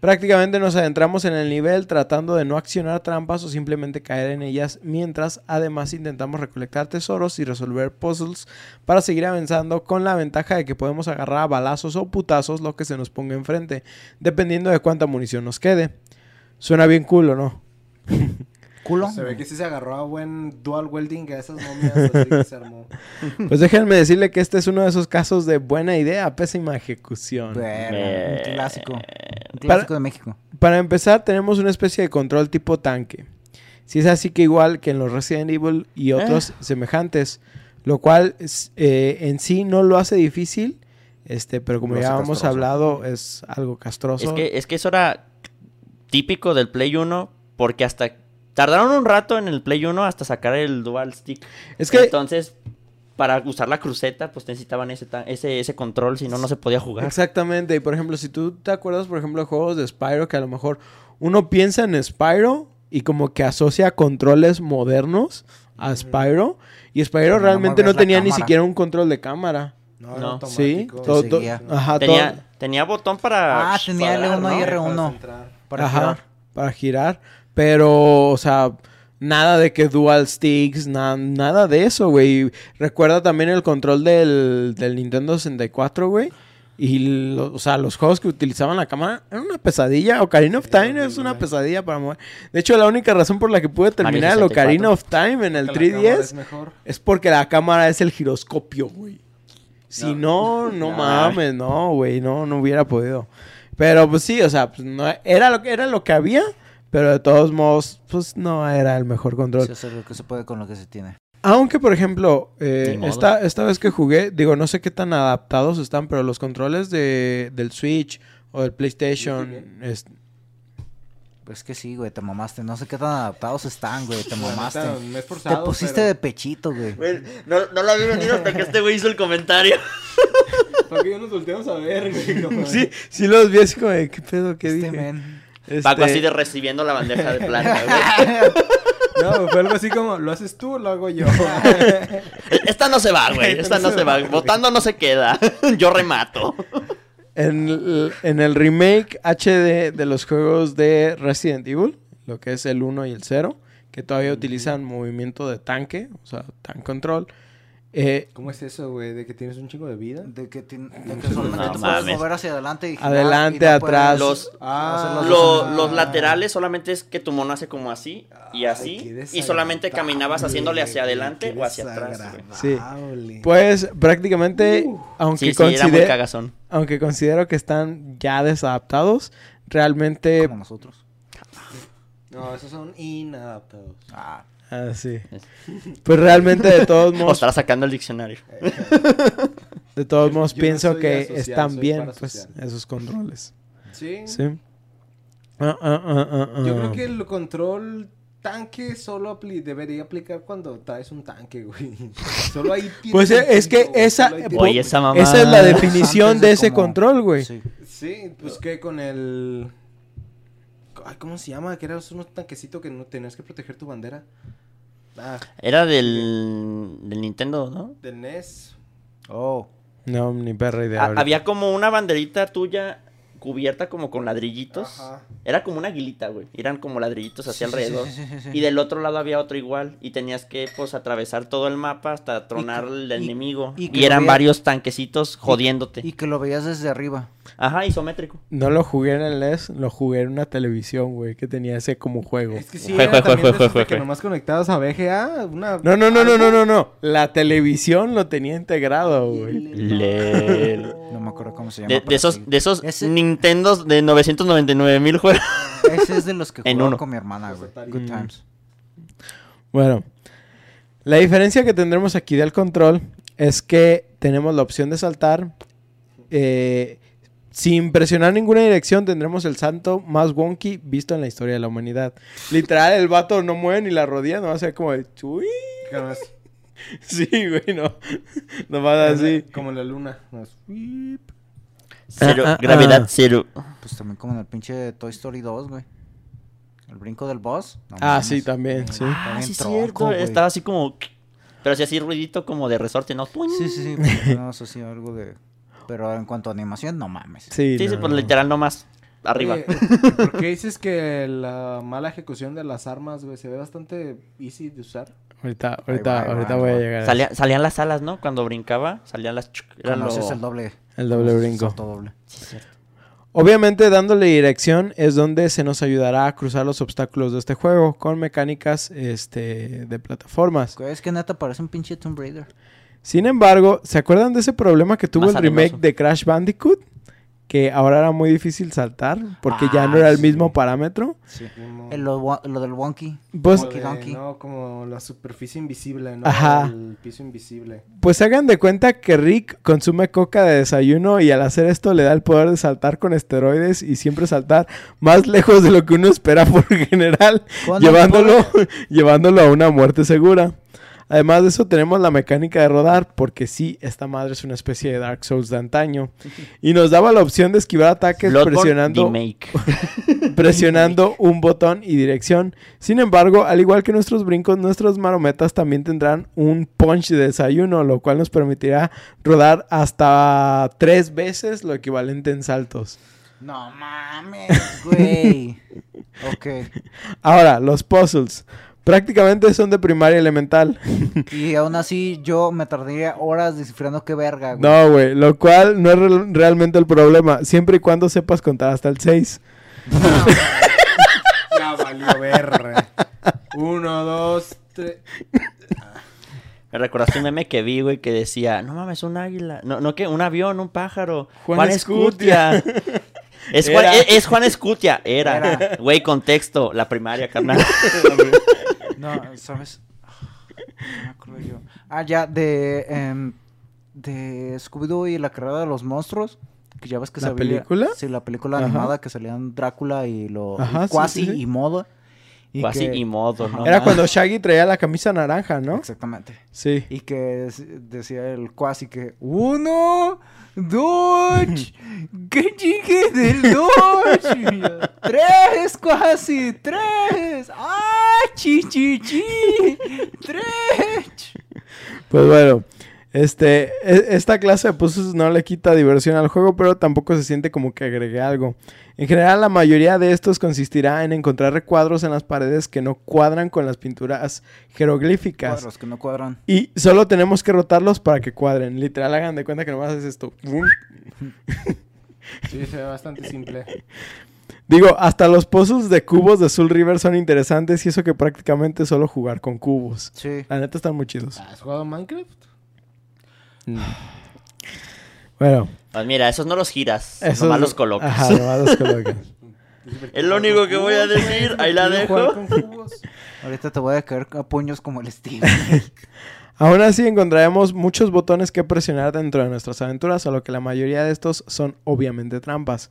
Speaker 1: Prácticamente nos adentramos en el nivel tratando de no accionar trampas o simplemente caer en ellas, mientras además intentamos recolectar tesoros y resolver puzzles para seguir avanzando con la ventaja de que podemos agarrar a balazos o putazos lo que se nos ponga enfrente, dependiendo de cuánta munición nos quede. Suena bien cool, ¿o no?
Speaker 4: ¿Culo?
Speaker 3: Se ve que sí se agarró a buen dual welding a esas momias, así que se armó.
Speaker 1: Pues déjenme decirle que este es uno de esos casos de buena idea, pésima ejecución.
Speaker 4: Verga, un clásico. Un
Speaker 1: Para-
Speaker 4: clásico de México.
Speaker 1: Para empezar, tenemos una especie de control tipo tanque. Si es así que igual que en los Resident Evil y otros semejantes, lo cual es, eh, en sí no lo hace difícil, este, pero como ya hemos
Speaker 4: castroso.
Speaker 1: hablado, es algo castroso.
Speaker 2: Es que, es que eso era típico del Play 1 porque hasta tardaron un rato en el Play 1 hasta sacar el Dual Stick.
Speaker 1: Es que-
Speaker 2: Entonces, para usar la cruceta, pues necesitaban ese, ese, ese control, si no, no se podía jugar.
Speaker 1: Exactamente, y por ejemplo, si tú te acuerdas, por ejemplo, de juegos de Spyro, que a lo mejor uno piensa en Spyro y como que asocia controles modernos a Spyro, y Spyro realmente no tenía ni siquiera un control de cámara.
Speaker 3: No,
Speaker 2: No.
Speaker 3: era
Speaker 1: Sí, todo,
Speaker 4: Te
Speaker 1: to-
Speaker 4: seguía.
Speaker 1: ajá,
Speaker 2: Tenía,
Speaker 1: todo-
Speaker 2: tenía botón para...
Speaker 4: Ah, tenía
Speaker 2: para dar,
Speaker 4: L1 y
Speaker 2: ¿no?
Speaker 4: R1.
Speaker 3: Para centrar.
Speaker 4: Para
Speaker 1: Ajá,
Speaker 4: girar.
Speaker 1: para girar. Pero, o sea, Nada de que dual sticks, na- nada de eso, güey. Recuerda también el control del, del Nintendo 64, güey. Y, lo- o sea, los juegos que utilizaban la cámara eran una pesadilla. Ocarina of Time es una pesadilla para mover. De hecho, la única razón por la que pude terminar el
Speaker 2: 64.
Speaker 1: Ocarina of Time en el
Speaker 3: Que la cámara
Speaker 1: 3DS
Speaker 3: es
Speaker 1: es porque la cámara es el giroscopio, güey. Si no, no,
Speaker 3: No.
Speaker 1: mames, no, güey, no, no hubiera podido. Pero pues sí, o sea, pues, no, era, lo, que- era lo que había, pero de todos modos, pues no era el mejor control.
Speaker 4: Se hace lo que se puede con lo que se tiene.
Speaker 1: Aunque, por ejemplo, eh, esta, esta vez que jugué, digo, no sé qué tan adaptados están, pero los controles de, del Switch o del PlayStation, es-
Speaker 4: Pues que sí, güey, te mamaste. No sé qué tan adaptados están, güey, te mamaste.
Speaker 3: neta, me he
Speaker 4: Te pusiste
Speaker 3: pero-
Speaker 4: de pechito, güey.
Speaker 2: Güey, no, no lo vi venir hasta que este güey hizo el comentario.
Speaker 3: Para que ya nos volteamos a ver, güey.
Speaker 1: sí, sí los vi así como de, ¿qué pedo? ¿Qué
Speaker 4: Este
Speaker 1: dije?
Speaker 4: men.
Speaker 1: Este,
Speaker 2: Paco así de recibiendo la bandeja de plata, güey.
Speaker 3: No, fue algo así como, ¿lo haces tú o lo hago yo?
Speaker 2: Esta no se va, güey. Esta no se va. Votando no se queda. Yo remato.
Speaker 1: En el, en el remake HD de los juegos de Resident Evil, lo que es el 1 y el 0, que todavía utilizan movimiento de tanque, o sea, tank control. Eh,
Speaker 3: ¿Cómo es eso, güey? ¿De que tienes un chingo de vida?
Speaker 4: De que, tien- de que solamente
Speaker 2: No
Speaker 4: te
Speaker 2: mames.
Speaker 4: puedes mover hacia adelante y girar
Speaker 1: Adelante,
Speaker 4: y no
Speaker 1: atrás.
Speaker 2: Los-
Speaker 3: Ah,
Speaker 4: los
Speaker 2: Lo- laterales solamente es que tu mono hace como así y así. y solamente caminabas haciéndole hacia adelante o hacia atrás.
Speaker 3: desagradable.
Speaker 1: pues prácticamente, aunque,
Speaker 2: Sí, sí, era muy
Speaker 1: consider-
Speaker 2: cagazón.
Speaker 1: aunque considero que están ya desadaptados, realmente...
Speaker 4: como nosotros.
Speaker 3: No, esos son inadaptados.
Speaker 4: Ah,
Speaker 1: Ah, sí. Pues realmente de todos
Speaker 2: O
Speaker 1: modos,
Speaker 2: estará sacando el diccionario.
Speaker 1: de todos modos
Speaker 3: Yo
Speaker 1: pienso que
Speaker 3: asocial,
Speaker 1: están bien pues esos controles.
Speaker 3: Sí.
Speaker 1: Sí. Ah, ah, ah, ah,
Speaker 3: Yo creo que el control tanque solo apli- debería aplicar cuando traes un tanque, güey. Solo ahí
Speaker 1: Pues, es que esa-
Speaker 3: tienes-
Speaker 2: Oye, esa mamá.
Speaker 1: Esa es la definición de ese
Speaker 4: como-
Speaker 1: control, güey.
Speaker 4: Sí.
Speaker 3: Sí, pues que con el... Ay, ¿Cómo se llama? Que era un tanquecito que no tenías que proteger tu bandera. Ah,
Speaker 2: Era del, del Nintendo, ¿no?
Speaker 3: del NES.
Speaker 4: Oh.
Speaker 1: No, ni perra idea.
Speaker 2: Ha- había como una banderita tuya cubierta como con ladrillitos.
Speaker 3: Ajá.
Speaker 2: Era como una aguilita, güey. Eran como ladrillitos hacia
Speaker 4: sí,
Speaker 2: alrededor.
Speaker 4: sí, sí, sí, sí.
Speaker 2: Y del otro lado había otro igual. Y tenías que, pues, atravesar todo el mapa hasta tronar
Speaker 4: y-
Speaker 2: enemigo.
Speaker 4: y
Speaker 2: eran
Speaker 4: veía-
Speaker 2: varios tanquecitos jodiéndote.
Speaker 4: Y que lo veías desde arriba.
Speaker 2: Ajá, isométrico.
Speaker 1: No lo jugué en el NES, lo jugué en una televisión, güey, que tenía ese como juego.
Speaker 3: Es que sí,
Speaker 2: Jue,
Speaker 3: era
Speaker 2: jue,
Speaker 3: también
Speaker 2: jue,
Speaker 3: de que nomás conectados a VGA, una...
Speaker 1: No, no, no, no, no, no, no. La televisión lo tenía integrado, güey.
Speaker 2: Lel.
Speaker 4: No me acuerdo cómo se llama.
Speaker 2: De, esos,
Speaker 4: sí.
Speaker 2: de esos
Speaker 4: Ese-
Speaker 2: Nintendos de 999 mil juegos.
Speaker 4: Ese es de los que
Speaker 2: uno.
Speaker 4: con mi hermana, güey. Good
Speaker 1: Mm.
Speaker 4: times.
Speaker 1: Bueno, la diferencia que tendremos aquí del control es que tenemos la opción de saltar. eh, sin presionar ninguna dirección tendremos el salto más wonky visto en la historia de la humanidad. Literal, el vato no mueve ni la rodilla, no va a ser como de... "Chui". Sí, güey, no. Nomás así.
Speaker 3: Como la luna.
Speaker 2: Cero,
Speaker 1: ah,
Speaker 2: gravedad
Speaker 1: ah.
Speaker 2: cero.
Speaker 4: Pues también como en el pinche Toy Story 2, güey. El brinco del boss. No
Speaker 1: Ah,
Speaker 4: mames.
Speaker 1: sí, también, sí.
Speaker 4: Está
Speaker 2: Ah, sí,
Speaker 4: tronco,
Speaker 2: cierto.
Speaker 4: güey.
Speaker 2: Estaba así como. Pero sí, así ruidito como de resorte, ¿no?
Speaker 4: Sí, sí, sí. No, eso sí, algo de... Pero en cuanto a animación, no mames.
Speaker 1: Sí,
Speaker 2: Sí, sí,
Speaker 1: no,
Speaker 2: pues
Speaker 1: no.
Speaker 2: literal nomás. Arriba.
Speaker 3: Oye, ¿Por qué dices que la mala ejecución de las armas, güey, se ve bastante easy de usar?
Speaker 1: Ahorita, ahorita,
Speaker 4: Ahí va, ahí
Speaker 1: ahorita
Speaker 4: va,
Speaker 1: voy a llegar.
Speaker 2: Salía- salían las alas, ¿no? Cuando brincaba, salían las. Era lo...
Speaker 4: el doble.
Speaker 1: El doble brinco.
Speaker 4: Salto doble.
Speaker 2: Sí, cierto.
Speaker 1: Obviamente dándole dirección es donde se nos ayudará a cruzar los obstáculos de este juego con mecánicas este, de plataformas.
Speaker 4: Es que neta parece un pinche Tomb Raider.
Speaker 1: Sin embargo, ¿se acuerdan de ese problema que tuvo
Speaker 2: Más
Speaker 1: el remake de Crash Bandicoot? Que ahora era muy difícil saltar porque ya no
Speaker 4: Ah,
Speaker 1: era el
Speaker 4: sí.
Speaker 1: mismo parámetro.
Speaker 4: Sí.
Speaker 3: Como-
Speaker 4: El, lo, del wonky.
Speaker 1: Pues,
Speaker 3: como de-
Speaker 4: Donkey.
Speaker 3: No, como la superficie invisible, ¿no?
Speaker 1: Ajá.
Speaker 3: El piso invisible.
Speaker 1: pues hagan de cuenta que Rick consume coca de desayuno y al hacer esto le da el poder de saltar con esteroides y siempre saltar más lejos de lo que uno espera por general. Llevándolo, llevándolo a una muerte segura. Además de eso tenemos la mecánica de rodar, porque sí, esta madre es una especie de Dark Souls de antaño. Y nos daba la opción de esquivar ataques
Speaker 2: Bloodborne
Speaker 1: presionando, presionando un botón y dirección. Sin embargo, al igual que nuestros brincos, nuestros marometas también tendrán un punch de desayuno, lo cual nos permitirá rodar hasta tres veces lo equivalente en saltos.
Speaker 4: No mames, güey. ok.
Speaker 1: Ahora, los puzzles. Prácticamente son de primaria elemental.
Speaker 4: Y aún así yo me tardaría horas descifrando qué verga, güey.
Speaker 1: No, güey. Lo cual no es re- realmente el problema. Siempre y cuando sepas contar hasta el 6.
Speaker 3: Ya valió ver. Uno, dos, tres.
Speaker 2: Me recordaste un meme que vi, güey, que decía, no mames, un águila. No, no, que un avión, un pájaro.
Speaker 1: Juan
Speaker 2: Juan,
Speaker 1: Escutia.
Speaker 2: Escutia. es, Juan, es, es Juan Escutia. Era.
Speaker 4: Era.
Speaker 2: Güey, contexto. La primaria, carnal.
Speaker 4: No, ¿sabes? No me acuerdo yo. Ah, ya, de... em, de Scooby-Doo y la carrera de los monstruos. Que ya ves que
Speaker 1: ¿La película?
Speaker 4: Sí, la película
Speaker 1: Ajá.
Speaker 4: animada que salían Drácula y lo...
Speaker 1: Ajá,
Speaker 4: y Quasi
Speaker 1: sí, sí.
Speaker 4: y Modo. Y que-
Speaker 2: y modo, ¿no?
Speaker 1: Era cuando Shaggy traía la camisa naranja, ¿no?
Speaker 4: Exactamente.
Speaker 1: Sí.
Speaker 4: Y que decía el Quasi que... Uno, dos, que llegue del dos. Y yo, Tres, Quasi, tres. Ah, chi, chi, chi. Tres.
Speaker 1: Pues bueno, este, e- esta clase de puzzles no le quita diversión al juego, pero tampoco se siente como que agregue algo. En general, la mayoría de estos consistirá en encontrar recuadros en las paredes que no cuadran con las pinturas jeroglíficas.
Speaker 4: Cuadros que no cuadran.
Speaker 1: Y solo tenemos que rotarlos para que cuadren. Literal, hagan de cuenta que nomás haces esto.
Speaker 3: Sí, se ve bastante simple.
Speaker 1: Digo, hasta los puzzles de cubos de Soul River son interesantes y eso que prácticamente es solo jugar con cubos.
Speaker 4: Sí.
Speaker 1: La neta están muy chidos.
Speaker 3: ¿Has jugado Minecraft?
Speaker 1: Bueno,
Speaker 2: Pues mira, esos no los giras.
Speaker 1: eso
Speaker 2: nomás
Speaker 1: es-
Speaker 2: los colocas.
Speaker 1: Ajá, nomás los colocas.
Speaker 2: Es lo único que voy a decir. Ahí la dejo.
Speaker 4: Ahorita te voy a caer a puños como el Steve.
Speaker 1: Aún así encontraremos muchos botones que presionar dentro de nuestras aventuras, solo que la mayoría de estos son obviamente trampas.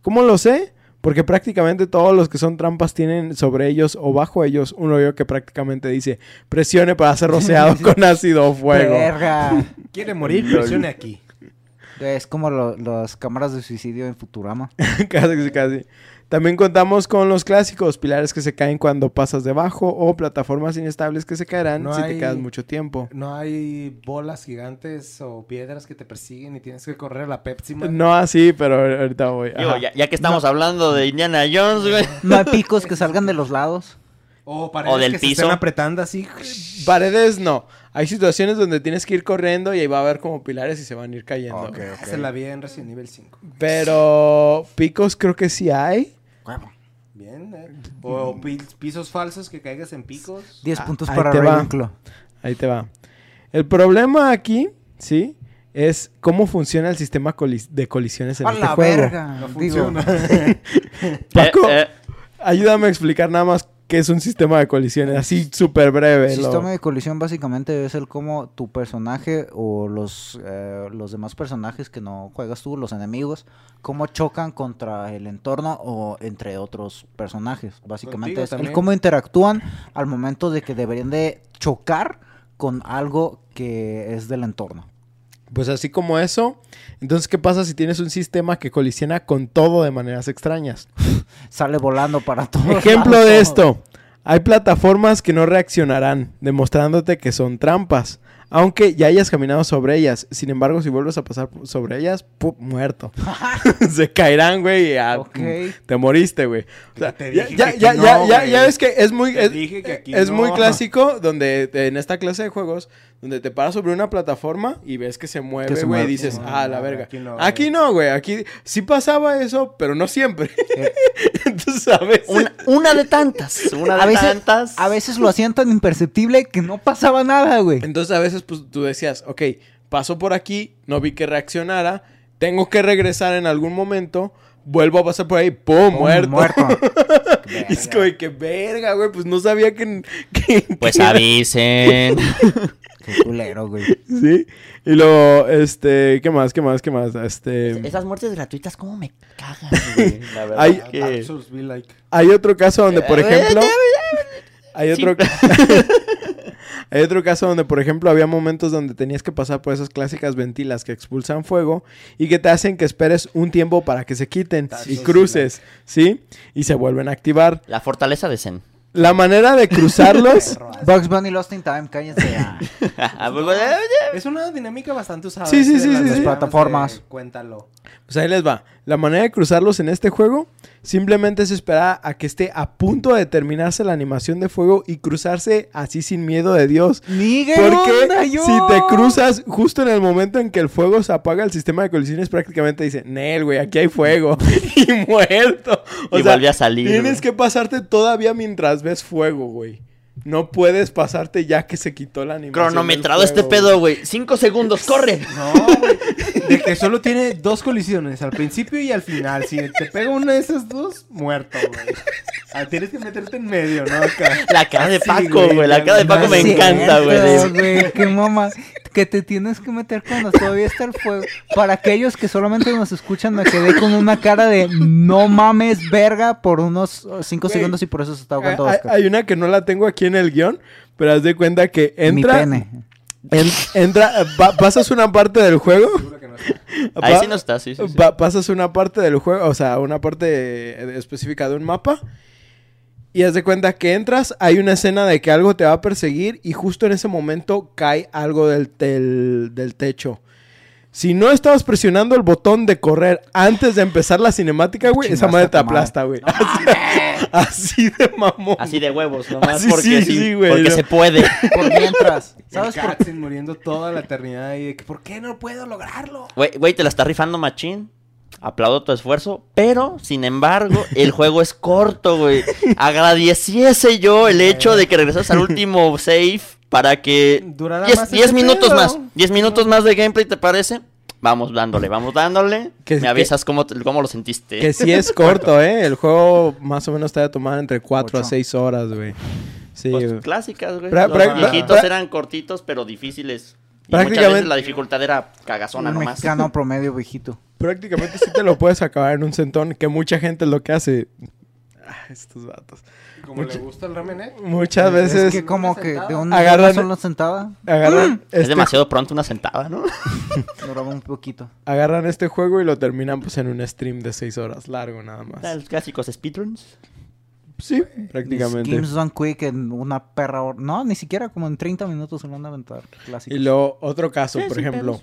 Speaker 1: ¿Cómo lo sé? Porque prácticamente todos los que son trampas tienen sobre ellos o bajo ellos un hoyo que prácticamente dice presione para ser rociado con ácido o fuego.
Speaker 4: Verga.
Speaker 3: ¿Quiere morir? Presione aquí.
Speaker 4: Es como lo- las cámaras de suicidio en Futurama.
Speaker 1: casi, casi. También contamos con los clásicos, pilares que se caen cuando pasas debajo o plataformas inestables que se caerán
Speaker 3: No
Speaker 1: si te quedas mucho tiempo.
Speaker 3: No hay bolas gigantes o piedras que te persiguen y tienes que correr a la Pepsi Man.
Speaker 1: No así, pero ahorita voy.
Speaker 2: Digo, ya, ya que estamos hablando de Indiana Jones, güey.
Speaker 4: No hay picos que salgan de los lados.
Speaker 3: O paredes
Speaker 2: O del
Speaker 3: que se
Speaker 2: piso.
Speaker 3: estén apretando así.
Speaker 1: Paredes no. Hay situaciones donde tienes que ir corriendo y ahí va a haber como pilares y se van a ir cayendo.
Speaker 4: Ok, ok.
Speaker 3: Se la vi en Resident Evil 5.
Speaker 1: Pero picos creo que sí hay.
Speaker 4: Huevo.
Speaker 3: Bien, ¿eh? O pi- pisos falsos que caigas en picos.
Speaker 4: 10
Speaker 1: Ah,
Speaker 4: puntos para. Ravenclaw.
Speaker 1: Ahí te va. El problema aquí, ¿sí? Es cómo funciona el sistema colis- de colisiones en
Speaker 4: A
Speaker 1: este
Speaker 4: la
Speaker 1: juego.
Speaker 4: verga.
Speaker 3: No funciona.
Speaker 1: Paco,
Speaker 2: Eh, eh,
Speaker 1: ayúdame a explicar nada más qué es un sistema de colisiones. Así súper breve.
Speaker 4: El
Speaker 1: lo-
Speaker 4: sistema de colisión básicamente es el cómo tu personaje o los, eh, los demás personajes que no juegas tú, los enemigos, cómo chocan contra el entorno o entre otros personajes. Básicamente
Speaker 3: Contigo
Speaker 4: es el cómo interactúan al momento de que deberían de chocar con algo que es del entorno.
Speaker 1: Pues así como eso. Entonces, ¿qué pasa si tienes un sistema que colisiona con todo de maneras extrañas?
Speaker 4: Sale volando para todos
Speaker 1: Ejemplo
Speaker 4: lados.
Speaker 1: de esto. Hay plataformas que no reaccionarán, demostrándote que son trampas. Aunque ya hayas caminado sobre ellas. Sin embargo, si vuelves a pasar sobre ellas, ¡pum! muerto. Se caerán, güey. y ya,
Speaker 4: Ok.
Speaker 1: Te moriste, güey. O sea,
Speaker 3: Te
Speaker 1: ya,
Speaker 3: dije
Speaker 1: ya,
Speaker 3: que aquí
Speaker 1: ya,
Speaker 3: no,
Speaker 1: ya, ya,
Speaker 3: güey.
Speaker 1: ya ves que es muy... Es,
Speaker 3: dije que aquí
Speaker 1: es
Speaker 3: no.
Speaker 1: muy clásico donde en esta clase de juegos, donde te paras sobre una plataforma y ves que se mueve,
Speaker 4: se
Speaker 1: güey, y dices,
Speaker 3: No,
Speaker 1: ah, la
Speaker 3: no,
Speaker 1: verga.
Speaker 3: aquí no,
Speaker 1: Aquí
Speaker 3: güey.
Speaker 1: no, güey. Aquí sí pasaba eso, pero no siempre.
Speaker 4: Eh,
Speaker 1: Entonces, a veces...
Speaker 2: una, una de tantas. Una de
Speaker 4: a, veces,
Speaker 2: tantas.
Speaker 4: a veces lo hacían tan imperceptible que no pasaba nada, güey.
Speaker 1: Entonces a veces pues tú decías, ok, paso por aquí, no vi que reaccionara, tengo que regresar en algún momento, vuelvo a pasar por ahí, ¡pum!
Speaker 4: Pum,
Speaker 1: muerto.
Speaker 4: muerto.
Speaker 1: Y es como de que verga, güey, pues no sabía que... que-
Speaker 2: Pues
Speaker 1: que-
Speaker 2: avisen.
Speaker 4: Qué culero, güey.
Speaker 1: Sí. Y luego, este, ¿qué más? ¿Qué más? ¿Qué más? Este...
Speaker 2: Esas muertes gratuitas, ¿cómo me cagan, güey? La verdad
Speaker 1: Hay-
Speaker 2: que...
Speaker 3: Like.
Speaker 1: Hay otro caso donde, por
Speaker 2: Eh,
Speaker 1: ejemplo...
Speaker 2: eh,
Speaker 1: Hay otro... Hay otro caso donde, por ejemplo, había momentos donde tenías que pasar por esas clásicas ventilas que expulsan fuego y que te hacen que esperes un tiempo para que se quiten y cruces, ¿sí? Y se vuelven a activar.
Speaker 2: La fortaleza de Zen.
Speaker 1: La manera de cruzarlos...
Speaker 4: Bugs Bunny Lost in Time, cállense. ah.
Speaker 2: Pues, eh,
Speaker 3: Es una dinámica bastante usada.
Speaker 1: Sí, sí, sí,
Speaker 3: las
Speaker 1: sí, sí.
Speaker 3: ventanas
Speaker 4: Plataformas.
Speaker 3: de Cuéntalo.
Speaker 1: Pues ahí les va. La manera de cruzarlos en este juego simplemente es esperar a que esté a punto de terminarse la animación de fuego y cruzarse así sin miedo de Dios.
Speaker 4: Miguel,
Speaker 1: Porque si te cruzas justo en el momento en que el fuego se apaga, el sistema de colisiones prácticamente dice, Nel, güey, aquí hay fuego. y muerto. O
Speaker 2: Y
Speaker 1: sea,
Speaker 2: vuelve a salir,
Speaker 1: Tienes que pasarte todavía mientras ves fuego, güey. No puedes pasarte ya que se quitó la animación. del
Speaker 2: Cronometrado este pedo, güey. Cinco segundos, corre.
Speaker 3: No, güey. De que solo tiene dos colisiones, al principio y al final. Si te pega una de esas dos, muerto, güey. Ah, tienes que meterte en medio, ¿no? Acá.
Speaker 2: La cara de Paco, güey. La cara de Paco me encanta,
Speaker 4: cierto,
Speaker 2: güey.
Speaker 4: güey. Qué mamá. Que te tienes que meter cuando todavía está el fuego. Para aquellos que solamente nos escuchan, me quedé con una cara de no mames, verga, por unos 5
Speaker 1: Güey.
Speaker 4: segundos y por eso se está ahogando
Speaker 1: hay- hay una que no la tengo aquí en el guion, pero haz de cuenta que
Speaker 4: Mi
Speaker 1: entra.
Speaker 4: pene.
Speaker 1: en- entra, pa- pasas una parte del juego.
Speaker 2: Ahí sí no está, sí, sí. sí.
Speaker 1: pa- pasas una parte del juego, o sea, una parte específica de un mapa. Y haz de cuenta que entras, hay una escena de que algo te va a perseguir y justo en ese momento cae algo del, del, del techo. Si no estabas presionando el botón de correr antes de empezar la cinemática, güey, esa madre te aplasta, güey. Así de mamón.
Speaker 2: Así de huevos, nomás
Speaker 1: Así,
Speaker 2: porque
Speaker 1: sí,
Speaker 2: sí,
Speaker 1: sí, güey,
Speaker 2: porque
Speaker 1: no.
Speaker 2: se puede.
Speaker 4: Por mientras. ¿Sabes
Speaker 3: ¿Sabes
Speaker 4: por
Speaker 3: muriendo toda la eternidad y de que, ¿por qué no puedo lograrlo?
Speaker 2: Güey, güey, te la está rifando machín. Aplaudo tu esfuerzo, pero sin embargo, el juego es corto, güey. Agradeciese yo el hecho de que regresas al último save para que
Speaker 3: Durará
Speaker 2: 10
Speaker 3: más
Speaker 2: 10
Speaker 3: ese
Speaker 2: minutos más, 10 minutos más de gameplay, ¿te parece? Vamos dándole, vamos dándole.
Speaker 1: Que-
Speaker 2: Me
Speaker 1: que-
Speaker 2: avisas cómo, cómo lo sentiste.
Speaker 1: Que sí es corto, ¿eh? El juego más o menos te va a tomar entre 4 a
Speaker 4: Ocho.
Speaker 1: 6 horas, güey. Sí,
Speaker 2: Pues, clásicas, güey.
Speaker 1: Pra-
Speaker 2: Los viejitos eran cortitos, pero difíciles. Y
Speaker 1: Prácticamente-
Speaker 2: muchas veces la dificultad era cagazona
Speaker 4: un
Speaker 2: nomás.
Speaker 4: mexicano promedio viejito?
Speaker 1: Prácticamente sí te lo puedes acabar en un centón, que mucha gente lo que hace. Estos vatos.
Speaker 3: Como
Speaker 1: Mucho-
Speaker 3: le gusta el ramen, ¿eh?
Speaker 1: Muchas
Speaker 4: Es
Speaker 1: veces
Speaker 4: que como
Speaker 3: Una
Speaker 4: que de
Speaker 3: sentada.
Speaker 4: un
Speaker 1: Agarran-
Speaker 4: una sola sentada
Speaker 1: agarran,
Speaker 2: Es
Speaker 1: este,
Speaker 2: demasiado pronto una sentada, ¿no?
Speaker 4: duraba un poquito.
Speaker 1: agarran este juego y lo terminan pues en un stream de 6 horas largo nada más.
Speaker 2: Los clásicos speedruns.
Speaker 1: Sí, prácticamente.
Speaker 4: Games Done Quick en una perra hora. No, ni siquiera como en 30 minutos se lo van a aventar.
Speaker 1: Y luego otro caso,
Speaker 2: Sí,
Speaker 1: por ejemplo,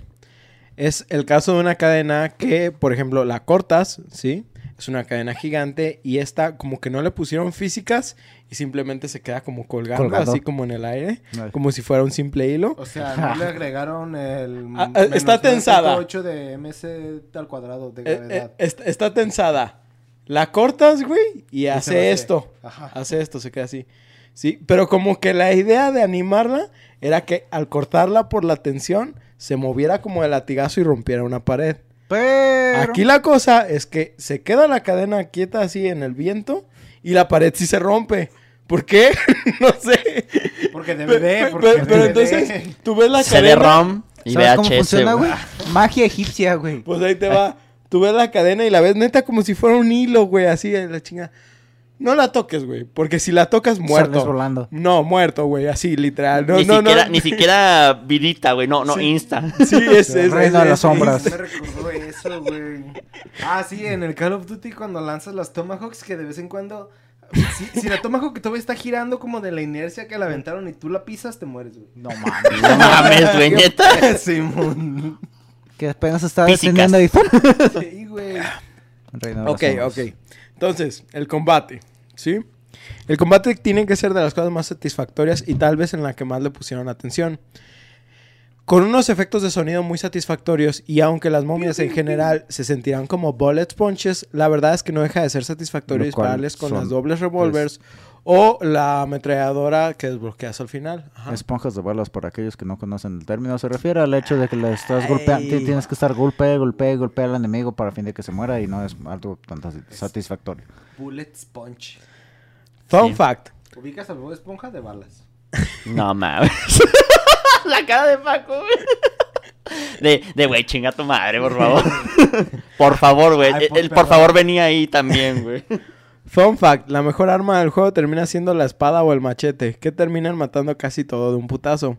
Speaker 1: es el caso de una cadena que, por ejemplo, la cortas, ¿sí? Es una cadena gigante y esta como que no le pusieron físicas y simplemente se queda como colgando,
Speaker 4: Colgado.
Speaker 1: así como en el aire,
Speaker 4: Ay.
Speaker 1: como si fuera un simple hilo.
Speaker 3: O sea, no le agregaron el...
Speaker 1: Ah, ah, está tensada.
Speaker 3: 8 de MS al cuadrado de
Speaker 1: Eh, eh,
Speaker 3: gravedad.
Speaker 1: est- está tensada. La cortas, güey, y
Speaker 3: se
Speaker 1: hace esto.
Speaker 3: Ajá.
Speaker 1: Hace esto, se queda así. Sí, pero como que la idea de animarla era que al cortarla por la tensión se moviera como de latigazo y rompiera una pared.
Speaker 4: Pero...
Speaker 1: Aquí la cosa es que se queda la cadena quieta así en el viento y la pared sí se rompe. ¿Por qué? no sé.
Speaker 3: Porque DVD, porque
Speaker 1: pe- pero
Speaker 3: DVD.
Speaker 1: entonces tú ves la
Speaker 2: CD
Speaker 1: cadena.
Speaker 2: ROM y
Speaker 4: ¿Sabes cómo
Speaker 2: VHS,
Speaker 4: funciona,
Speaker 2: güey.
Speaker 4: güey? Magia egipcia, güey.
Speaker 1: Pues ahí te va. Tú ves la cadena y la ves neta como si fuera un hilo, güey, así de la chinga. No la toques, güey, porque si la tocas muerto.
Speaker 4: Sales volando.
Speaker 1: No, muerto, güey, así literal. No,
Speaker 2: ni,
Speaker 1: no,
Speaker 2: siquiera,
Speaker 1: no.
Speaker 2: ni siquiera vidita, güey. No, no,
Speaker 1: Sí.
Speaker 2: insta.
Speaker 1: Sí, es, es,
Speaker 4: Reino
Speaker 1: es-
Speaker 4: de las sombras.
Speaker 3: Me recordó eso, güey. Ah, sí, en el Call of Duty cuando lanzas las Tomahawks que de vez en cuando... Si, si la Tomahawk todavía está girando como de la inercia que la aventaron y tú la pisas, te mueres, güey.
Speaker 4: No mames.
Speaker 2: No mames, güey, neta.
Speaker 3: Simón.
Speaker 4: que apenas está
Speaker 2: Físicas.
Speaker 4: deteniendo y ¡pum!
Speaker 3: Sí, güey.
Speaker 4: Reino de las
Speaker 1: Ok, ok. Entonces, el combate, ¿sí? El combate tiene que ser de las cosas más satisfactorias y tal vez en la que más le pusieron atención. Con unos efectos de sonido muy satisfactorios y aunque las momias en general se sentirán como bullet punches, la verdad es que no deja de ser satisfactorio dispararles con
Speaker 4: son-
Speaker 1: las dobles revólveres o la ametralladora que desbloqueas al final. Ajá.
Speaker 4: Esponjas de balas, para aquellos que no conocen el término, se refiere al hecho de que le estás golpeando, tienes que estar golpe, golpe, golpe al enemigo para fin de que se muera y no es algo tan sati- satisfactorio.
Speaker 3: Bullet Sponge.
Speaker 1: Fun
Speaker 2: Sí.
Speaker 1: fact.
Speaker 3: Ubicas al Bob Esponja de balas.
Speaker 2: No mames. La cara de Paco, güey. De, de güey, chinga tu madre, por favor. por favor, güey.
Speaker 3: Ay,
Speaker 2: El,
Speaker 3: por
Speaker 2: el por
Speaker 3: perdón.
Speaker 2: favor venía ahí también, güey.
Speaker 1: Fun fact, la mejor arma del juego termina siendo la espada o el machete, que terminan matando casi todo de un putazo.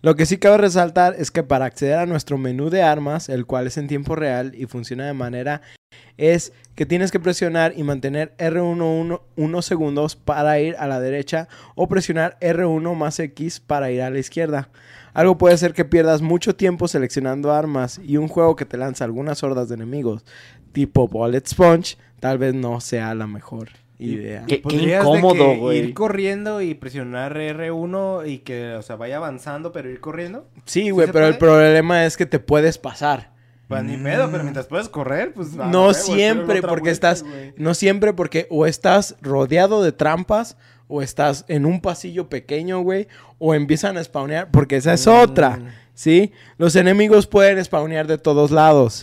Speaker 1: Lo que sí cabe resaltar es que para acceder a nuestro menú de armas, el cual es en tiempo real y funciona de manera es que tienes que presionar y mantener R1 uno- unos segundos para ir a la derecha o presionar R1 más X para ir a la izquierda. Algo puede hacer que pierdas mucho tiempo seleccionando armas y un juego que te lanza algunas hordas de enemigos tipo Bullet Sponge tal vez no sea la mejor idea.
Speaker 2: ¿Qué- incómodo,
Speaker 3: que
Speaker 2: güey.
Speaker 3: Ir corriendo y presionar R1 y que, o sea, vaya avanzando, pero ir corriendo.
Speaker 1: Sí, güey, pero el problema es que te puedes pasar.
Speaker 3: Pues ni pedo, pero mientras puedes correr, pues. a
Speaker 1: No siempre, porque
Speaker 3: vuelta,
Speaker 1: estás, no siempre porque o estás rodeado de trampas o estás en un pasillo pequeño, güey, o empiezan a spawnear, porque esa es otra,
Speaker 3: Mm.
Speaker 1: ¿sí? Los enemigos pueden spawnear de todos lados.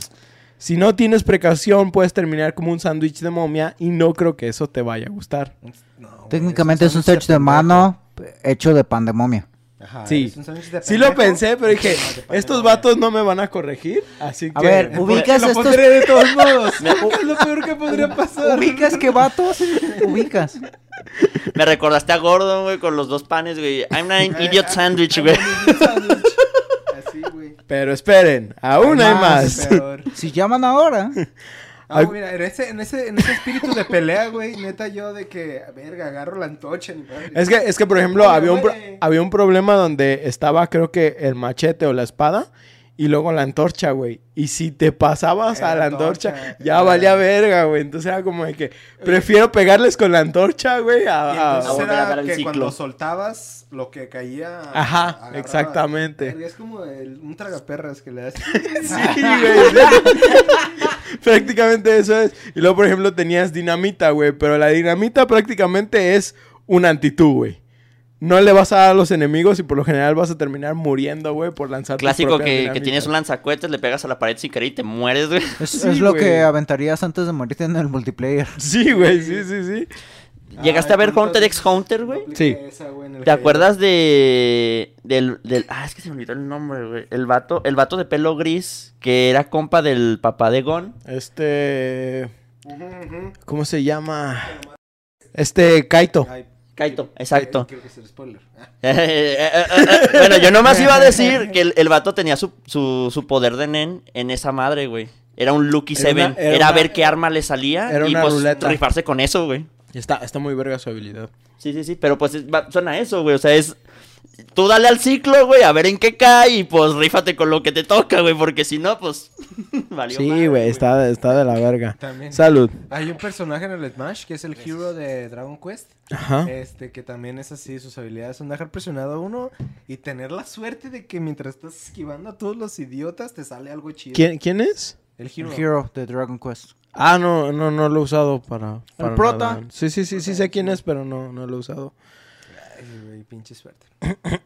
Speaker 1: Si no tienes precaución, puedes terminar como un sándwich de momia y no creo que eso te vaya a gustar.
Speaker 3: No,
Speaker 4: Técnicamente es un
Speaker 3: sándwich
Speaker 4: de mano hecho de pan de momia.
Speaker 3: Ajá,
Speaker 1: Sí.
Speaker 3: es un sándwich de
Speaker 1: Sí lo pensé, pero dije, estos vatos no me van a corregir, así
Speaker 4: A
Speaker 1: que...
Speaker 4: ver,
Speaker 3: Porque
Speaker 4: ubicas
Speaker 3: lo
Speaker 4: estos...
Speaker 3: pondré de todos modos. es lo peor que podría pasar.
Speaker 4: ¿Ubicas qué vatos? ¿Ubicas?
Speaker 2: Me recordaste a Gordon, güey, con los dos panes, güey. I'm an idiot sandwich, güey.
Speaker 3: Así, güey.
Speaker 1: Pero esperen, aún hay más.
Speaker 3: Peor.
Speaker 4: Si llaman ahora...
Speaker 3: Mira, en ese, en ese, en ese espíritu de pelea, güey, neta yo de que, verga, agarro la antorcha.
Speaker 1: Es que, es que por ejemplo, había un, pro-
Speaker 3: muere.
Speaker 1: había un problema donde estaba, creo que, el machete o la espada y luego la antorcha, güey. Y si te pasabas
Speaker 3: Era
Speaker 1: a la
Speaker 3: antorcha,
Speaker 1: antorcha, ya
Speaker 3: era-
Speaker 1: valía verga, güey. Entonces era como de que prefiero pegarles con la antorcha, güey, a... a-
Speaker 3: entonces
Speaker 2: a dar
Speaker 3: era
Speaker 2: el
Speaker 3: que
Speaker 2: ciclo.
Speaker 3: cuando soltabas lo que caía.
Speaker 1: Ajá,
Speaker 3: agarraba.
Speaker 1: exactamente.
Speaker 3: Es como el- un tragaperras que le das.
Speaker 1: Sí, güey. prácticamente eso es. Y luego, por ejemplo, tenías dinamita, güey. Pero la dinamita prácticamente es un antitú, güey. No le vas a dar a los enemigos y por lo general vas a terminar muriendo, güey, por lanzar
Speaker 2: Clásico que, que tienes un lanzacuetes, le pegas a la pared sin querer y te mueres, güey.
Speaker 4: Es,
Speaker 1: Sí,
Speaker 4: es lo que aventarías antes de morirte en el multiplayer.
Speaker 1: Sí, güey, sí, sí, sí.
Speaker 2: ¿Llegaste
Speaker 3: Ay,
Speaker 2: a ver
Speaker 3: ¿cuántas
Speaker 2: Hunter
Speaker 3: veces
Speaker 2: x Hunter, güey?
Speaker 1: Sí.
Speaker 2: ¿Te acuerdas de del, del ah es que se me olvidó el nombre, güey? El vato, el vato de pelo gris que era compa del papá de Gon.
Speaker 1: Este... ¿Cómo se llama? Este, Kaito.
Speaker 2: Kaito, exacto.
Speaker 3: Quiero que sea spoiler. Ah.
Speaker 2: bueno, yo nomás iba a decir que el, el vato tenía su, su, su poder de Nen en esa madre, güey. Era un Lucky
Speaker 1: Era
Speaker 2: Seven.
Speaker 1: una- era
Speaker 2: Era,
Speaker 1: una-
Speaker 2: ver qué arma le salía
Speaker 1: era
Speaker 2: y
Speaker 1: una
Speaker 2: pues
Speaker 1: ruleta.
Speaker 2: rifarse con eso, güey.
Speaker 1: Está, está muy verga su habilidad.
Speaker 2: Sí, sí, sí, pero pues es- va- suena eso, güey. O sea, es. Tú dale al ciclo, güey, a ver en qué cae y pues rífate con lo que te toca, güey, porque si no, pues. valió
Speaker 1: Sí,
Speaker 2: madre,
Speaker 1: güey, está, está de la verga.
Speaker 3: También.
Speaker 1: Salud.
Speaker 3: Hay un personaje en el Smash que es el hero de Dragon Quest.
Speaker 1: Ajá.
Speaker 3: Este, que también es así, sus habilidades son dejar presionado a uno y tener la suerte de que mientras estás esquivando a todos los idiotas te sale algo chido.
Speaker 1: ¿Quién, ¿Quién es?
Speaker 3: El
Speaker 4: El
Speaker 3: hero.
Speaker 4: Hero de Dragon Quest.
Speaker 1: Ah, no, no, no lo he usado para. para
Speaker 4: prota.
Speaker 1: nada. Sí, sí, sí, sí sé quién es, pero no, no lo he usado.
Speaker 3: Ay, güey, pinche suerte.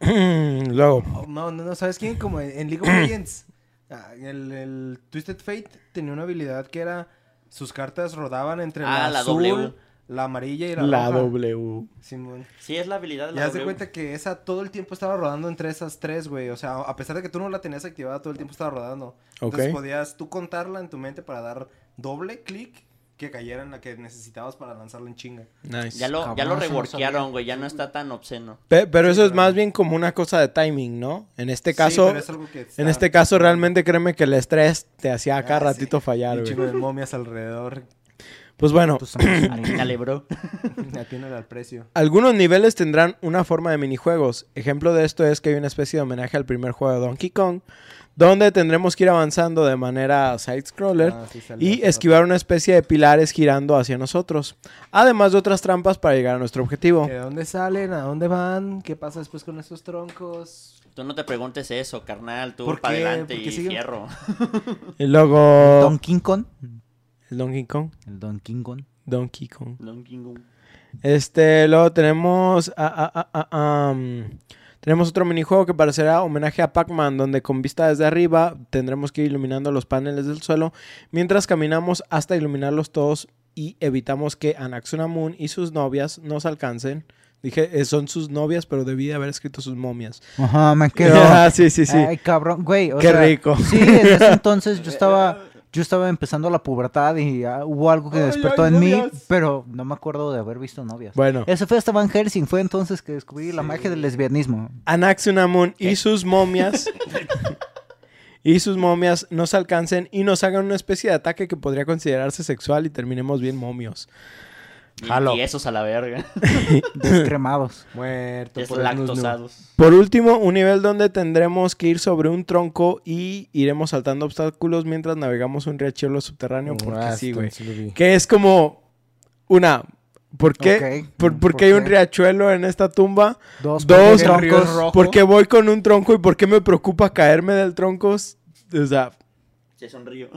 Speaker 1: Luego.
Speaker 3: Oh, no, no, no, ¿sabes quién? Como en, League of Legends. ah, el, el Twisted Fate tenía una habilidad que era sus cartas rodaban entre
Speaker 2: Ah,
Speaker 3: la,
Speaker 2: la
Speaker 3: azul,
Speaker 2: W.
Speaker 3: la amarilla y la,
Speaker 1: La
Speaker 3: roja.
Speaker 1: W.
Speaker 3: Simón.
Speaker 2: Sí, es la habilidad de la
Speaker 3: Ya haz de
Speaker 2: W.
Speaker 3: cuenta que esa todo el tiempo estaba rodando entre esas tres, güey. O sea, a pesar de que tú no la tenías activada, todo el tiempo estaba rodando. Entonces podías tú contarla en tu mente para dar doble clic que cayera en la que necesitabas para lanzarla en chinga.
Speaker 1: Nice.
Speaker 2: Ya lo, ya lo reworkearon, güey, ya no está tan obsceno.
Speaker 1: Pe- pero eso es más bien como una cosa de timing, ¿no? En este
Speaker 3: Sí,
Speaker 1: caso,
Speaker 3: pero es algo que
Speaker 1: en este caso realmente créeme que el estrés te hacía a cada
Speaker 3: Ah, sí.
Speaker 1: ratito fallar,
Speaker 3: Un
Speaker 1: güey.
Speaker 3: chingo de momias alrededor.
Speaker 1: Pues bueno,
Speaker 4: amigos.
Speaker 2: Atínale, bro.
Speaker 3: Atiéndale al precio.
Speaker 1: algunos niveles tendrán una forma de minijuegos. Ejemplo de esto es que hay una especie de homenaje al primer juego de Donkey Kong, donde tendremos que ir avanzando de manera side-scroller
Speaker 3: Ah, sí,
Speaker 1: y esquivar una especie de pilares girando hacia nosotros, además de otras trampas para llegar a nuestro objetivo.
Speaker 3: ¿De dónde salen? ¿A dónde van? ¿Qué pasa después con esos troncos?
Speaker 2: Tú no te preguntes eso, carnal. Tú
Speaker 3: ¿Por
Speaker 2: para adelante
Speaker 3: ¿Por qué
Speaker 2: y
Speaker 3: siguen?
Speaker 2: fierro.
Speaker 1: Y luego...
Speaker 4: Donkey Kong.
Speaker 1: El Donkey Kong.
Speaker 4: El Donkey Kong.
Speaker 1: Donkey Kong.
Speaker 2: Donkey Kong.
Speaker 1: Este, luego tenemos. tenemos otro minijuego que parecerá homenaje a Pac-Man, donde con vista desde arriba tendremos que ir iluminando los paneles del suelo mientras caminamos hasta iluminarlos todos y evitamos que Anaxuna Moon y sus novias nos alcancen. Dije, eh, son sus novias, pero debí de haber escrito sus momias.
Speaker 4: Ajá, me quedo.
Speaker 1: Ah, sí, sí, sí.
Speaker 4: Ay, cabrón, güey. o
Speaker 1: Qué
Speaker 4: sea,
Speaker 1: rico.
Speaker 4: Sí, en ese entonces yo estaba yo estaba empezando la pubertad y ah, hubo algo que
Speaker 1: Ay,
Speaker 4: despertó
Speaker 1: ay,
Speaker 4: en mí, pero no me acuerdo de haber visto novias.
Speaker 1: Bueno,
Speaker 4: Eso fue hasta Van Helsing, fue entonces que descubrí la magia del lesbianismo.
Speaker 1: Anaxunamun y sus momias y sus momias nos alcancen y nos hagan una especie de ataque que podría considerarse sexual y terminemos bien momios.
Speaker 2: Y,
Speaker 3: Jalo.
Speaker 2: y esos a la verga.
Speaker 4: Descremados.
Speaker 3: Muerto. por el snus-nu.
Speaker 2: Deslactosados.
Speaker 1: Por último, un nivel donde tendremos que ir sobre un tronco y iremos saltando obstáculos mientras navegamos un riachuelo subterráneo porque
Speaker 3: Ah,
Speaker 1: sí, güey.
Speaker 3: sí.
Speaker 1: Que es como una ¿Por qué?
Speaker 4: Ok,
Speaker 1: ¿Por,
Speaker 4: mm,
Speaker 1: por
Speaker 4: ¿por
Speaker 1: qué hay un riachuelo en esta tumba?
Speaker 4: Dos,
Speaker 1: Dos,
Speaker 3: río es
Speaker 4: troncos.
Speaker 3: rojo.
Speaker 1: ¿Por qué voy con un tronco y por qué me preocupa caerme del tronco? O sea,
Speaker 2: Se sonrío.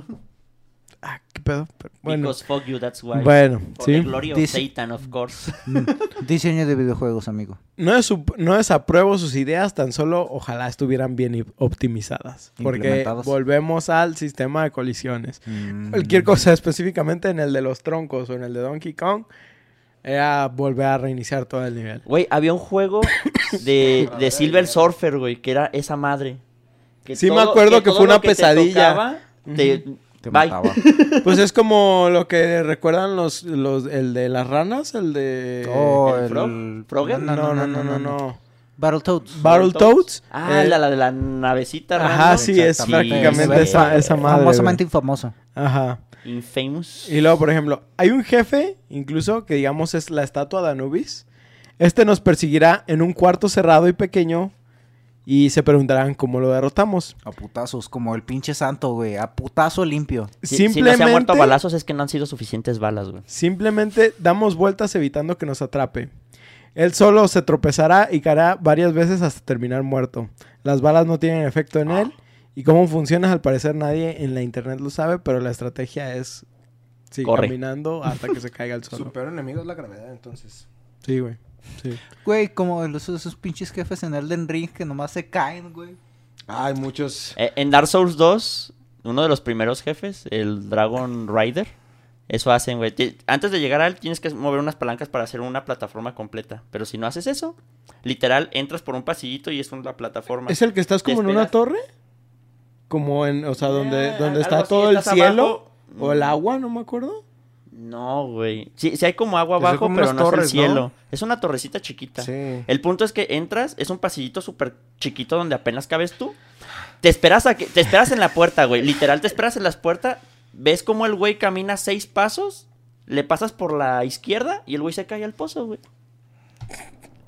Speaker 1: Ah, ¿qué pedo? Pero bueno,
Speaker 2: Because fuck you, that's why.
Speaker 1: bueno,
Speaker 2: For the
Speaker 1: sí.
Speaker 2: glory of
Speaker 4: Dice-
Speaker 2: Satan, of course.
Speaker 4: Mm, Diseño de videojuegos, amigo.
Speaker 1: No, desup- no desapruebo sus ideas, tan solo ojalá estuvieran bien optimizadas. Porque volvemos al sistema de colisiones.
Speaker 4: Mm.
Speaker 1: Cualquier cosa, específicamente en el de los troncos o en el de Donkey Kong, era volver a reiniciar todo el nivel.
Speaker 2: Güey, había un juego de, de Silver Surfer, güey, que era esa madre. Que
Speaker 1: Sí me acuerdo que fue una
Speaker 2: que te
Speaker 1: pesadilla.
Speaker 2: tocaba, te-
Speaker 4: Te
Speaker 2: bye.
Speaker 4: mataba.
Speaker 1: Pues es como lo que recuerdan los, los el de las ranas, el de...
Speaker 4: Oh,
Speaker 2: ¿El
Speaker 4: el...
Speaker 2: Frog? ¿Frogger?
Speaker 1: no, no, no, no, no.
Speaker 4: Battletoads.
Speaker 1: Battletoads.
Speaker 2: Ah,
Speaker 1: Eh,
Speaker 2: la, la de la navecita.
Speaker 1: Ajá,
Speaker 2: random.
Speaker 1: sí, es prácticamente
Speaker 4: Sí,
Speaker 1: esa, esa madre.
Speaker 4: Famosamente infamoso.
Speaker 1: Ajá.
Speaker 2: Infamous.
Speaker 1: Y luego, por ejemplo, hay un jefe, incluso, que digamos es la estatua de Anubis. Este nos perseguirá en un cuarto cerrado y pequeño. Y se preguntarán cómo lo derrotamos.
Speaker 4: A putazos, como el pinche santo, güey. A putazo limpio.
Speaker 2: Si, si no
Speaker 1: simplemente,
Speaker 2: se ha muerto a balazos es que no han sido suficientes balas, güey.
Speaker 1: simplemente damos vueltas evitando que nos atrape. Él solo se tropezará y caerá varias veces hasta terminar muerto. Las balas no tienen efecto en él. Y cómo funciona, al parecer nadie en la internet lo sabe, pero la estrategia es sí,
Speaker 2: Corre.
Speaker 1: caminando hasta que se caiga el
Speaker 3: Su
Speaker 1: suelo.
Speaker 3: peor enemigo es la gravedad, entonces.
Speaker 1: Sí, güey. Sí.
Speaker 4: Güey, como los- esos pinches jefes en Elden Ring que nomás se caen, güey.
Speaker 3: Hay muchos.
Speaker 2: Eh, en Dark Souls 2, uno de los primeros jefes, el Dragon Rider, eso hacen, güey. Antes de llegar a él tienes que mover unas palancas para hacer una plataforma completa. Pero si no haces eso, literal, entras por un pasillito y es una plataforma.
Speaker 1: ¿Es el que estás como en una torre? Como en, o sea, donde,
Speaker 2: Eh,
Speaker 1: donde está
Speaker 2: así,
Speaker 1: todo el cielo
Speaker 2: abajo.
Speaker 1: o el
Speaker 2: Mm.
Speaker 1: agua, no me acuerdo.
Speaker 2: No, güey. Sí, sí hay como agua
Speaker 3: Pues
Speaker 2: abajo,
Speaker 3: como
Speaker 2: pero no
Speaker 3: torres,
Speaker 2: es el
Speaker 3: ¿no?
Speaker 2: cielo. Es una torrecita chiquita.
Speaker 3: Sí.
Speaker 2: El punto es que entras, es un pasillito súper chiquito donde apenas cabes tú. Te esperas a que, te esperas en la puerta, güey. Literal, te esperas en la puerta. Ves cómo el güey camina seis pasos. Le pasas por la izquierda y el güey se cae al pozo, güey.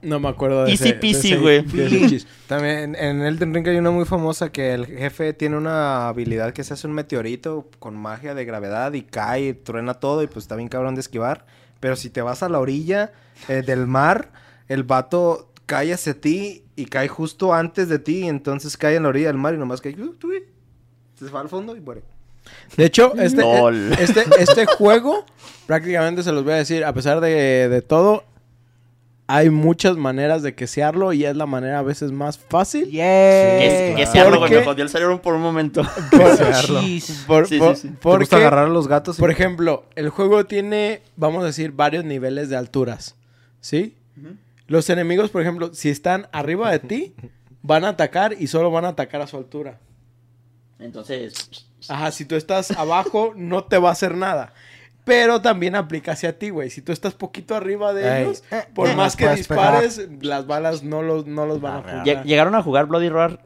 Speaker 1: No me acuerdo de
Speaker 2: Easy
Speaker 1: ese-
Speaker 2: peasy, güey.
Speaker 3: También en Elden Ring hay una muy famosa que el jefe tiene una habilidad que se hace un meteorito con magia de gravedad y cae, y truena todo y pues está bien cabrón de esquivar. Pero si te vas a la orilla eh, del mar, el vato cae hacia ti y cae justo antes de ti, entonces cae en la orilla del mar y nomás cae. uh, tui, Se va al fondo y muere.
Speaker 1: De hecho, este, eh, este, este juego, prácticamente se los voy a decir, a pesar de, de todo, hay muchas maneras de quesearlo y es la manera a veces más fácil.
Speaker 4: Yeah.
Speaker 2: que sea algo, güey.
Speaker 1: porque-
Speaker 2: Me jodió el cerebro por un momento.
Speaker 3: Quesearlo.
Speaker 1: Por-
Speaker 2: Sí,
Speaker 1: por-
Speaker 2: sí, sí.
Speaker 3: ¿Te
Speaker 1: porque,
Speaker 3: gusta agarrar a los gatos? y-
Speaker 1: por ejemplo, el juego tiene, vamos a decir, varios niveles de alturas. ¿Sí? Los enemigos, por ejemplo, si están arriba de ti, van a atacar y solo van a atacar a su altura.
Speaker 2: Entonces,
Speaker 1: Ajá, si tú estás abajo, no te va a hacer nada. Pero también aplica hacia ti, güey. Si tú estás poquito arriba de
Speaker 3: Ey,
Speaker 1: ellos,
Speaker 4: eh,
Speaker 1: por
Speaker 4: eh,
Speaker 1: más que dispares, las balas no los, no los van a
Speaker 2: lle- ¿llegaron a jugar Bloody Roar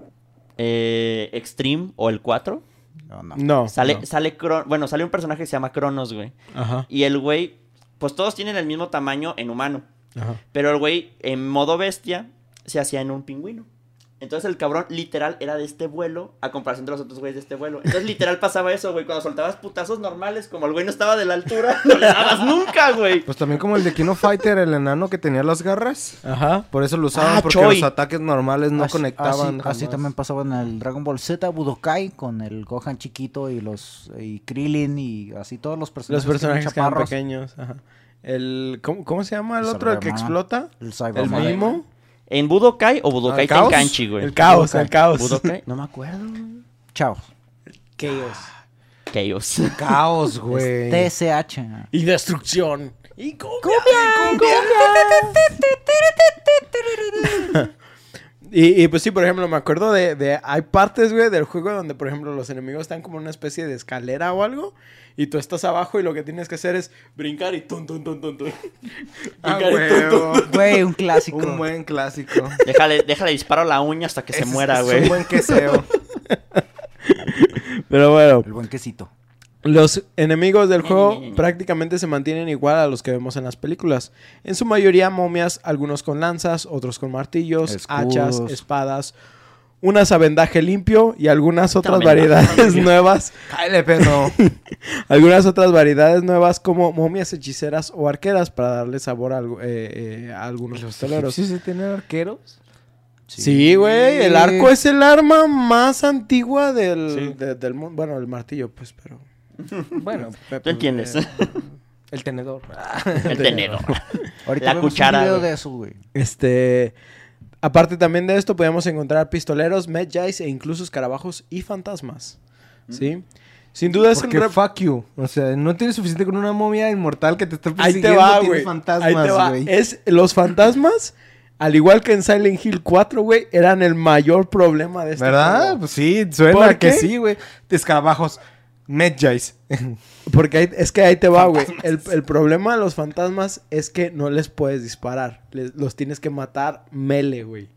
Speaker 2: eh, Extreme o el 4?
Speaker 4: No, no.
Speaker 1: No.
Speaker 2: Sale,
Speaker 1: no.
Speaker 2: sale Cron- bueno, sale un personaje que se llama Cronos, güey.
Speaker 1: Ajá,
Speaker 2: Y el güey, pues todos tienen el mismo tamaño en humano.
Speaker 1: ajá.
Speaker 2: Pero el güey, en modo bestia, se hacía en un pingüino. Entonces el cabrón literal era de este vuelo a comparación de los otros güeyes de este vuelo. Entonces literal pasaba eso, güey. Cuando soltabas putazos normales, como el güey no estaba de la altura, no le dabas nunca, güey.
Speaker 3: Pues también como el de Kino Fighter, el enano que tenía las garras.
Speaker 1: Ajá.
Speaker 3: Por eso lo usaban,
Speaker 2: Ah,
Speaker 3: porque
Speaker 2: Choi.
Speaker 3: los ataques normales no
Speaker 4: Así-
Speaker 3: conectaban.
Speaker 4: Así, también pasaba en el Dragon Ball Z Budokai con el Gohan chiquito y los y Krillin y así todos los personajes.
Speaker 1: Los personajes que eran pequeños. Ajá. El, ¿cómo, cómo se llama el
Speaker 4: El
Speaker 1: otro? El que explota.
Speaker 4: El
Speaker 1: El
Speaker 4: Cyberman.
Speaker 1: mimo.
Speaker 2: ¿En Budokai o Budokai
Speaker 3: ¿El caos?
Speaker 2: Tenkanchi, güey?
Speaker 1: El caos,
Speaker 4: Budokai.
Speaker 1: el caos.
Speaker 2: ¿Budokai? No me acuerdo. güey.
Speaker 4: Chao.
Speaker 1: Chaos.
Speaker 2: Chaos.
Speaker 3: Caos, güey.
Speaker 4: TSH.
Speaker 1: Y destrucción. Y cumbia. Y, y, pues sí, por ejemplo, me acuerdo de, de... Hay partes, güey, del juego donde, por ejemplo, los enemigos están como en una especie de escalera o algo. Y tú estás abajo y lo que tienes que hacer es brincar y tun, tun, tun, tun, tun.
Speaker 3: Ah,
Speaker 1: Brincar y tun, tun.
Speaker 3: huevo.
Speaker 4: Güey, un clásico.
Speaker 3: Un buen clásico.
Speaker 2: Déjale, déjale disparo la uña hasta que se muera,
Speaker 3: es
Speaker 2: güey.
Speaker 3: un buen queseo.
Speaker 1: Pero bueno,
Speaker 4: El buen quesito.
Speaker 1: los enemigos del juego prácticamente se mantienen igual a los que vemos en las películas. En su mayoría momias, algunos con lanzas, otros con martillos,
Speaker 4: Escudos.
Speaker 1: hachas, espadas, unas a vendaje limpio y algunas otras variedades nuevas.
Speaker 3: Cállate, perro.
Speaker 1: Algunas otras variedades nuevas como momias hechiceras o arqueras para darle sabor a, eh, eh, a algunos pistoleros.
Speaker 3: ¿Sí se tienen arqueros?
Speaker 1: Sí, güey, el arco es el arma más antigua del,
Speaker 2: Sí.
Speaker 1: de- del mundo. Bueno, el martillo, pues, pero...
Speaker 3: Bueno,
Speaker 1: pues,
Speaker 2: ¿Tú entiendes?
Speaker 1: eh,
Speaker 3: el tenedor.
Speaker 2: El tenedor.
Speaker 4: Ahorita
Speaker 2: La cuchara,
Speaker 4: un video
Speaker 2: güey.
Speaker 4: de eso, güey.
Speaker 1: Este... Aparte también de esto, podemos encontrar pistoleros, medjais e incluso escarabajos y fantasmas. ¿Sí? Sin duda es un...
Speaker 3: Porque
Speaker 1: rep-
Speaker 3: fuck you. O sea, no tienes suficiente con una momia inmortal que te está
Speaker 1: Ahí
Speaker 3: persiguiendo.
Speaker 1: te va, güey. Ahí te
Speaker 3: fantasmas,
Speaker 1: va.
Speaker 3: güey.
Speaker 1: Es los fantasmas, al igual que en Silent Hill 4, güey, eran el mayor problema de este
Speaker 3: ¿Verdad?
Speaker 1: juego.
Speaker 3: Pues sí, suena
Speaker 1: ¿Por
Speaker 3: que sí, güey. De escarabajos. Medjais.
Speaker 1: Porque ahí- es que ahí te va, güey. El, el problema de los fantasmas es que no les puedes disparar. Les- los tienes que matar mele, güey.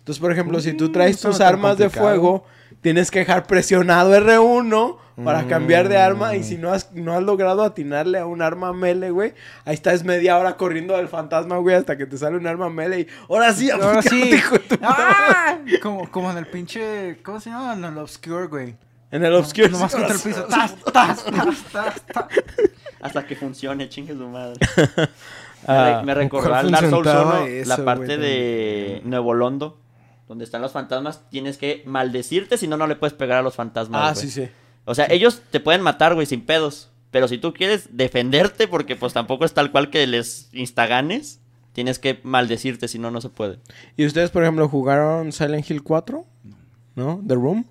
Speaker 1: Entonces, por ejemplo, si tú
Speaker 3: Mm,
Speaker 1: traes tus armas de fuego, tienes que dejar presionado R1 para cambiar de arma.
Speaker 3: Mm.
Speaker 1: Y si no has, no has logrado atinarle a un arma mele, güey, ahí estás media hora corriendo del fantasma, güey, hasta que te sale un arma mele y ahora sí,
Speaker 4: Ahora sí.
Speaker 1: hijo de tu-
Speaker 4: ¡Ah! Como, como en el pinche. ¿Cómo se llama? En el Obscure, güey.
Speaker 1: En el obscure.
Speaker 4: Nomás contra el piso.
Speaker 1: sí.
Speaker 4: ¡Tas, tas, tas, tas, tas!
Speaker 2: Hasta que funcione, chingue su madre.
Speaker 1: Ah,
Speaker 2: me, recordó
Speaker 3: ¿cuál
Speaker 2: al Dark Souls
Speaker 3: funcionaba
Speaker 2: 1
Speaker 3: eso,
Speaker 2: la parte de Nuevo Londo, donde están los fantasmas. Tienes que maldecirte, si no, no le puedes pegar a los fantasmas.
Speaker 1: Ah, sí, sí.
Speaker 2: O sea, ellos te pueden matar, güey, sin pedos. Pero si tú quieres defenderte, porque pues tampoco es tal cual que les instaganes, tienes que maldecirte, si no, no se puede.
Speaker 1: ¿Y ustedes, por ejemplo, jugaron Silent Hill 4? ¿No? ¿The Room?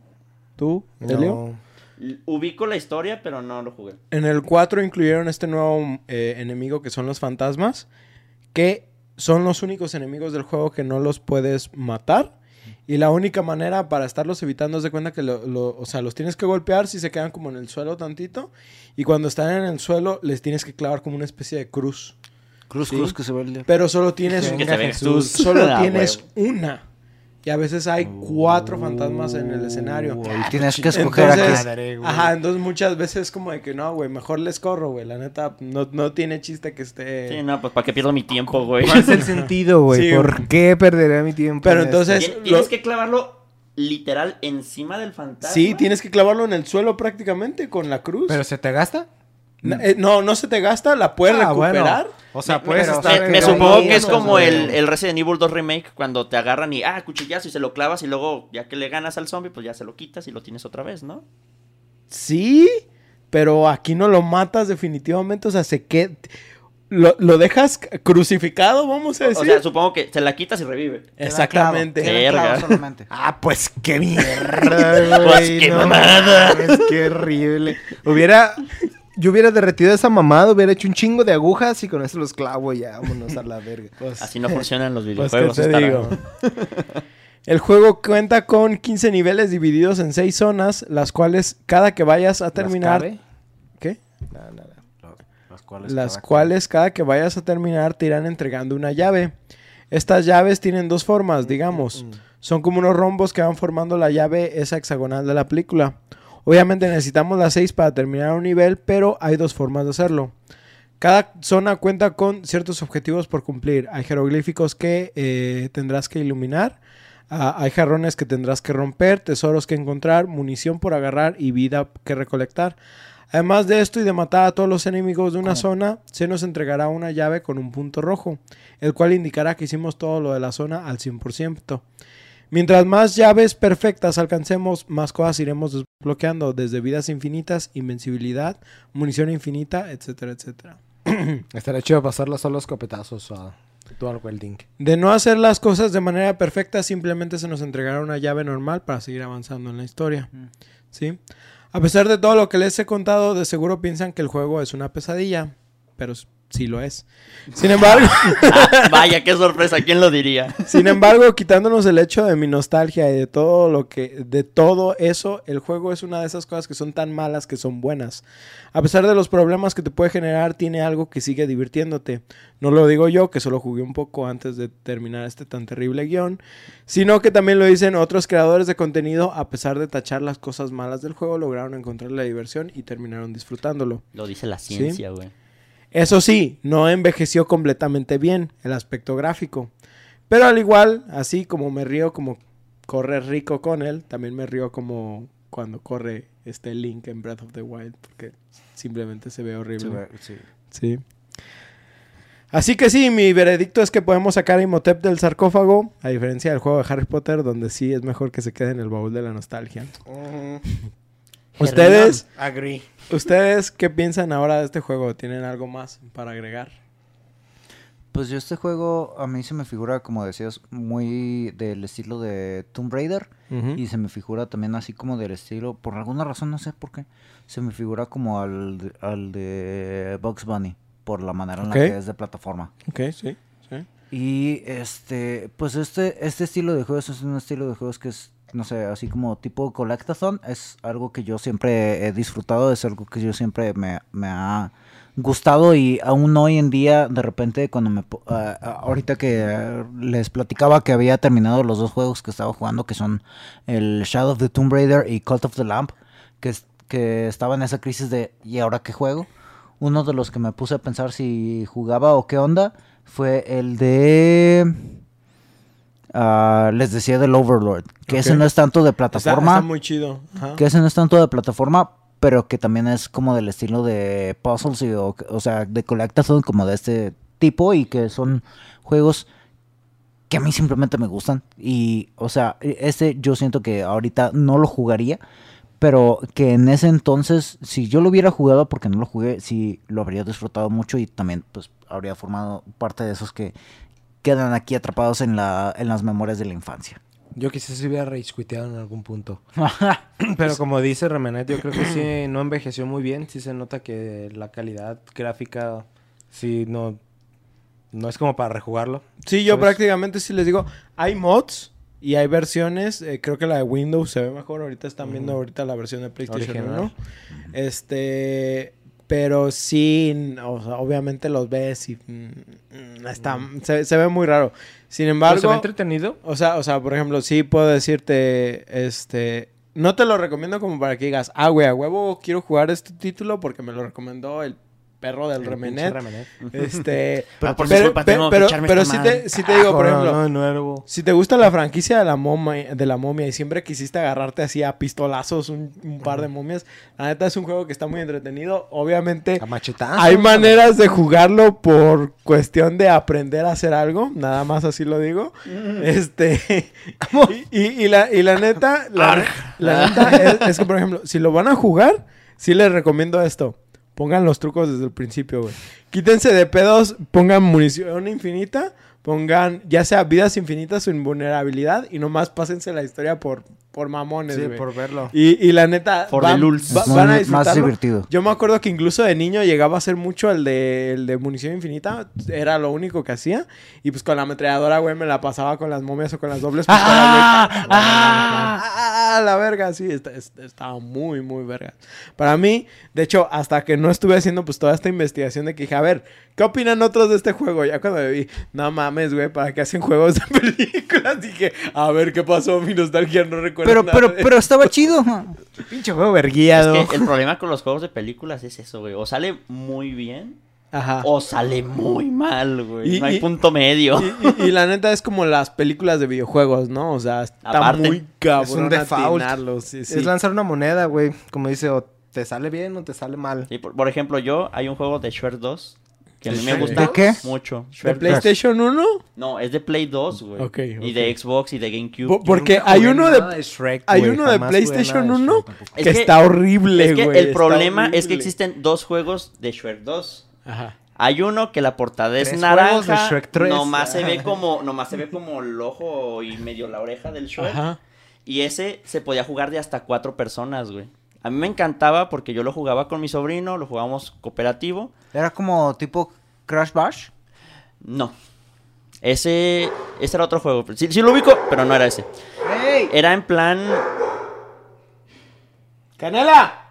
Speaker 1: ¿Tú, Elio?
Speaker 3: No.
Speaker 2: Ubico la historia, pero no lo jugué.
Speaker 1: En el 4 incluyeron este nuevo eh, enemigo que son los fantasmas, que son los únicos enemigos del juego que no los puedes matar. Y la única manera para estarlos evitando es de cuenta que lo- lo- o sea, los tienes que golpear si se quedan como en el suelo tantito. Y cuando están en el suelo, les tienes que clavar como una especie de cruz.
Speaker 4: Cruz,
Speaker 1: Sí.
Speaker 4: cruz, que se ve el...
Speaker 1: Pero solo tienes,
Speaker 3: Jesús.
Speaker 1: solo
Speaker 2: Ah,
Speaker 1: tienes una. Y a veces hay cuatro fantasmas en el escenario.
Speaker 4: Uy, tienes que escoger
Speaker 1: Entonces.
Speaker 3: Madre, güey.
Speaker 1: ajá, entonces muchas veces es como de que no, güey, mejor les corro, güey. La neta, no, no tiene chiste que esté.
Speaker 2: Sí, no, pues para que pierdo mi tiempo, güey.
Speaker 3: ¿Cuál es el sentido, güey?
Speaker 1: Sí,
Speaker 3: ¿Por qué perderé mi tiempo?
Speaker 1: Pero
Speaker 3: en
Speaker 1: entonces-
Speaker 3: esto?
Speaker 2: Tienes
Speaker 1: lo-
Speaker 2: que clavarlo literal encima del fantasma.
Speaker 1: Sí, tienes que clavarlo en el suelo prácticamente con la cruz.
Speaker 3: ¿Pero se te gasta?
Speaker 1: Eh, no, no se te gasta, la puedes
Speaker 3: Ah, bueno.
Speaker 1: recuperar.
Speaker 3: O sea, puedes
Speaker 2: me-
Speaker 3: estar...
Speaker 2: me, supongo que es
Speaker 3: o
Speaker 2: como el, el Resident Evil 2 Remake cuando te agarran y, ah, cuchillazo y se lo clavas y luego ya que le ganas al zombie, pues ya se lo quitas y lo tienes otra vez, ¿no?
Speaker 1: Sí, pero aquí no lo matas definitivamente, o sea, se queda... Lo, lo dejas crucificado, vamos a
Speaker 2: O
Speaker 1: decir.
Speaker 2: sea, supongo que se la quitas y revive.
Speaker 1: Exactamente.
Speaker 4: Clavo.
Speaker 3: Ah, pues qué mierda, güey.
Speaker 2: Pues qué
Speaker 3: no
Speaker 2: mamada.
Speaker 3: mames, qué horrible. Hubiera... Yo hubiera derretido esa mamada, hubiera hecho un chingo de agujas y con eso los clavo y ya, vámonos a la verga.
Speaker 1: Pues-
Speaker 2: Así no funcionan los
Speaker 1: Pues, ¿qué
Speaker 2: videojuegos.
Speaker 1: te digo? El juego cuenta con 15 niveles divididos en 6 zonas, las cuales cada que vayas a terminar...
Speaker 3: ¿Las?
Speaker 1: ¿Qué?
Speaker 3: No, no, no.
Speaker 4: Las cuales,
Speaker 1: Las
Speaker 4: cada-
Speaker 1: cuales cada que vayas a terminar te irán entregando una llave. Estas llaves tienen dos formas, digamos. Son como unos rombos que van formando la llave esa hexagonal de la película. Obviamente necesitamos las 6 para terminar un nivel, pero hay dos formas de hacerlo. Cada zona cuenta con ciertos objetivos por cumplir. Hay jeroglíficos que eh, tendrás que iluminar. Ah, hay jarrones que tendrás que romper, tesoros que encontrar, munición por agarrar y vida que recolectar. Además de esto y de matar a todos los enemigos de una zona, se nos entregará una llave con un punto rojo, el cual indicará que hicimos todo lo de la zona al 100%. Mientras más llaves perfectas alcancemos, más cosas iremos desbloqueando, desde vidas infinitas, invencibilidad, munición infinita, etcétera, etcétera.
Speaker 3: Estaría chido pasarlo solo los copetazos a Dual Welding.
Speaker 1: De no hacer las cosas de manera perfecta, simplemente se nos entregará una llave normal para seguir avanzando en la historia.
Speaker 4: Mm.
Speaker 1: ¿Sí? A pesar de todo lo que les he contado, de seguro piensan que el juego es una pesadilla. Pero sí lo es. Sin embargo,
Speaker 2: Ah, vaya, qué sorpresa, ¿quién lo diría?
Speaker 1: sin embargo, quitándonos el hecho de mi nostalgia y de todo lo que, de todo eso, el juego es una de esas cosas que son tan malas que son buenas. A pesar de los problemas que te puede generar, tiene algo que sigue divirtiéndote. No lo digo yo, que solo jugué un poco antes de terminar este tan terrible guion, sino que también lo dicen otros creadores de contenido, a pesar de tachar las cosas malas del juego, lograron encontrar la diversión y terminaron disfrutándolo.
Speaker 2: Lo dice la ciencia, güey.
Speaker 1: Eso sí, no envejeció completamente bien el aspecto gráfico. Pero al igual, así como me río como corre rico con él, también me río como cuando corre este Link en Breath of the Wild, porque simplemente se ve horrible.
Speaker 4: Sí, sí.
Speaker 1: Sí. Así que sí, mi veredicto es que podemos sacar a Imhotep del sarcófago, a diferencia del juego de Harry Potter, donde sí es mejor que se quede en el baúl de la nostalgia. ¿Ustedes,
Speaker 3: Agree.
Speaker 1: ¿Ustedes qué piensan ahora de este juego? ¿Tienen algo más para agregar?
Speaker 4: Pues yo este juego a mí se me figura, como decías, muy del estilo de Tomb Raider. Y se me figura también así como del estilo, por alguna razón, no sé por qué, se me figura como al, de- al de Bugs Bunny, por la manera en la que es de plataforma.
Speaker 1: Ok, sí, sí.
Speaker 4: Y este, pues este, este estilo de juegos es un estilo de juegos que es, no sé, así como tipo collectathon, es algo que yo siempre he disfrutado, es algo que yo siempre me, me ha gustado y aún hoy en día, de repente, cuando me, ah, ahorita que les platicaba que había terminado los dos juegos que estaba jugando, que son el Shadow of the Tomb Raider y Cult of the Lamp, que, que estaba en esa crisis de, ¿y ahora qué juego? Uno de los que me puse a pensar si jugaba o qué onda fue el de... ah, les decía del Overlord, que ese no es tanto de
Speaker 1: Está,
Speaker 4: plataforma,
Speaker 1: está muy chido. Ajá.
Speaker 4: que ese no es tanto de plataforma, pero que también es como del estilo de puzzles, y, o, o sea, de collectathon como de este tipo y que son juegos que a mí simplemente me gustan y, o sea, este yo siento que ahorita no lo jugaría, pero que en ese entonces, si yo lo hubiera jugado, porque no lo jugué, sí lo habría disfrutado mucho y también pues habría formado parte de esos que quedan aquí atrapados en, la, en las memorias de la infancia.
Speaker 3: Yo quizás se hubiera ragequiteado en algún punto. Pero como dice Remenet, yo creo que sí no envejeció muy bien. Sí se nota que la calidad gráfica sí no, no es como para rejugarlo.
Speaker 1: Sí, yo
Speaker 3: ¿sabes?
Speaker 1: prácticamente sí les digo, hay mods y hay versiones, eh, creo que la de Windows se ve mejor, ahorita están viendo ahorita la versión de PlayStation
Speaker 3: Original.
Speaker 1: 1. Este, pero sí, o sea, obviamente los ves y mm, mm, está, se, se ve muy raro. Sin
Speaker 3: Pero
Speaker 1: embargo,
Speaker 3: ¿Se ve entretenido?
Speaker 1: o sea, o sea, por ejemplo, sí puedo decirte, este, no te lo recomiendo como para que digas, ah, güey, a huevo quiero jugar este título porque me lo recomendó el perro del
Speaker 3: El
Speaker 1: Remenet. Este,
Speaker 2: Pero por
Speaker 1: pero, pero, pero sí te, sí te digo, por
Speaker 3: Ah,
Speaker 1: ejemplo,
Speaker 3: no, no, nuevo.
Speaker 1: si te gusta la franquicia de la momia, de la momia y siempre quisiste agarrarte así a pistolazos un, un par de momias, la neta es un juego que está muy entretenido. Obviamente hay maneras de jugarlo por cuestión de aprender a hacer algo, nada más así lo digo. Este y, y- y la, y la neta, la, la neta es, es que por ejemplo, si lo van a jugar, sí les recomiendo esto. Pongan los trucos desde el principio, güey. Quítense de pedos, pongan munición infinita, pongan ya sea vidas infinitas o invulnerabilidad y nomás pásense la historia por, por mamones,
Speaker 3: Sí,
Speaker 1: güey.
Speaker 3: por verlo.
Speaker 1: Y, y la neta,
Speaker 2: For
Speaker 1: van,
Speaker 2: the lulz.
Speaker 1: va-
Speaker 4: Es
Speaker 1: van a
Speaker 4: más
Speaker 1: disfrutarlo.
Speaker 4: divertido.
Speaker 1: Yo me acuerdo que incluso de niño llegaba a hacer mucho el de, el de munición infinita. Era lo único que hacía. Y pues con la ametralladora, güey, me la pasaba con las momias o con las dobles pistolas, güey. ¡Ah! La verga, sí, estaba muy, muy verga. Para mí, de hecho, hasta que no estuve haciendo pues toda esta investigación de que dije, a ver, ¿qué opinan otros de este juego? Ya cuando me vi, no mames, güey, ¿para qué hacen juegos de películas? Dije, a ver, ¿qué pasó? Mi nostalgia no recuerdo
Speaker 4: Pero,
Speaker 1: nada
Speaker 4: pero,
Speaker 1: de-
Speaker 4: pero estaba chido.
Speaker 3: Pinche juego verguiado.
Speaker 2: Es que el problema con los juegos de películas es eso, güey. O sale muy bien
Speaker 1: Ajá.
Speaker 2: o sale muy mal, güey.
Speaker 1: Y-
Speaker 2: no hay
Speaker 1: y-
Speaker 2: punto medio.
Speaker 1: Y, y- y la neta es como las películas de videojuegos, ¿no? O sea, está
Speaker 2: Aparte,
Speaker 1: muy cabrón
Speaker 3: es un
Speaker 1: sí, sí.
Speaker 3: Es lanzar una moneda, güey. Como dice, o te sale bien o te sale mal.
Speaker 2: Sí, por, por ejemplo, yo, hay un juego de Shrek 2 que a mí me
Speaker 1: ¿De
Speaker 2: gusta
Speaker 4: qué?
Speaker 2: mucho.
Speaker 1: ¿De
Speaker 2: Shrek 2.
Speaker 1: PlayStation 1?
Speaker 2: No, es de Play 2, güey.
Speaker 1: Ok,
Speaker 2: Y de Xbox y de GameCube.
Speaker 1: Po- porque hay uno de...
Speaker 3: Shrek,
Speaker 1: hay
Speaker 3: güey.
Speaker 1: uno de PlayStation
Speaker 3: nada de
Speaker 1: 1
Speaker 3: Shrek.
Speaker 1: que,
Speaker 2: Es que-
Speaker 1: está horrible,
Speaker 2: es que
Speaker 1: güey.
Speaker 2: el problema es que existen dos juegos de Shrek 2.
Speaker 1: Ajá.
Speaker 2: Hay uno que la portada es
Speaker 3: Tres juegos de
Speaker 2: naranja,
Speaker 3: Shrek 3.
Speaker 2: nomás se ve como nomás se ve como el ojo y medio la oreja del Shrek.
Speaker 1: Ajá.
Speaker 2: Y ese se podía jugar de hasta cuatro personas, güey. A mí me encantaba porque yo lo jugaba con mi sobrino, lo jugábamos cooperativo.
Speaker 4: Era como tipo Crash Bash.
Speaker 2: No. Ese, ese era otro juego. Sí, sí lo ubico, pero no era ese. Era en plan...
Speaker 1: ¡Canela!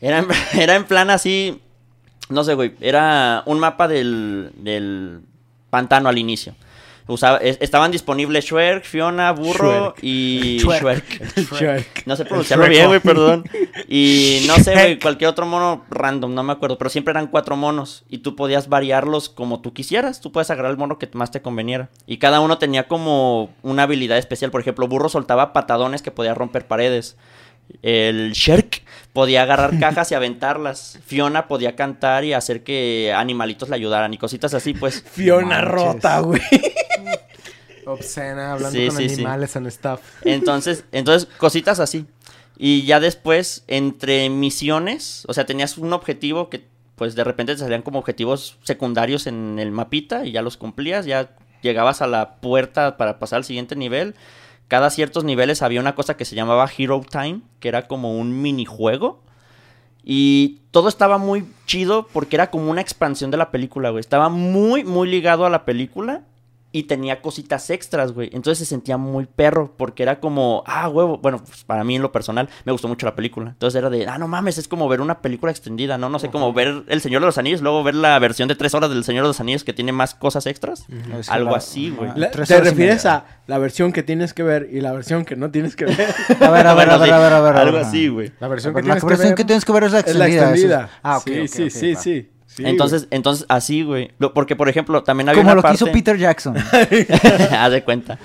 Speaker 2: Era en, era en plan así... No sé, güey. Era un mapa del, del pantano al inicio. Usaba, estaban disponibles Shrek, Fiona, Burro y
Speaker 4: Shrek.
Speaker 2: No sé pronunciarlo bien, güey, perdón. Y no sé, güey, cualquier otro mono random, no me acuerdo. Pero siempre eran cuatro monos. Y tú podías variarlos como tú quisieras. Tú puedes agarrar el mono que más te conveniera. Y cada uno tenía como una habilidad especial. Por ejemplo, Burro soltaba patadones que podía romper paredes. El Shrek podía agarrar cajas y aventarlas. Fiona podía cantar y hacer que animalitos le ayudaran y cositas así, pues.
Speaker 1: Fiona
Speaker 3: Manches.
Speaker 1: rota, güey.
Speaker 3: Obscena, hablando
Speaker 2: Sí,
Speaker 3: con
Speaker 2: sí, sí.
Speaker 3: animales and stuff.
Speaker 2: Entonces, entonces, cositas así. Y ya después, entre misiones, o sea, tenías un objetivo que, pues, de repente te salían como objetivos secundarios en el mapita y ya los cumplías, ya llegabas a la puerta para pasar al siguiente nivel. Cada ciertos niveles había una cosa que se llamaba Hero Time, que era como un minijuego. Y todo estaba muy chido porque era como una expansión de la película, güey. Estaba muy, muy ligado a la película y tenía cositas extras, güey. Entonces se sentía muy perro porque era como, ah, huevo. Bueno, pues, para mí en lo personal me gustó mucho la película. Entonces era de, ah, no mames, es como ver una película extendida, ¿no? No sé, como ver El Señor de los Anillos, luego ver la versión de tres horas del Señor de los Anillos que tiene más cosas extras.
Speaker 4: Es que
Speaker 2: Algo
Speaker 4: la-
Speaker 2: así, güey.
Speaker 1: La- ¿Te refieres a la versión que tienes que ver y la versión que no tienes que ver?
Speaker 4: A ver, a ver, a ver, a ver, a ver.
Speaker 2: Algo
Speaker 4: ver.
Speaker 2: así, güey.
Speaker 3: La versión
Speaker 4: A
Speaker 3: que
Speaker 4: ver, La
Speaker 3: tienes que
Speaker 4: versión
Speaker 3: ver.
Speaker 4: que tienes que ver es la
Speaker 1: es la
Speaker 4: extendida.
Speaker 1: extendida.
Speaker 4: Ah, ok,
Speaker 1: sí, sí, sí,
Speaker 4: va.
Speaker 1: sí, sí,
Speaker 2: entonces, entonces, así, güey. Porque, por ejemplo, también había
Speaker 4: Como
Speaker 2: una
Speaker 4: lo que hizo Peter Jackson.
Speaker 2: haz de cuenta.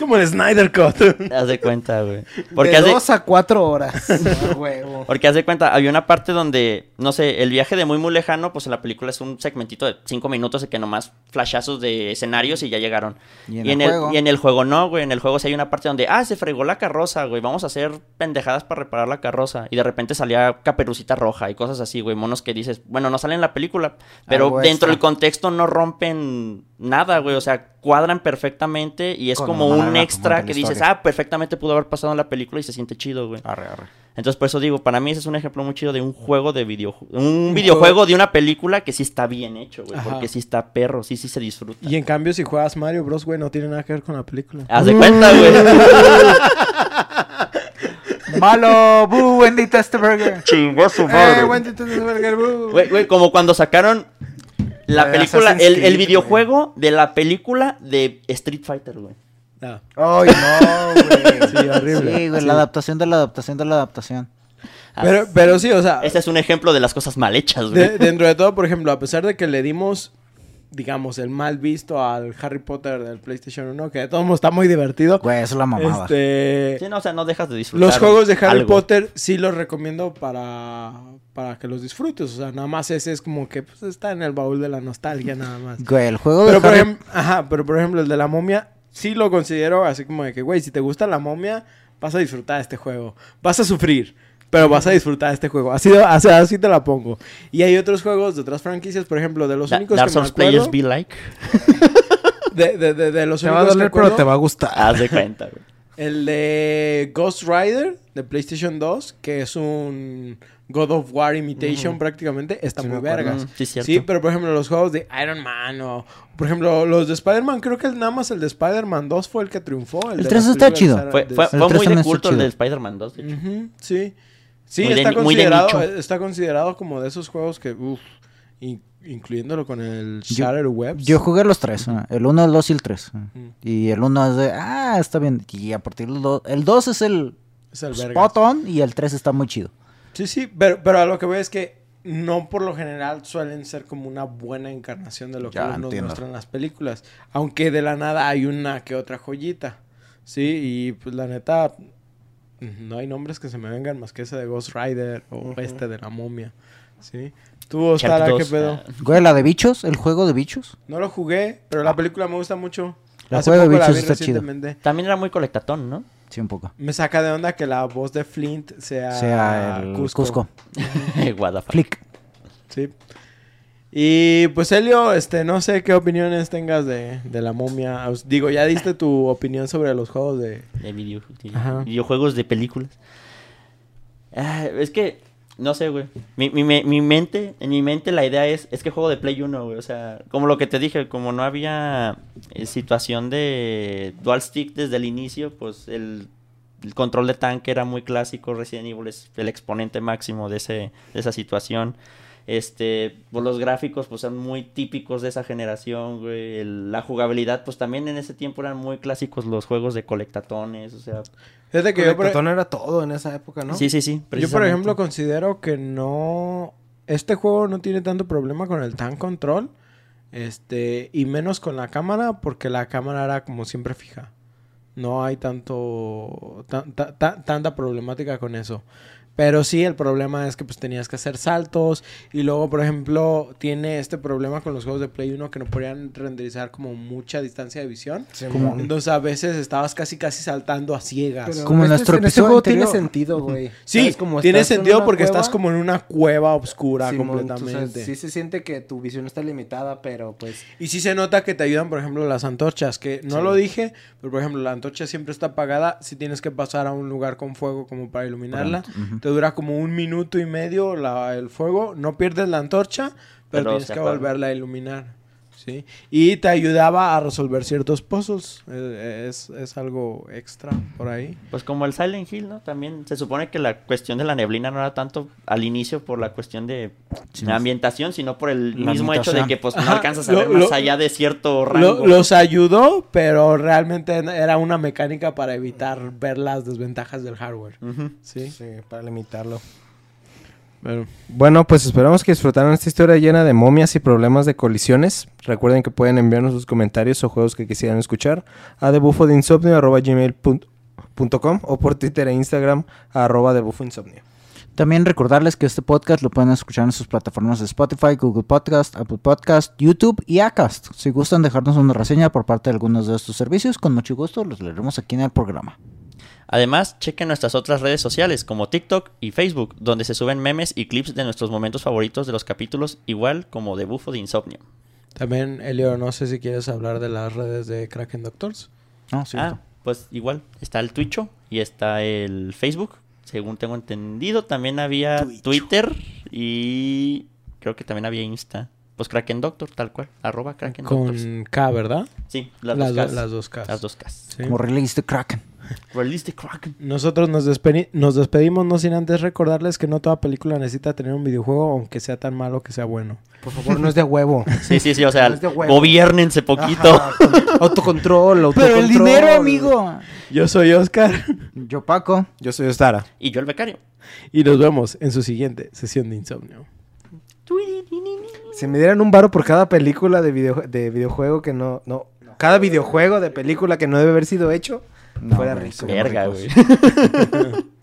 Speaker 1: Es como el Snyder Cut.
Speaker 2: Haz de cuenta, güey. Porque
Speaker 3: de
Speaker 2: haz de-
Speaker 3: dos a cuatro horas. Ah, huevo.
Speaker 2: Porque haz de cuenta, había una parte donde, no sé, el viaje de muy muy lejano, pues en la película es un segmentito de cinco minutos de que nomás flashazos de escenarios y ya llegaron.
Speaker 4: Y en el juego.
Speaker 2: y en el juego no, güey. En el juego sí hay una parte donde, ah, se fregó la carroza, güey. Vamos a hacer pendejadas para reparar la carroza. Y de repente salía caperucita roja y cosas así, güey. Monos que dices, bueno, no salen en la película. Pero
Speaker 3: Algo
Speaker 2: dentro
Speaker 3: extra.
Speaker 2: del contexto no rompen nada, güey. O sea, cuadran perfectamente y es
Speaker 4: Con
Speaker 2: como un
Speaker 4: manera
Speaker 2: extra que dices, ah, perfectamente pudo haber pasado en la película y se siente chido, güey.
Speaker 4: Arre, arre.
Speaker 2: Entonces, por eso digo, para mí ese es un ejemplo muy chido de un juego de videojuego. Un videojuego de una película que sí está bien hecho, güey.
Speaker 1: Ajá.
Speaker 2: Porque sí está perro, sí, sí se disfruta.
Speaker 1: Y en cambio, si juegas Mario Bros, güey, no tiene nada que ver con la película.
Speaker 2: Haz de cuenta, güey.
Speaker 4: Malo, bu, Wendy Testerberger.
Speaker 2: Chingó su
Speaker 3: Eh, Wendy Testerberger, boo.
Speaker 2: Güey, güey, como cuando sacaron la
Speaker 3: de
Speaker 2: película, el,
Speaker 3: Creed,
Speaker 2: el videojuego de la película de Street Fighter, güey.
Speaker 1: No.
Speaker 3: Ay, no, güey.
Speaker 1: Sí, horrible.
Speaker 4: Sí, güey,
Speaker 1: Sí.
Speaker 4: la adaptación de la adaptación de la adaptación.
Speaker 2: Ah,
Speaker 1: Pero, pero sí, o sea,
Speaker 2: Ese es un ejemplo de las cosas mal hechas, güey.
Speaker 1: de- dentro de todo, por ejemplo, a pesar de que le dimos, digamos, el mal visto al Harry Potter del PlayStation 1, que de todos modos está muy divertido.
Speaker 4: Güey, eso es la mamada.
Speaker 1: Este,
Speaker 2: Sí, no, o sea, no dejas de disfrutar.
Speaker 1: los juegos de Harry
Speaker 2: algo.
Speaker 1: Potter sí los recomiendo para, para que los disfrutes. O sea, nada más ese es como que pues, está en el baúl de la nostalgia, nada más.
Speaker 4: Güey, el juego
Speaker 1: Pero
Speaker 4: de
Speaker 1: por,
Speaker 4: Harry...
Speaker 1: ejemplo, ajá, pero por ejemplo, el de la momia, sí lo considero así como de que, güey, si te gusta la momia, vas a disfrutar este juego. Vas a sufrir, pero vas a disfrutar este juego. Así, así, así te la pongo. Y hay otros juegos de otras franquicias, por ejemplo, de los
Speaker 2: Da-
Speaker 1: únicos
Speaker 2: Dark
Speaker 1: que me
Speaker 2: Souls
Speaker 1: acuerdo.
Speaker 2: Players Be Like.
Speaker 1: De, de, de, de los
Speaker 3: Te va a
Speaker 1: únicos que
Speaker 3: doler, pero
Speaker 1: acuerdo,
Speaker 3: te va a gustar.
Speaker 2: Haz de cuenta, güey.
Speaker 1: El de Ghost Rider de PlayStation 2, que es un God of War imitation prácticamente, está
Speaker 3: Sí,
Speaker 1: muy
Speaker 3: me acuerdo.
Speaker 1: vergas.
Speaker 2: Sí, cierto.
Speaker 1: Sí, pero por ejemplo, los juegos de Iron Man o, por ejemplo, los de Spider-Man, creo que el- nada más el de Spider-Man 2 fue el que triunfó.
Speaker 4: El
Speaker 1: de
Speaker 4: 3
Speaker 1: las
Speaker 4: está chido.
Speaker 1: de-
Speaker 2: Fue,
Speaker 1: de-
Speaker 2: fue,
Speaker 4: El
Speaker 2: fue muy de culto el de Spider-Man 2, de hecho.
Speaker 1: Ujú, sí. Sí,
Speaker 2: Muy de
Speaker 1: está
Speaker 2: ni- muy de
Speaker 1: considerado,
Speaker 2: nicho.
Speaker 1: está considerado como de esos juegos que, uff, incluyéndolo con el
Speaker 4: Yo-
Speaker 1: Shattered Webs.
Speaker 4: Yo jugué los tres, eh, el 1, el 2 y el 3.
Speaker 1: Mm.
Speaker 4: Y el 1 es de, ah, está bien. Y a partir del 2, el 2 es el
Speaker 1: es el
Speaker 4: spot on y el 3 está muy chido.
Speaker 1: Sí, sí, pero, pero a lo que voy es que no por lo general suelen ser como una buena encarnación de lo que
Speaker 4: Ya,
Speaker 1: nos
Speaker 4: entiendo.
Speaker 1: muestran las películas. Aunque de la nada hay una que otra joyita. Sí, y pues la neta, no hay nombres que se me vengan más que ese de Ghost Rider o este de la momia. Sí. Tú, Ostara, ¿qué
Speaker 2: 2,
Speaker 1: pedo?
Speaker 2: ah,
Speaker 4: Güey, la de bichos, el juego de bichos.
Speaker 1: No lo jugué, pero la película me gusta mucho.
Speaker 4: El
Speaker 1: Hace
Speaker 4: juego de
Speaker 1: la
Speaker 4: bichos está chido.
Speaker 1: recientemente.
Speaker 2: También era muy colectatón, ¿no?
Speaker 4: Sí, un poco.
Speaker 1: Me saca de onda que la voz de Flint sea,
Speaker 4: sea el Cusco.
Speaker 2: What the fuck.
Speaker 4: Flick.
Speaker 1: Sí. Y pues Helio, este, no sé qué opiniones tengas de, de la momia. Os- Digo, ya diste tu opinión sobre los juegos de...
Speaker 2: De video- de
Speaker 1: Ajá.
Speaker 2: videojuegos de películas. Ah, es que No sé, güey. Mi, mi, mi- mi mente, en mi mente la idea es, es que juego de Play 1, güey. O sea, como lo que te dije, como no había eh, situación de dual stick desde el inicio, pues el, el control de tanque era muy clásico. Resident Evil es el exponente máximo de, ese, de esa situación. Este, pues los gráficos pues son muy típicos de esa generación, güey. El- la jugabilidad, pues también en ese tiempo eran muy clásicos los juegos de colectatones, o sea...
Speaker 1: Fíjate que yo,
Speaker 3: Colectatón era todo en esa época, ¿no?
Speaker 2: Sí, sí, sí.
Speaker 1: yo, por ejemplo, considero que no... Este juego no tiene tanto problema con el tank control. Este, y menos con la cámara, porque la cámara era como siempre fija. No hay tanto... tan- ta- ta- tanta problemática con eso. Pero sí, el problema es que pues tenías que hacer saltos. Y luego, por ejemplo, tiene este problema con los juegos de Play 1 que no podían renderizar como mucha distancia de visión.
Speaker 3: Simón.
Speaker 1: Entonces a veces estabas casi casi saltando a ciegas.
Speaker 3: Pero
Speaker 4: Como
Speaker 3: este-
Speaker 4: nuestro
Speaker 3: en este
Speaker 4: episodio
Speaker 3: juego
Speaker 4: anterior.
Speaker 3: tiene sentido, güey.
Speaker 1: Sí,
Speaker 3: ¿Sabes? Como
Speaker 1: tiene
Speaker 3: estás en
Speaker 1: sentido porque estás
Speaker 3: cueva,
Speaker 1: como en una cueva oscura
Speaker 3: Simón,
Speaker 1: completamente.
Speaker 3: entonces, sí se siente que tu visión está limitada, pero pues...
Speaker 1: Y sí se nota que te ayudan, por ejemplo, las antorchas, que no
Speaker 3: Sí.
Speaker 1: lo dije, pero por ejemplo, la antorcha siempre está apagada si tienes que pasar a un lugar con fuego como para iluminarla.
Speaker 4: Ujú.
Speaker 1: Dura como un minuto y medio la- el fuego, no pierdes la antorcha, pero,
Speaker 2: Pero
Speaker 1: tienes que volverla a iluminar. ¿Sí? Y te ayudaba a resolver ciertos puzzles. Es, es algo extra por ahí.
Speaker 2: Pues como el Silent Hill, ¿no? También se supone que la cuestión de la neblina no era tanto al inicio por la cuestión de
Speaker 4: Sí.
Speaker 2: la ambientación, sino por el mismo hecho de que pues no
Speaker 1: Ajá,
Speaker 2: alcanzas a
Speaker 1: lo-
Speaker 2: ver más
Speaker 1: lo-
Speaker 2: allá de cierto rango.
Speaker 1: Lo- los ayudó, pero realmente era una mecánica para evitar ver las desventajas del hardware. Sí,
Speaker 3: Sí, para limitarlo.
Speaker 1: Pero
Speaker 3: Bueno, pues esperamos que disfrutaran esta historia llena de momias y problemas de colisiones. Recuerden que pueden enviarnos sus comentarios o juegos que quisieran escuchar a debufodeinsomnio.gmail.com o por Twitter e Instagram a arroba debufoinsomnio.
Speaker 4: También recordarles que este podcast lo pueden escuchar en sus plataformas de Spotify, Google Podcast, Apple Podcast, YouTube y Acast. Si gustan dejarnos una reseña por parte de algunos de estos servicios, con mucho gusto los leeremos aquí en el programa.
Speaker 2: Además, chequen nuestras otras redes sociales como TikTok y Facebook, donde se suben memes y clips de nuestros momentos favoritos de los capítulos, igual como de Bufo de Insomnio.
Speaker 1: también, Elio, no sé si quieres hablar de las redes de Kraken Doctors.
Speaker 4: No, sí.
Speaker 2: Ah, pues igual, está el Twitch y está el Facebook, según tengo entendido. También había
Speaker 1: Twitch.
Speaker 2: Twitter y creo que también había Insta. Pues Kraken Doctor, tal cual, arroba Kraken Doctors.
Speaker 1: Con K, ¿verdad?
Speaker 2: Sí, las,
Speaker 1: Las,
Speaker 2: dos
Speaker 1: do-
Speaker 2: Ks.
Speaker 1: las dos K.
Speaker 2: Las dos Ks.
Speaker 1: Sí.
Speaker 4: Como release de Kraken.
Speaker 2: Release the Kraken.
Speaker 1: Nosotros nos, despedi- nos despedimos no sin antes recordarles que no toda película necesita tener un videojuego, aunque sea tan malo que sea bueno.
Speaker 3: Por favor, no es de huevo.
Speaker 2: Sí, sí, sí, o sea,
Speaker 3: Es de huevo.
Speaker 2: gobiernense poquito.
Speaker 3: Ajá, autocontrol, autocontrol.
Speaker 4: Pero el dinero, amigo.
Speaker 1: Yo soy Oscar
Speaker 4: Yo, Paco.
Speaker 3: Yo soy Ostara.
Speaker 2: Y yo el becario.
Speaker 1: y nos vemos en su siguiente sesión de insomnio.
Speaker 3: Si me dieran un varo por cada película de, video- de videojuego que no, no... Cada videojuego de película que no debe haber sido hecho,
Speaker 4: No,
Speaker 3: fuera rico.
Speaker 2: Verga, güey.